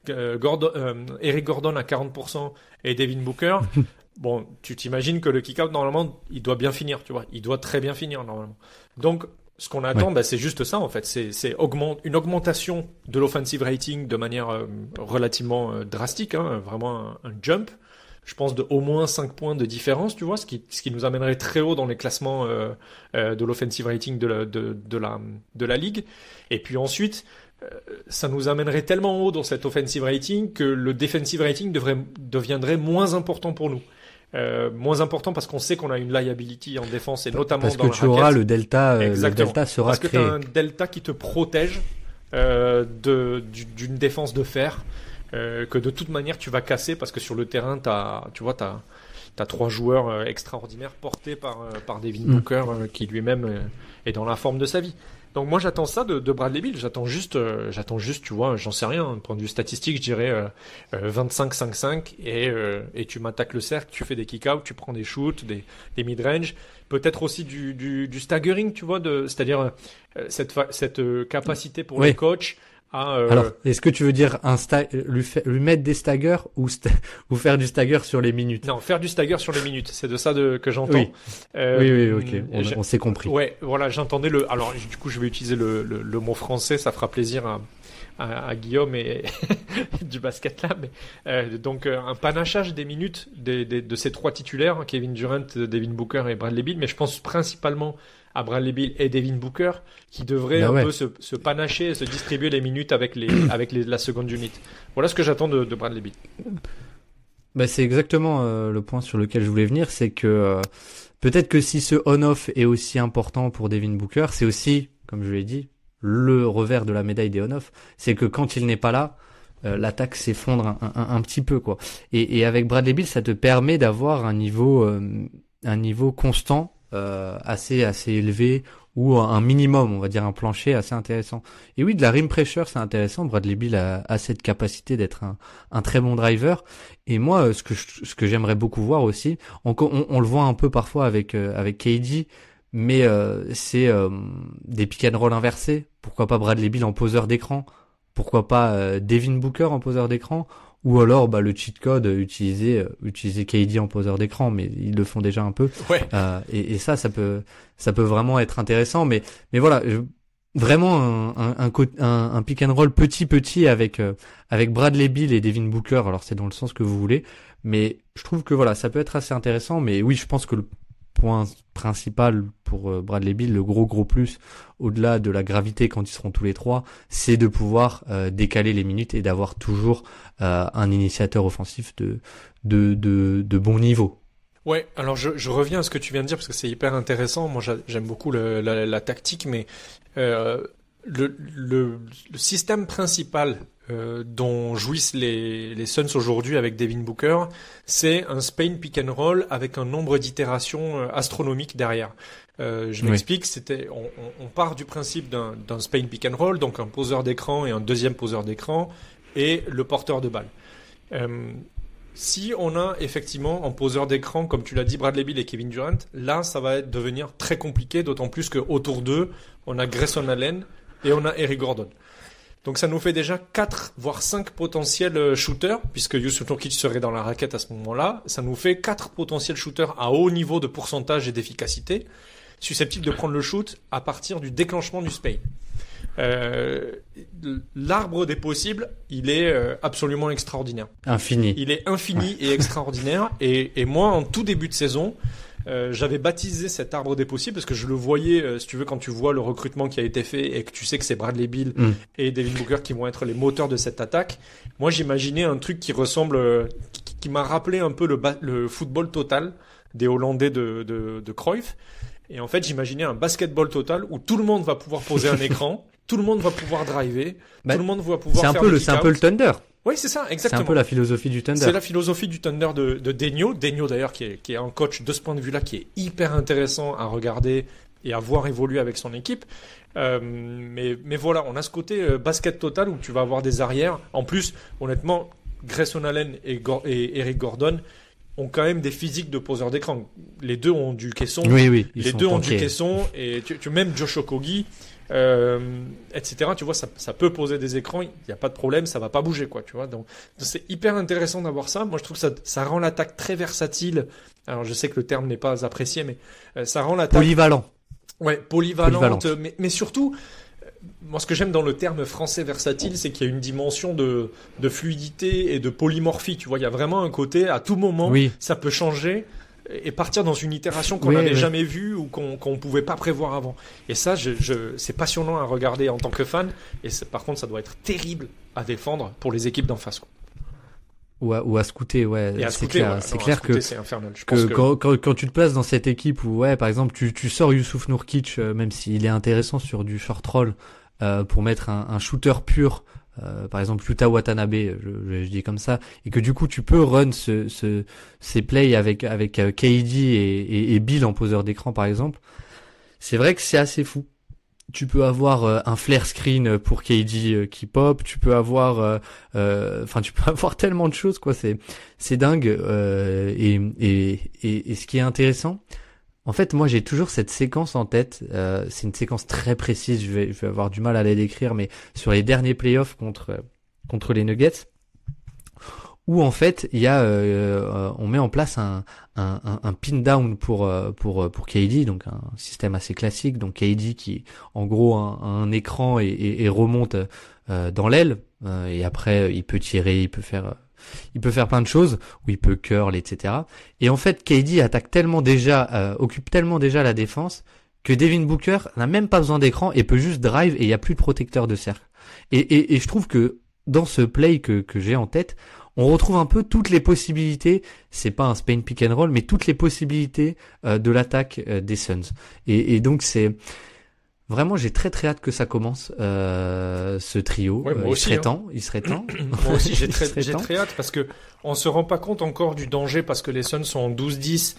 S2: euh, Gordon, euh, Eric Gordon à 40% et Devin Booker, bon, tu t'imagines que le kick-out normalement il doit bien finir, tu vois, il doit très bien finir normalement. Donc ce qu'on attend, bah, c'est juste ça en fait, c'est une augmentation de l'offensive rating de manière euh, relativement euh, drastique, hein, vraiment un, un, jump je pense, de au moins 5 points de différence, tu vois, ce qui, ce qui nous amènerait très haut dans les classements euh, euh, de l'offensive rating de la, de, de, la, de la ligue. Et puis ensuite, euh, ça nous amènerait tellement haut dans cet offensive rating que le defensive rating devrait, deviendrait moins important pour nous. Euh, moins important parce qu'on sait qu'on a une liability en défense et notamment
S1: parce
S2: dans
S1: que tu auras le delta, le delta sera
S2: parce que tu as un delta qui te protège euh, de d'une défense de fer euh, que de toute manière tu vas casser parce que sur le terrain, as, tu vois, tu as, as, trois joueurs euh, extraordinaires portés par, euh, par Devin mm. Booker qui lui-même est dans la forme de sa vie. Donc moi j'attends ça de, de Bradley Bill, j'attends juste, j'attends juste, tu vois, j'en sais rien, d'un point de vue statistique, je dirais 25-5-5 et, et tu m'attaques le cercle, tu fais des kick-out, tu prends des shoots, des, des mid-range, peut-être aussi du, du, du, staggering, tu vois, de, c'est-à-dire cette, cette capacité pour les coachs
S1: ah, euh, Alors, est-ce que tu veux dire un lui, lui mettre des staggers ou, ou faire du stagger sur les minutes?
S2: Non, faire du stagger sur les minutes, c'est de ça de, que j'entends.
S1: Oui. Euh, oui, oui, ok, on, s'est compris.
S2: Ouais, voilà, j'entendais le. Alors, du coup, je vais utiliser le, le, le mot français, ça fera plaisir à, à, à Guillaume et du basket là. Mais, euh, donc, euh, un panachage des minutes des, des, de ces trois titulaires, Kevin Durant, Devin Booker et Bradley Beal, mais je pense principalement à Bradley Bill et Devin Booker qui devraient ben un peu se, se, panacher et se distribuer les minutes avec les avec les, la seconde unité. Voilà ce que j'attends de, de, Bradley Bill.
S1: Bah c'est exactement euh, le point sur lequel je voulais venir, c'est que euh, peut-être que si ce on-off est aussi important pour Devin Booker, c'est aussi, comme je l'ai dit, le revers de la médaille des on-off, c'est que quand il n'est pas là, euh, l'attaque s'effondre un, un, un, petit peu quoi. Et, et, avec Bradley Bill, ça te permet d'avoir un niveau un niveau constant euh, assez assez élevé ou un minimum, on va dire un plancher assez intéressant. Et oui, de la rim pressure, c'est intéressant. Bradley Bill a, a cette capacité d'être un, un, très bon driver. Et moi, euh, ce que ce que j'aimerais beaucoup voir aussi, on, on, le voit un peu parfois avec euh, avec KD, mais c'est des pick and roll inversés. Pourquoi pas Bradley Bill en poseur d'écran? Pourquoi pas Devin Booker en poseur d'écran? Ou alors bah, le cheat code utiliser euh, utiliser KD en poseur d'écran mais ils le font déjà un peu
S2: ouais.
S1: euh, et, et, ça ça peut ça peut vraiment être intéressant mais mais voilà vraiment un, un, un, pick and roll petit petit avec euh, avec Bradley Bill et Devin Booker. Alors c'est dans le sens que vous voulez, mais je trouve que voilà, ça peut être assez intéressant. Mais oui, je pense que le point principal pour euh, Bradley Bill, le gros gros plus, au-delà de la gravité quand ils seront tous les trois, c'est de pouvoir euh, décaler les minutes et d'avoir toujours un initiateur offensif de, de, de, bon niveau.
S2: Ouais, alors je, reviens à ce que tu viens de dire parce que c'est hyper intéressant. Moi, j'aime beaucoup la, tactique, mais euh, le, système principal euh, dont jouissent les, les Suns aujourd'hui avec Devin Booker, c'est un Spain pick and roll avec un nombre d'itérations euh, astronomiques derrière. Euh, je m'explique, c'était, on, on, part du principe d'un Spain pick and roll, donc un poseur d'écran et un deuxième poseur d'écran et le porteur de balle. Euh, si on a effectivement en poseur d'écran, comme tu l'as dit, Bradley Bill et Kevin Durant, là, ça va devenir très compliqué, d'autant plus qu'autour d'eux, on a Grayson Allen et on a Eric Gordon. Donc ça nous fait déjà 4, voire 5 potentiels euh, shooters, puisque Yusuf Nurkic serait dans la raquette à ce moment-là. Ça nous fait 4 potentiels shooters à haut niveau de pourcentage et d'efficacité, susceptibles de prendre le shoot à partir du déclenchement du Spain. Euh, l'arbre des possibles, il est euh, absolument extraordinaire.
S1: Infini.
S2: Il est infini et extraordinaire. Et, et, moi, en tout début de saison, euh, j'avais baptisé cet arbre des possibles parce que je le voyais, euh, si tu veux, quand tu vois le recrutement qui a été fait et que tu sais que c'est Bradley Bill mm. et Devin Booker qui vont être les moteurs de cette attaque. Moi, j'imaginais un truc qui ressemble, qui, qui m'a rappelé un peu le, le, football total des Hollandais de, de, de Cruyff. Et en fait, j'imaginais un basketball total où tout le monde va pouvoir poser un écran tout le monde va pouvoir driver,
S1: bah,
S2: tout le monde va pouvoir
S1: faire un peu le, c'est un peu le Thunder.
S2: Oui, c'est ça, exactement.
S1: C'est un peu la philosophie du Thunder.
S2: C'est la philosophie du Thunder de, de Denio. Denio, d'ailleurs, qui est, qui est un coach de ce point de vue-là, qui est hyper intéressant à regarder et à voir évoluer avec son équipe. Euh, mais, mais voilà, on a ce côté euh, basket total où tu vas avoir des arrières. En plus, honnêtement, Grayson Allen et, et Eric Gordon ont quand même des physiques de poseurs d'écran. Les deux ont du caisson.
S1: Oui, oui.
S2: Les deux ont du caisson. Et tu, tu même Josh Okogi, euh, etc. Tu vois, ça, ça, peut poser des écrans, il n'y a pas de problème, ça va pas bouger, quoi, tu vois. Donc, c'est hyper intéressant d'avoir ça. Moi, je trouve que ça, ça rend l'attaque très versatile. Alors, je sais que le terme n'est pas apprécié, mais euh, ça rend l'attaque...
S1: Polyvalent.
S2: Ouais, polyvalente, mais, mais surtout, euh, moi, ce que j'aime dans le terme français versatile, c'est qu'il y a une dimension de, de fluidité et de polymorphie. Tu vois, il y a vraiment un côté, à tout moment,
S1: oui.
S2: ça peut changer et partir dans une itération qu'on n'avait jamais vue ou qu'on ne pouvait pas prévoir avant. Et ça, je, je, c'est passionnant à regarder en tant que fan. Et par contre, ça doit être terrible à défendre pour les équipes d'en face.
S1: Ou à, ou à scouter, ouais.
S2: C'est clair,
S1: c'est clair que,
S2: infernal.
S1: Je que, Quand, quand, quand, tu te places dans cette équipe où, ouais, par exemple, tu, tu sors Youssouf Nourkic, euh, même s'il est intéressant sur du short roll, euh, pour mettre un, un shooter pur euh, par exemple Yuta Watanabe, je, je, dis comme ça, et que du coup tu peux run ce, ce, ces plays avec avec euh, KD et, et, Bill en poseur d'écran par exemple, c'est vrai que c'est assez fou. Tu peux avoir euh, un flare screen pour KD qui pop, tu peux avoir, enfin tu peux avoir tellement de choses quoi, c'est c'est dingue. et, et, et, et ce qui est intéressant, en fait, moi, j'ai toujours cette séquence en tête. Euh, c'est une séquence très précise. Je vais, avoir du mal à la décrire, mais sur les derniers playoffs contre contre les Nuggets, où en fait, il y a, euh, on met en place un, un, pin down pour pour pour KD, donc un système assez classique. Donc KD qui, en gros, a un, écran et, remonte euh, dans l'aile, euh, et après, il peut tirer, il peut faire il peut faire plein de choses, où il peut curl, etc. Et en fait, KD attaque tellement déjà, euh, occupe tellement déjà la défense que Devin Booker n'a même pas besoin d'écran et peut juste drive et il n'y a plus de protecteur de cercle. Et, et, et, je trouve que dans ce play que, que j'ai en tête, on retrouve un peu toutes les possibilités, c'est pas un Spain pick and roll, mais toutes les possibilités euh, de l'attaque euh, des Suns. Et, et donc c'est Vraiment, j'ai très très hâte que ça commence euh, ce trio.
S2: Ouais, moi
S1: il
S2: aussi,
S1: serait
S2: hein.
S1: temps, il serait temps.
S2: moi aussi, j'ai très, très hâte parce que on se rend pas compte encore du danger parce que les Suns sont en 12-10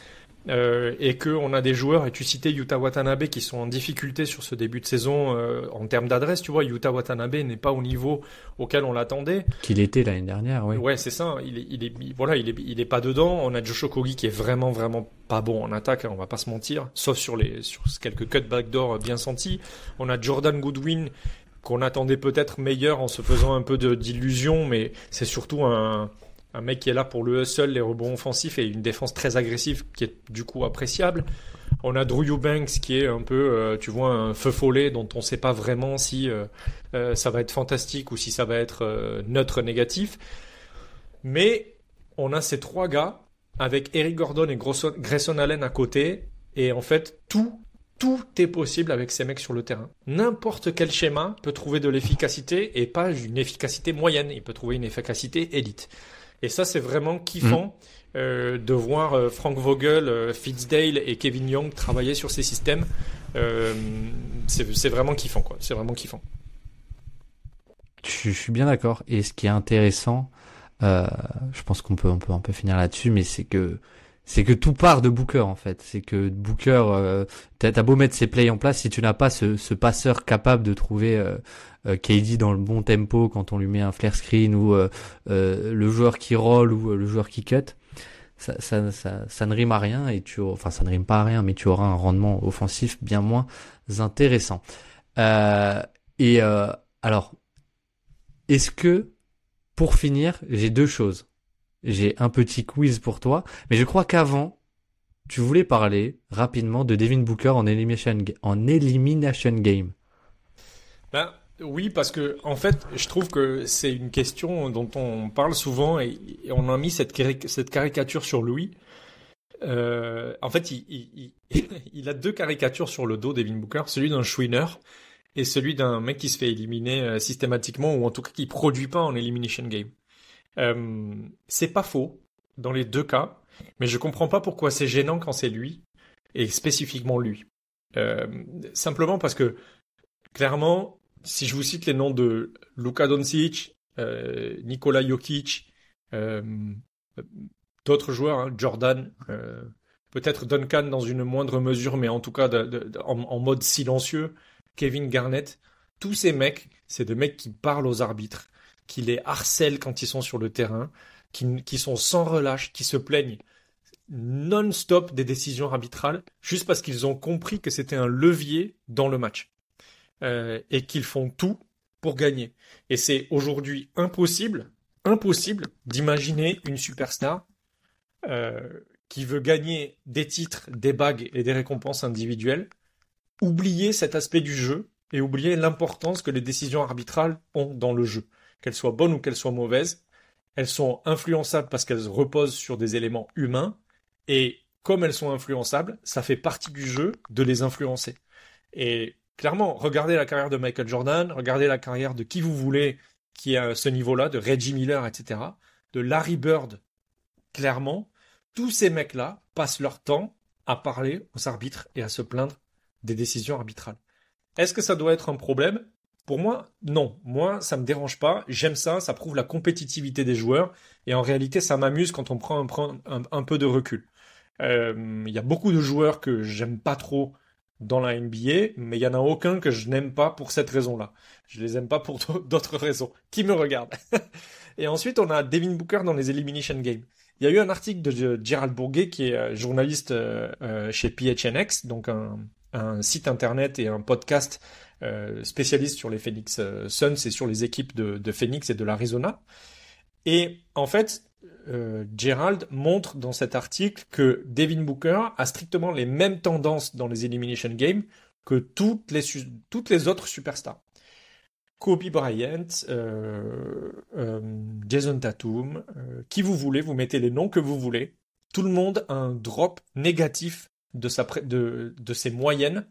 S2: euh, et que on a des joueurs, et tu citais Yuta Watanabe, qui sont en difficulté sur ce début de saison euh, en termes d'adresse. Tu vois, Yuta Watanabe n'est pas au niveau auquel on l'attendait.
S1: Qu'il était l'année dernière, oui.
S2: Ouais, c'est ça. Il est, il est, voilà, il est, il est pas dedans. On a Josh Okogi qui est vraiment, vraiment pas bon en attaque. Hein, on va pas se mentir, sauf sur les, sur quelques cutbacks d'or bien sentis. On a Jordan Goodwin qu'on attendait peut-être meilleur en se faisant un peu d'illusion, mais c'est surtout un un mec qui est là pour le hustle, les rebonds offensifs et une défense très agressive qui est du coup appréciable. On a Drew Eubanks qui est un peu, euh, tu vois, un feu follet dont on ne sait pas vraiment si euh, ça va être fantastique ou si ça va être neutre négatif. Mais on a ces trois gars avec Eric Gordon et Grayson Allen à côté. Et en fait, tout, tout est possible avec ces mecs sur le terrain. N'importe quel schéma peut trouver de l'efficacité et pas une efficacité moyenne. Il peut trouver une efficacité élite. Et ça, c'est vraiment kiffant. Mm. Euh, de voir euh, Frank Vogel, euh, Fitzdale et Kevin Young travailler sur ces systèmes. c'est vraiment kiffant, quoi. C'est vraiment kiffant.
S1: Je, suis bien d'accord. Et ce qui est intéressant, je pense qu'on peut, on peut, on peut finir là-dessus, mais c'est que c'est que tout part de Booker en fait. C'est que Booker, euh, t'as beau mettre ses plays en place, si tu n'as pas ce, ce, passeur capable de trouver euh, euh KD dans le bon tempo quand on lui met un flare screen ou euh, euh, le joueur qui roll ou le joueur qui cut, ça, ça, ça, ça, ne rime à rien et tu, enfin ça ne rime pas à rien, mais tu auras un rendement offensif bien moins intéressant. et alors, est-ce que pour finir, j'ai deux choses j'ai un petit quiz pour toi. Mais je crois qu'avant, tu voulais parler rapidement de Devin Booker en Elimination, en elimination Game.
S2: Ben, oui, parce que en fait, je trouve que c'est une question dont on parle souvent et, on a mis cette, caricature sur Louis. Euh, en fait, il, a deux caricatures sur le dos, Devin Booker, celui d'un chouineur et celui d'un mec qui se fait éliminer euh, systématiquement ou en tout cas qui produit pas en elimination game. Euh, c'est pas faux dans les deux cas, mais je comprends pas pourquoi c'est gênant quand c'est lui et spécifiquement lui. Simplement parce que clairement, si je vous cite les noms de Luka Doncic, euh, Nikola Jokic, euh, d'autres joueurs, hein, Jordan, euh, peut-être Duncan dans une moindre mesure, mais en tout cas en, mode silencieux, Kevin Garnett, tous ces mecs, c'est des mecs qui parlent aux arbitres, qui les harcèlent quand ils sont sur le terrain, qui, sont sans relâche, qui se plaignent non-stop des décisions arbitrales, juste parce qu'ils ont compris que c'était un levier dans le match. Euh, et qu'ils font tout pour gagner. Et c'est aujourd'hui impossible, impossible d'imaginer une superstar euh, qui veut gagner des titres, des bagues et des récompenses individuelles, oublier cet aspect du jeu et oublier l'importance que les décisions arbitrales ont dans le jeu qu'elles soient bonnes ou qu'elles soient mauvaises, elles sont influençables parce qu'elles reposent sur des éléments humains, et comme elles sont influençables, ça fait partie du jeu de les influencer. Et clairement, regardez la carrière de Michael Jordan, regardez la carrière de qui vous voulez qui est à ce niveau-là, de Reggie Miller, etc., de Larry Bird. Clairement, tous ces mecs-là passent leur temps à parler aux arbitres et à se plaindre des décisions arbitrales. Est-ce que ça doit être un problème? Pour moi, non. Moi, ça me dérange pas. J'aime ça. Ça prouve la compétitivité des joueurs. Et en réalité, ça m'amuse quand on prend un, peu de recul. Euh, il y a beaucoup de joueurs que j'aime pas trop dans la NBA, mais il y en a aucun que je n'aime pas pour cette raison-là. Je les aime pas pour d'autres raisons. Qui me regarde? Et ensuite, on a Devin Booker dans les Elimination Games. Il y a eu un article de Gerald Bourguet, qui est euh, journaliste euh, chez PHNX, donc un, site internet et un podcast euh, spécialiste sur les Phoenix euh, Suns et sur les équipes de, Phoenix et de l'Arizona. Et en fait, euh, Gerald montre dans cet article que Devin Booker a strictement les mêmes tendances dans les Elimination Games que toutes les, autres superstars. Kobe Bryant, Jason Tatum, qui vous voulez, vous mettez les noms que vous voulez. Tout le monde a un drop négatif de, de ses moyennes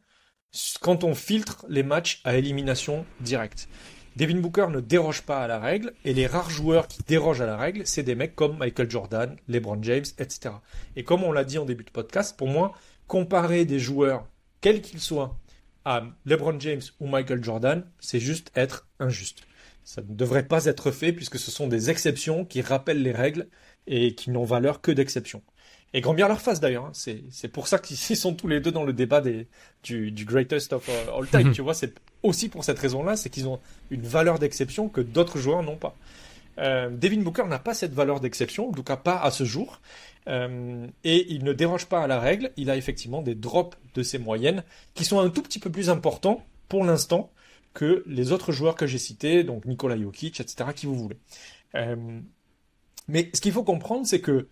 S2: quand on filtre les matchs à élimination directe. Devin Booker ne déroge pas à la règle, et les rares joueurs qui dérogent à la règle, c'est des mecs comme Michael Jordan, LeBron James, etc. Et comme on l'a dit en début de podcast, pour moi, comparer des joueurs, quels qu'ils soient, à LeBron James ou Michael Jordan, c'est juste être injuste. Ça ne devrait pas être fait puisque ce sont des exceptions qui rappellent les règles et qui n'ont valeur que d'exception. Et grand bien leur face d'ailleurs. Hein. C'est pour ça qu'ils sont tous les deux dans le débat des, du, du greatest of all time. tu vois, c'est aussi pour cette raison-là, c'est qu'ils ont une valeur d'exception que d'autres joueurs n'ont pas. Euh, Devin Booker n'a pas cette valeur d'exception, en tout cas pas à ce jour. Euh, et il ne déroge pas à la règle. Il a effectivement des drops de ses moyennes qui sont un tout petit peu plus importants pour l'instant que les autres joueurs que j'ai cités, donc Nikola Jokic, etc., qui vous voulez. Euh, mais ce qu'il faut comprendre, c'est que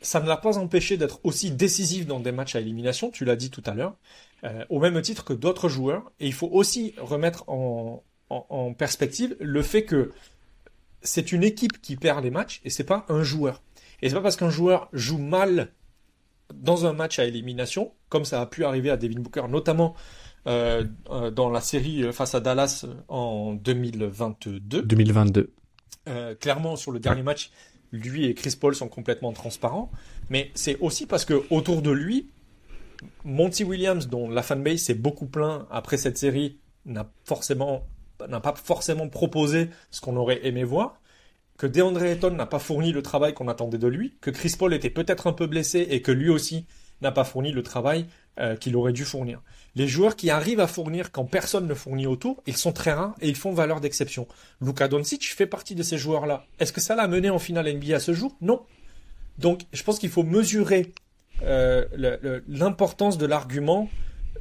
S2: ça ne l'a pas empêché d'être aussi décisif dans des matchs à élimination, tu l'as dit tout à l'heure, euh, au même titre que d'autres joueurs. Et il faut aussi remettre en, en, perspective le fait que c'est une équipe qui perd les matchs et c'est pas un joueur. Et c'est pas parce qu'un joueur joue mal dans un match à élimination, comme ça a pu arriver à Devin Booker, notamment euh, euh, dans la série face à Dallas en 2022.
S1: 2022.
S2: clairement, sur le dernier match, lui et Chris Paul sont complètement transparents, mais c'est aussi parce que autour de lui, Monty Williams, dont la fanbase s'est beaucoup plaint après cette série, n'a forcément n'a pas forcément proposé ce qu'on aurait aimé voir, que DeAndre Ayton n'a pas fourni le travail qu'on attendait de lui, que Chris Paul était peut-être un peu blessé et que lui aussi n'a pas fourni le travail euh, qu'il aurait dû fournir. Les joueurs qui arrivent à fournir quand personne ne fournit autour, ils sont très rares et ils font valeur d'exception. Luka Doncic fait partie de ces joueurs-là. Est-ce que ça l'a mené en finale NBA à ce jour? Non. Donc, je pense qu'il faut mesurer euh, l'importance de l'argument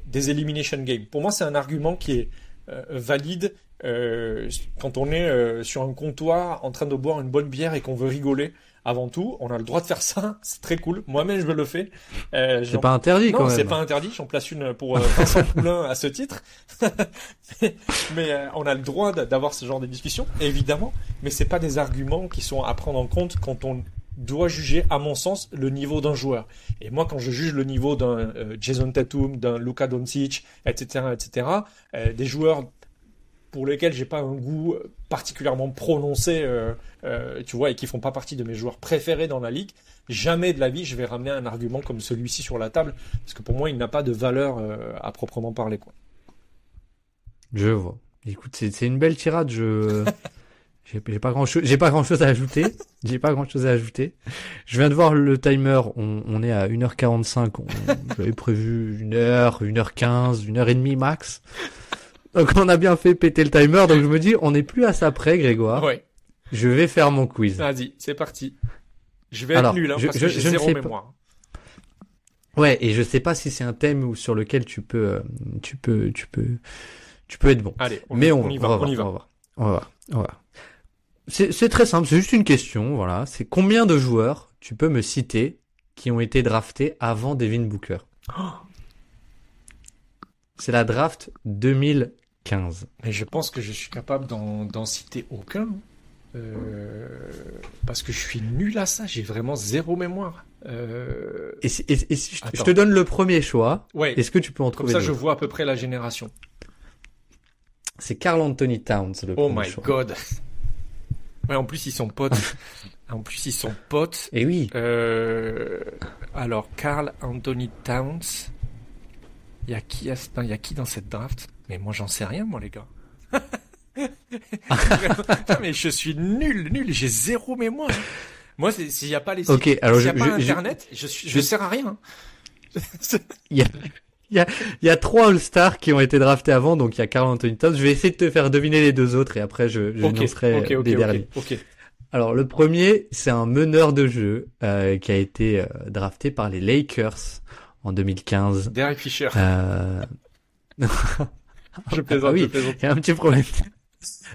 S2: des elimination games. Pour moi, c'est un argument qui est euh, valide euh, quand on est sur un comptoir en train de boire une bonne bière et qu'on veut rigoler avant tout, on a le droit de faire ça, c'est très cool. Moi-même, je le fais.
S1: Euh, c'est pas interdit
S2: non,
S1: quand même.
S2: c'est pas interdit. J'en place une pour euh, Vincent Poulain à ce titre. mais euh, on a le droit d'avoir ce genre de discussion, évidemment. Mais c'est pas des arguments qui sont à prendre en compte quand on doit juger, à mon sens, le niveau d'un joueur. Et moi, quand je juge le niveau d'un Jason Tatum, d'un Luka Doncic, etc., etc., des joueurs pour lesquels j'ai pas un goût particulièrement prononcé, euh, euh, tu vois, et qui font pas partie de mes joueurs préférés dans la ligue, jamais de la vie je vais ramener un argument comme celui-ci sur la table, parce que pour moi il n'a pas de valeur euh, à proprement parler, quoi.
S1: Je vois. Écoute, c'est une belle tirade. Je j'ai pas grand chose, j'ai pas grand chose à ajouter. j'ai pas grand chose à ajouter. Je viens de voir le timer. On, on est à 1h45. J'avais prévu 1h, 1h15, 1h30 max. Donc on a bien fait péter le timer, donc je me dis, on n'est plus à ça près, Grégoire.
S2: Ouais.
S1: Je vais faire mon quiz.
S2: Vas-y, c'est parti. Je vais être nul, hein, parce que j'ai zéro mémoire.
S1: Ouais, et je sais pas si c'est un thème sur lequel tu peux, euh, tu peux, tu peux, tu peux être bon.
S2: Allez,
S1: on, Mais
S2: on, y va,
S1: on, y va. On va On va On va C'est très simple, c'est juste une question, voilà. C'est combien de joueurs tu peux me citer qui ont été draftés avant Devin Booker? C'est la draft 2000 15.
S2: Et je pense que je suis capable d'en citer aucun. Euh, parce que je suis nul à ça, j'ai vraiment zéro mémoire.
S1: Euh... Et, si, et, si je, te donne le premier choix,
S2: ouais.
S1: est-ce que tu peux en trouver
S2: Comme ça, je vois à peu près la génération.
S1: C'est Carl Anthony Towns le
S2: oh
S1: my
S2: god. Ouais, en plus ils sont potes. en plus ils sont potes.
S1: Et oui.
S2: Euh... Alors Carl Anthony Towns. Il y a qui, il y a qui dans cette draft? Mais moi, j'en sais rien, moi, les gars. mais je suis nul, nul. J'ai zéro mémoire. Moi, s'il n'y a pas les
S1: sites, s'il
S2: n'y a pas Internet, je, je, je sers à rien.
S1: il y a, il y a, il y a trois All-Stars qui ont été draftés avant, donc il y a Carl Anthony Towns. Je vais essayer de te faire deviner les deux autres et après je, je
S2: okay, okay,
S1: okay, des derniers. Alors le premier, c'est un meneur de jeu euh, qui a été euh, drafté par les Lakers en 2015.
S2: Derek Fisher.
S1: Euh...
S2: je plaisante,
S1: oui,
S2: je plaisante.
S1: Il y a un petit problème.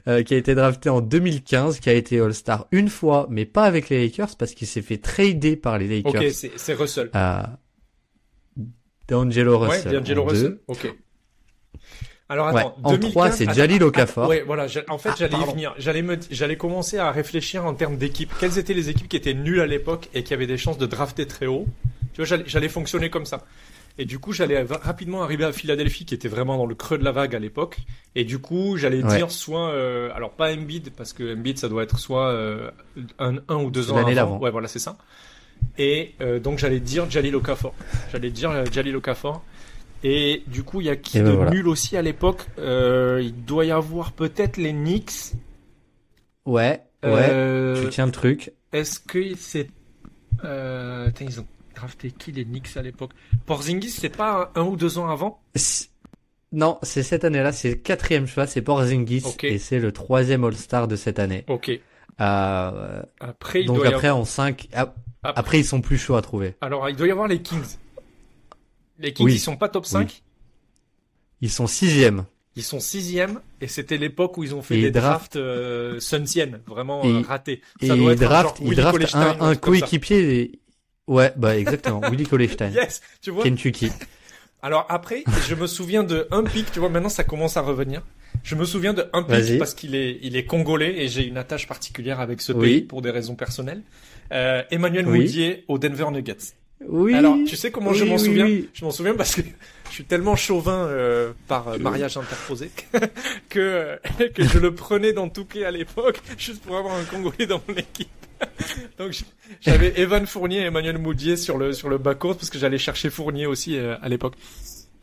S1: Euh, qui a été drafté en 2015, qui a été All-Star une fois, mais pas avec les Lakers parce qu'il s'est fait trader par les Lakers.
S2: Ok, c'est Russell.
S1: Euh, D'Angelo Russell.
S2: Ouais, D'Angelo Russell. Ok. Alors attends,
S1: ouais, en 3 c'est Jalil Okafor.
S2: Ouais, voilà, en fait, ah, j'allais y venir. J'allais me j'allais commencer à réfléchir en termes d'équipe. Quelles étaient les équipes qui étaient nulles à l'époque et qui avaient des chances de drafter très haut? Tu vois, j'allais fonctionner comme ça. Et du coup, j'allais rapidement arriver à Philadelphie, qui était vraiment dans le creux de la vague à l'époque. Et du coup, j'allais dire soit, euh, alors pas Embiid, parce que Embiid, ça doit être soit euh, un, un ou deux ans
S1: avant.
S2: avant. Ouais, voilà, c'est ça. Et euh, donc, j'allais dire Jalil Okafor. J'allais dire Jalil Okafor. Et du coup, il y a qui ben de nul aussi à l'époque? Il doit y avoir peut-être les Knicks.
S1: Ouais, ouais. tu tiens le truc.
S2: Est-ce que c'est... Euh, ils ont drafté qui les Knicks à l'époque Porzingis, c'est pas un, ou deux ans avant
S1: Non, c'est cette année-là, c'est le quatrième choix, c'est Porzingis et c'est le troisième All-Star de cette année.
S2: Ok.
S1: Euh,
S2: après,
S1: donc après
S2: avoir...
S1: en 5 après... ils sont plus chauds à trouver.
S2: Alors il doit y avoir les Kings. Les Kings, ils sont pas top 5
S1: Ils sont sixième.
S2: Ils sont sixième et c'était l'époque où ils ont fait des drafts euh, sunsiennes, vraiment euh, ratés.
S1: Ça et doit être draft, un, un coéquipier Ouais, bah exactement. Willy Kolestein.
S2: yes, tu vois.
S1: Kentucky.
S2: Alors après, je me souviens de un pic, tu vois, maintenant ça commence à revenir. Je me souviens de un pic parce qu'il est, il est congolais et j'ai une attache particulière avec ce pays pour des raisons personnelles. Euh, Emmanuel Moudier au Denver Nuggets.
S1: Oui.
S2: Alors, tu sais comment je m'en souviens? Je m'en souviens parce que je suis tellement chauvin euh, par mariage interposé que que je le prenais dans tout à l'époque juste pour avoir un Congolais dans mon équipe. Donc j'avais Evan Fournier et Emmanuel Moudier sur le sur le bas court parce que j'allais chercher Fournier aussi euh, à l'époque.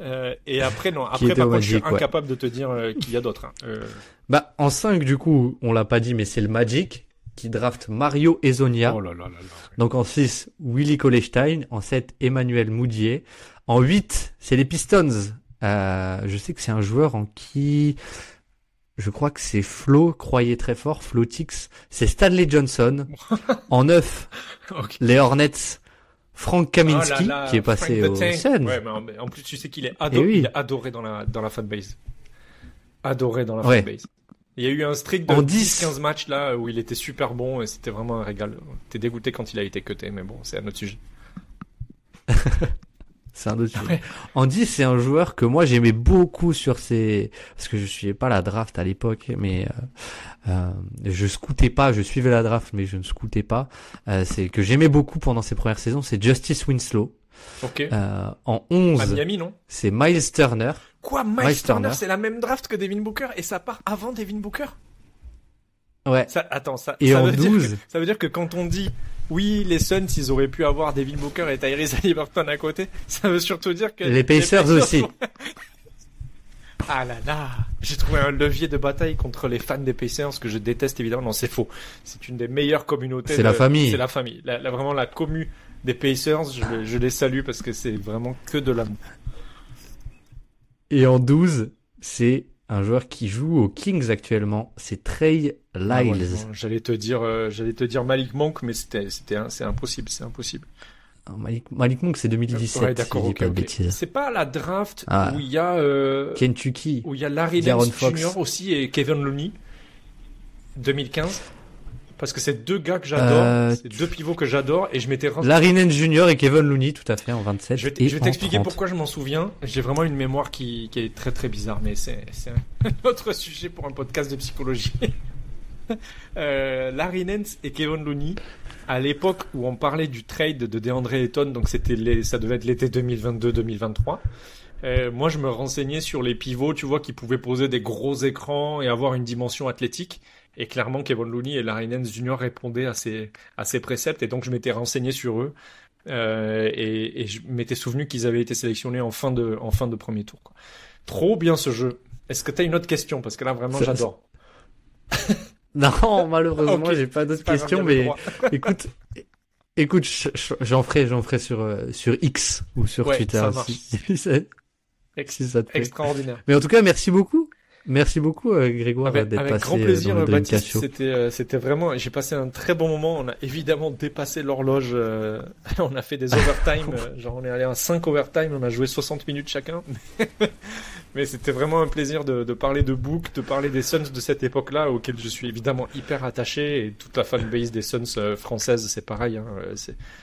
S2: Euh, et après non, après par contre je suis incapable de te dire euh, qu'il y a d'autres. Hein. Euh...
S1: Bah en 5 du coup, on l'a pas dit mais c'est le Magic qui draft Mario Ezonia.
S2: Oh là là là
S1: Donc en 6, Willy Kolestein, en 7, Emmanuel Moudier. En 8, c'est les Pistons. Euh, je sais que c'est un joueur en qui je crois que c'est Flo, croyez très fort, Flotix, c'est Stanley Johnson. en neuf, les Hornets, Frank Kaminski, oh qui est passé au Sun.
S2: Ouais, mais en, plus, tu sais qu'il est, eh adoré dans la, dans la fanbase. Adoré dans la fanbase. Il y a eu un streak de 10-15 matchs là où il était super bon et c'était vraiment un régal. T'es dégoûté quand il a été cuté, mais bon, c'est un autre sujet.
S1: C'est un autre sujet. Andy, c'est un joueur que moi j'aimais beaucoup sur ses, parce que je suivais pas la draft à l'époque, mais euh, euh, je scoutais pas, je suivais la draft, mais je ne scoutais pas. Euh, c'est que j'aimais beaucoup pendant ses premières saisons, c'est Justice Winslow.
S2: Ok.
S1: Euh, en 11,
S2: Miami, non?
S1: c'est Miles Turner.
S2: Quoi, Miles, Turner, c'est la même draft que Devin Booker et ça part avant Devin Booker?
S1: Ouais.
S2: Ça, attends, ça,
S1: et
S2: ça
S1: en
S2: veut
S1: 12,
S2: dire que, ça veut dire que quand on dit oui, les Suns, ils auraient pu avoir Devin Booker et Tyrese Haliburton à côté. Ça veut surtout dire que
S1: les Pacers, aussi.
S2: ah là là, j'ai trouvé un levier de bataille contre les fans des Pacers que je déteste évidemment. Non, c'est faux. C'est une des meilleures communautés.
S1: C'est la famille.
S2: C'est la famille. La, vraiment la commu des Pacers, je, je les salue parce que c'est vraiment que de l'amour.
S1: Et en 12, c'est un joueur qui joue aux Kings actuellement, c'est Trey ah Lyles.
S2: j'allais te dire, euh, j'allais te dire Malik Monk, mais c'était, c'était, c'est impossible, c'est impossible.
S1: Malik, Malik Monk, c'est 2017. Ouais, d'accord,
S2: ok, C'est pas la draft ah. où il y a euh,
S1: Kentucky,
S2: où il y a Larry Jr. aussi et Kevin Looney, 2015. Parce que c'est deux gars que j'adore, euh, c'est deux pivots que j'adore, et je m'étais
S1: Nance Jr. et Kevin Looney, tout à fait, en 27.
S2: Je vais t'expliquer pourquoi je m'en souviens. J'ai vraiment une mémoire qui, qui est très très bizarre, mais c'est un autre sujet pour un podcast de psychologie. euh, Larry Nance et Kevin Looney, à l'époque où on parlait du trade de DeAndre Ayton, donc c'était les, ça devait être l'été 2022-2023. Euh, moi, je me renseignais sur les pivots, tu vois, qui pouvaient poser des gros écrans et avoir une dimension athlétique. Et clairement, Kevin Looney et Larry Nance Jr. répondaient à ces, à ces préceptes. Et donc, je m'étais renseigné sur eux. Euh, et, et, je m'étais souvenu qu'ils avaient été sélectionnés en fin de, en fin de premier tour. Quoi. Trop bien ce jeu. Est-ce que tu as une autre question? Parce que là, vraiment, j'adore.
S1: non, malheureusement, j'ai pas d'autres questions. Mais écoute, écoute, j'en ferai, j'en ferai sur, euh, sur X ou sur Twitter. Ça
S2: marche. Si,
S1: ça te
S2: Extraordinaire.
S1: Mais en tout cas, merci beaucoup. Merci beaucoup euh, Grégoire
S2: d'être
S1: passé
S2: avec grand euh, plaisir Baptiste c'était euh, c'était vraiment j'ai passé un très bon moment. On a évidemment dépassé l'horloge on a fait des overtime genre on est allé à 5 overtime on a joué 60 minutes chacun. Mais c'était vraiment un plaisir de, de, parler de Book de parler des Suns de cette époque là auquel je suis évidemment hyper attaché et toute la fanbase des Suns françaises c'est pareil hein,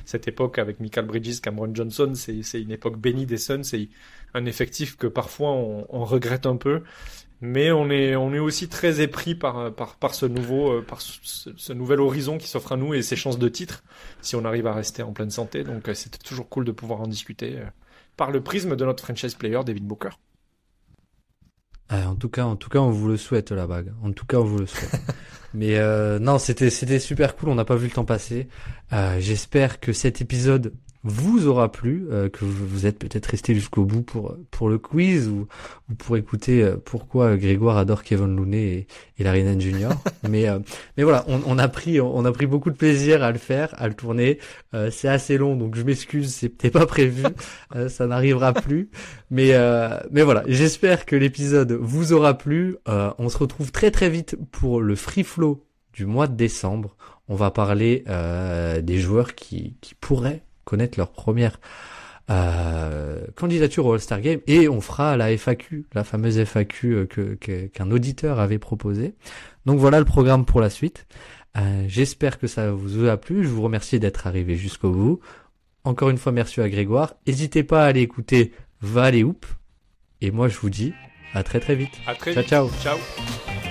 S2: cette époque avec Michael Bridges Cameron Johnson c'est une époque bénie des Suns c'est un effectif que parfois on, on regrette un peu mais on est on est aussi très épris par par par ce nouveau euh, par ce, ce nouvel horizon qui s'offre à nous et ces chances de titre si on arrive à rester en pleine santé donc euh, c'était toujours cool de pouvoir en discuter euh, par le prisme de notre franchise player David Booker.
S1: en tout cas en tout cas on vous le souhaite la bague en tout cas on vous le souhaite. Mais non c'était c'était super cool on n'a pas vu le temps passer. J'espère que cet épisode vous aura plu, euh, que vous êtes peut-être resté jusqu'au bout pour pour le quiz ou, ou pour écouter euh, pourquoi Grégoire adore Kevin Looney et, et Larry Nance Jr. mais euh, mais voilà, on, on, a pris on a pris beaucoup de plaisir à le faire, à le tourner. c'est assez long, donc je m'excuse, c'était pas prévu, ça n'arrivera plus. Mais mais voilà, j'espère que l'épisode vous aura plu. on se retrouve très très vite pour le free flow du mois de décembre. On va parler des joueurs qui qui pourraient connaître leur première euh, candidature au All-Star Game et on fera la FAQ, la fameuse FAQ euh, que qu'un auditeur avait proposé. Donc voilà le programme pour la suite. Euh, J'espère que ça vous a plu. Je vous remercie d'être arrivé jusqu'au bout. Encore une fois, merci à Grégoire. N'hésitez pas à aller écouter Val et Hoop. Et moi, je vous dis à très très vite.
S2: À très
S1: ciao,
S2: vite.
S1: Ciao.
S2: Ciao.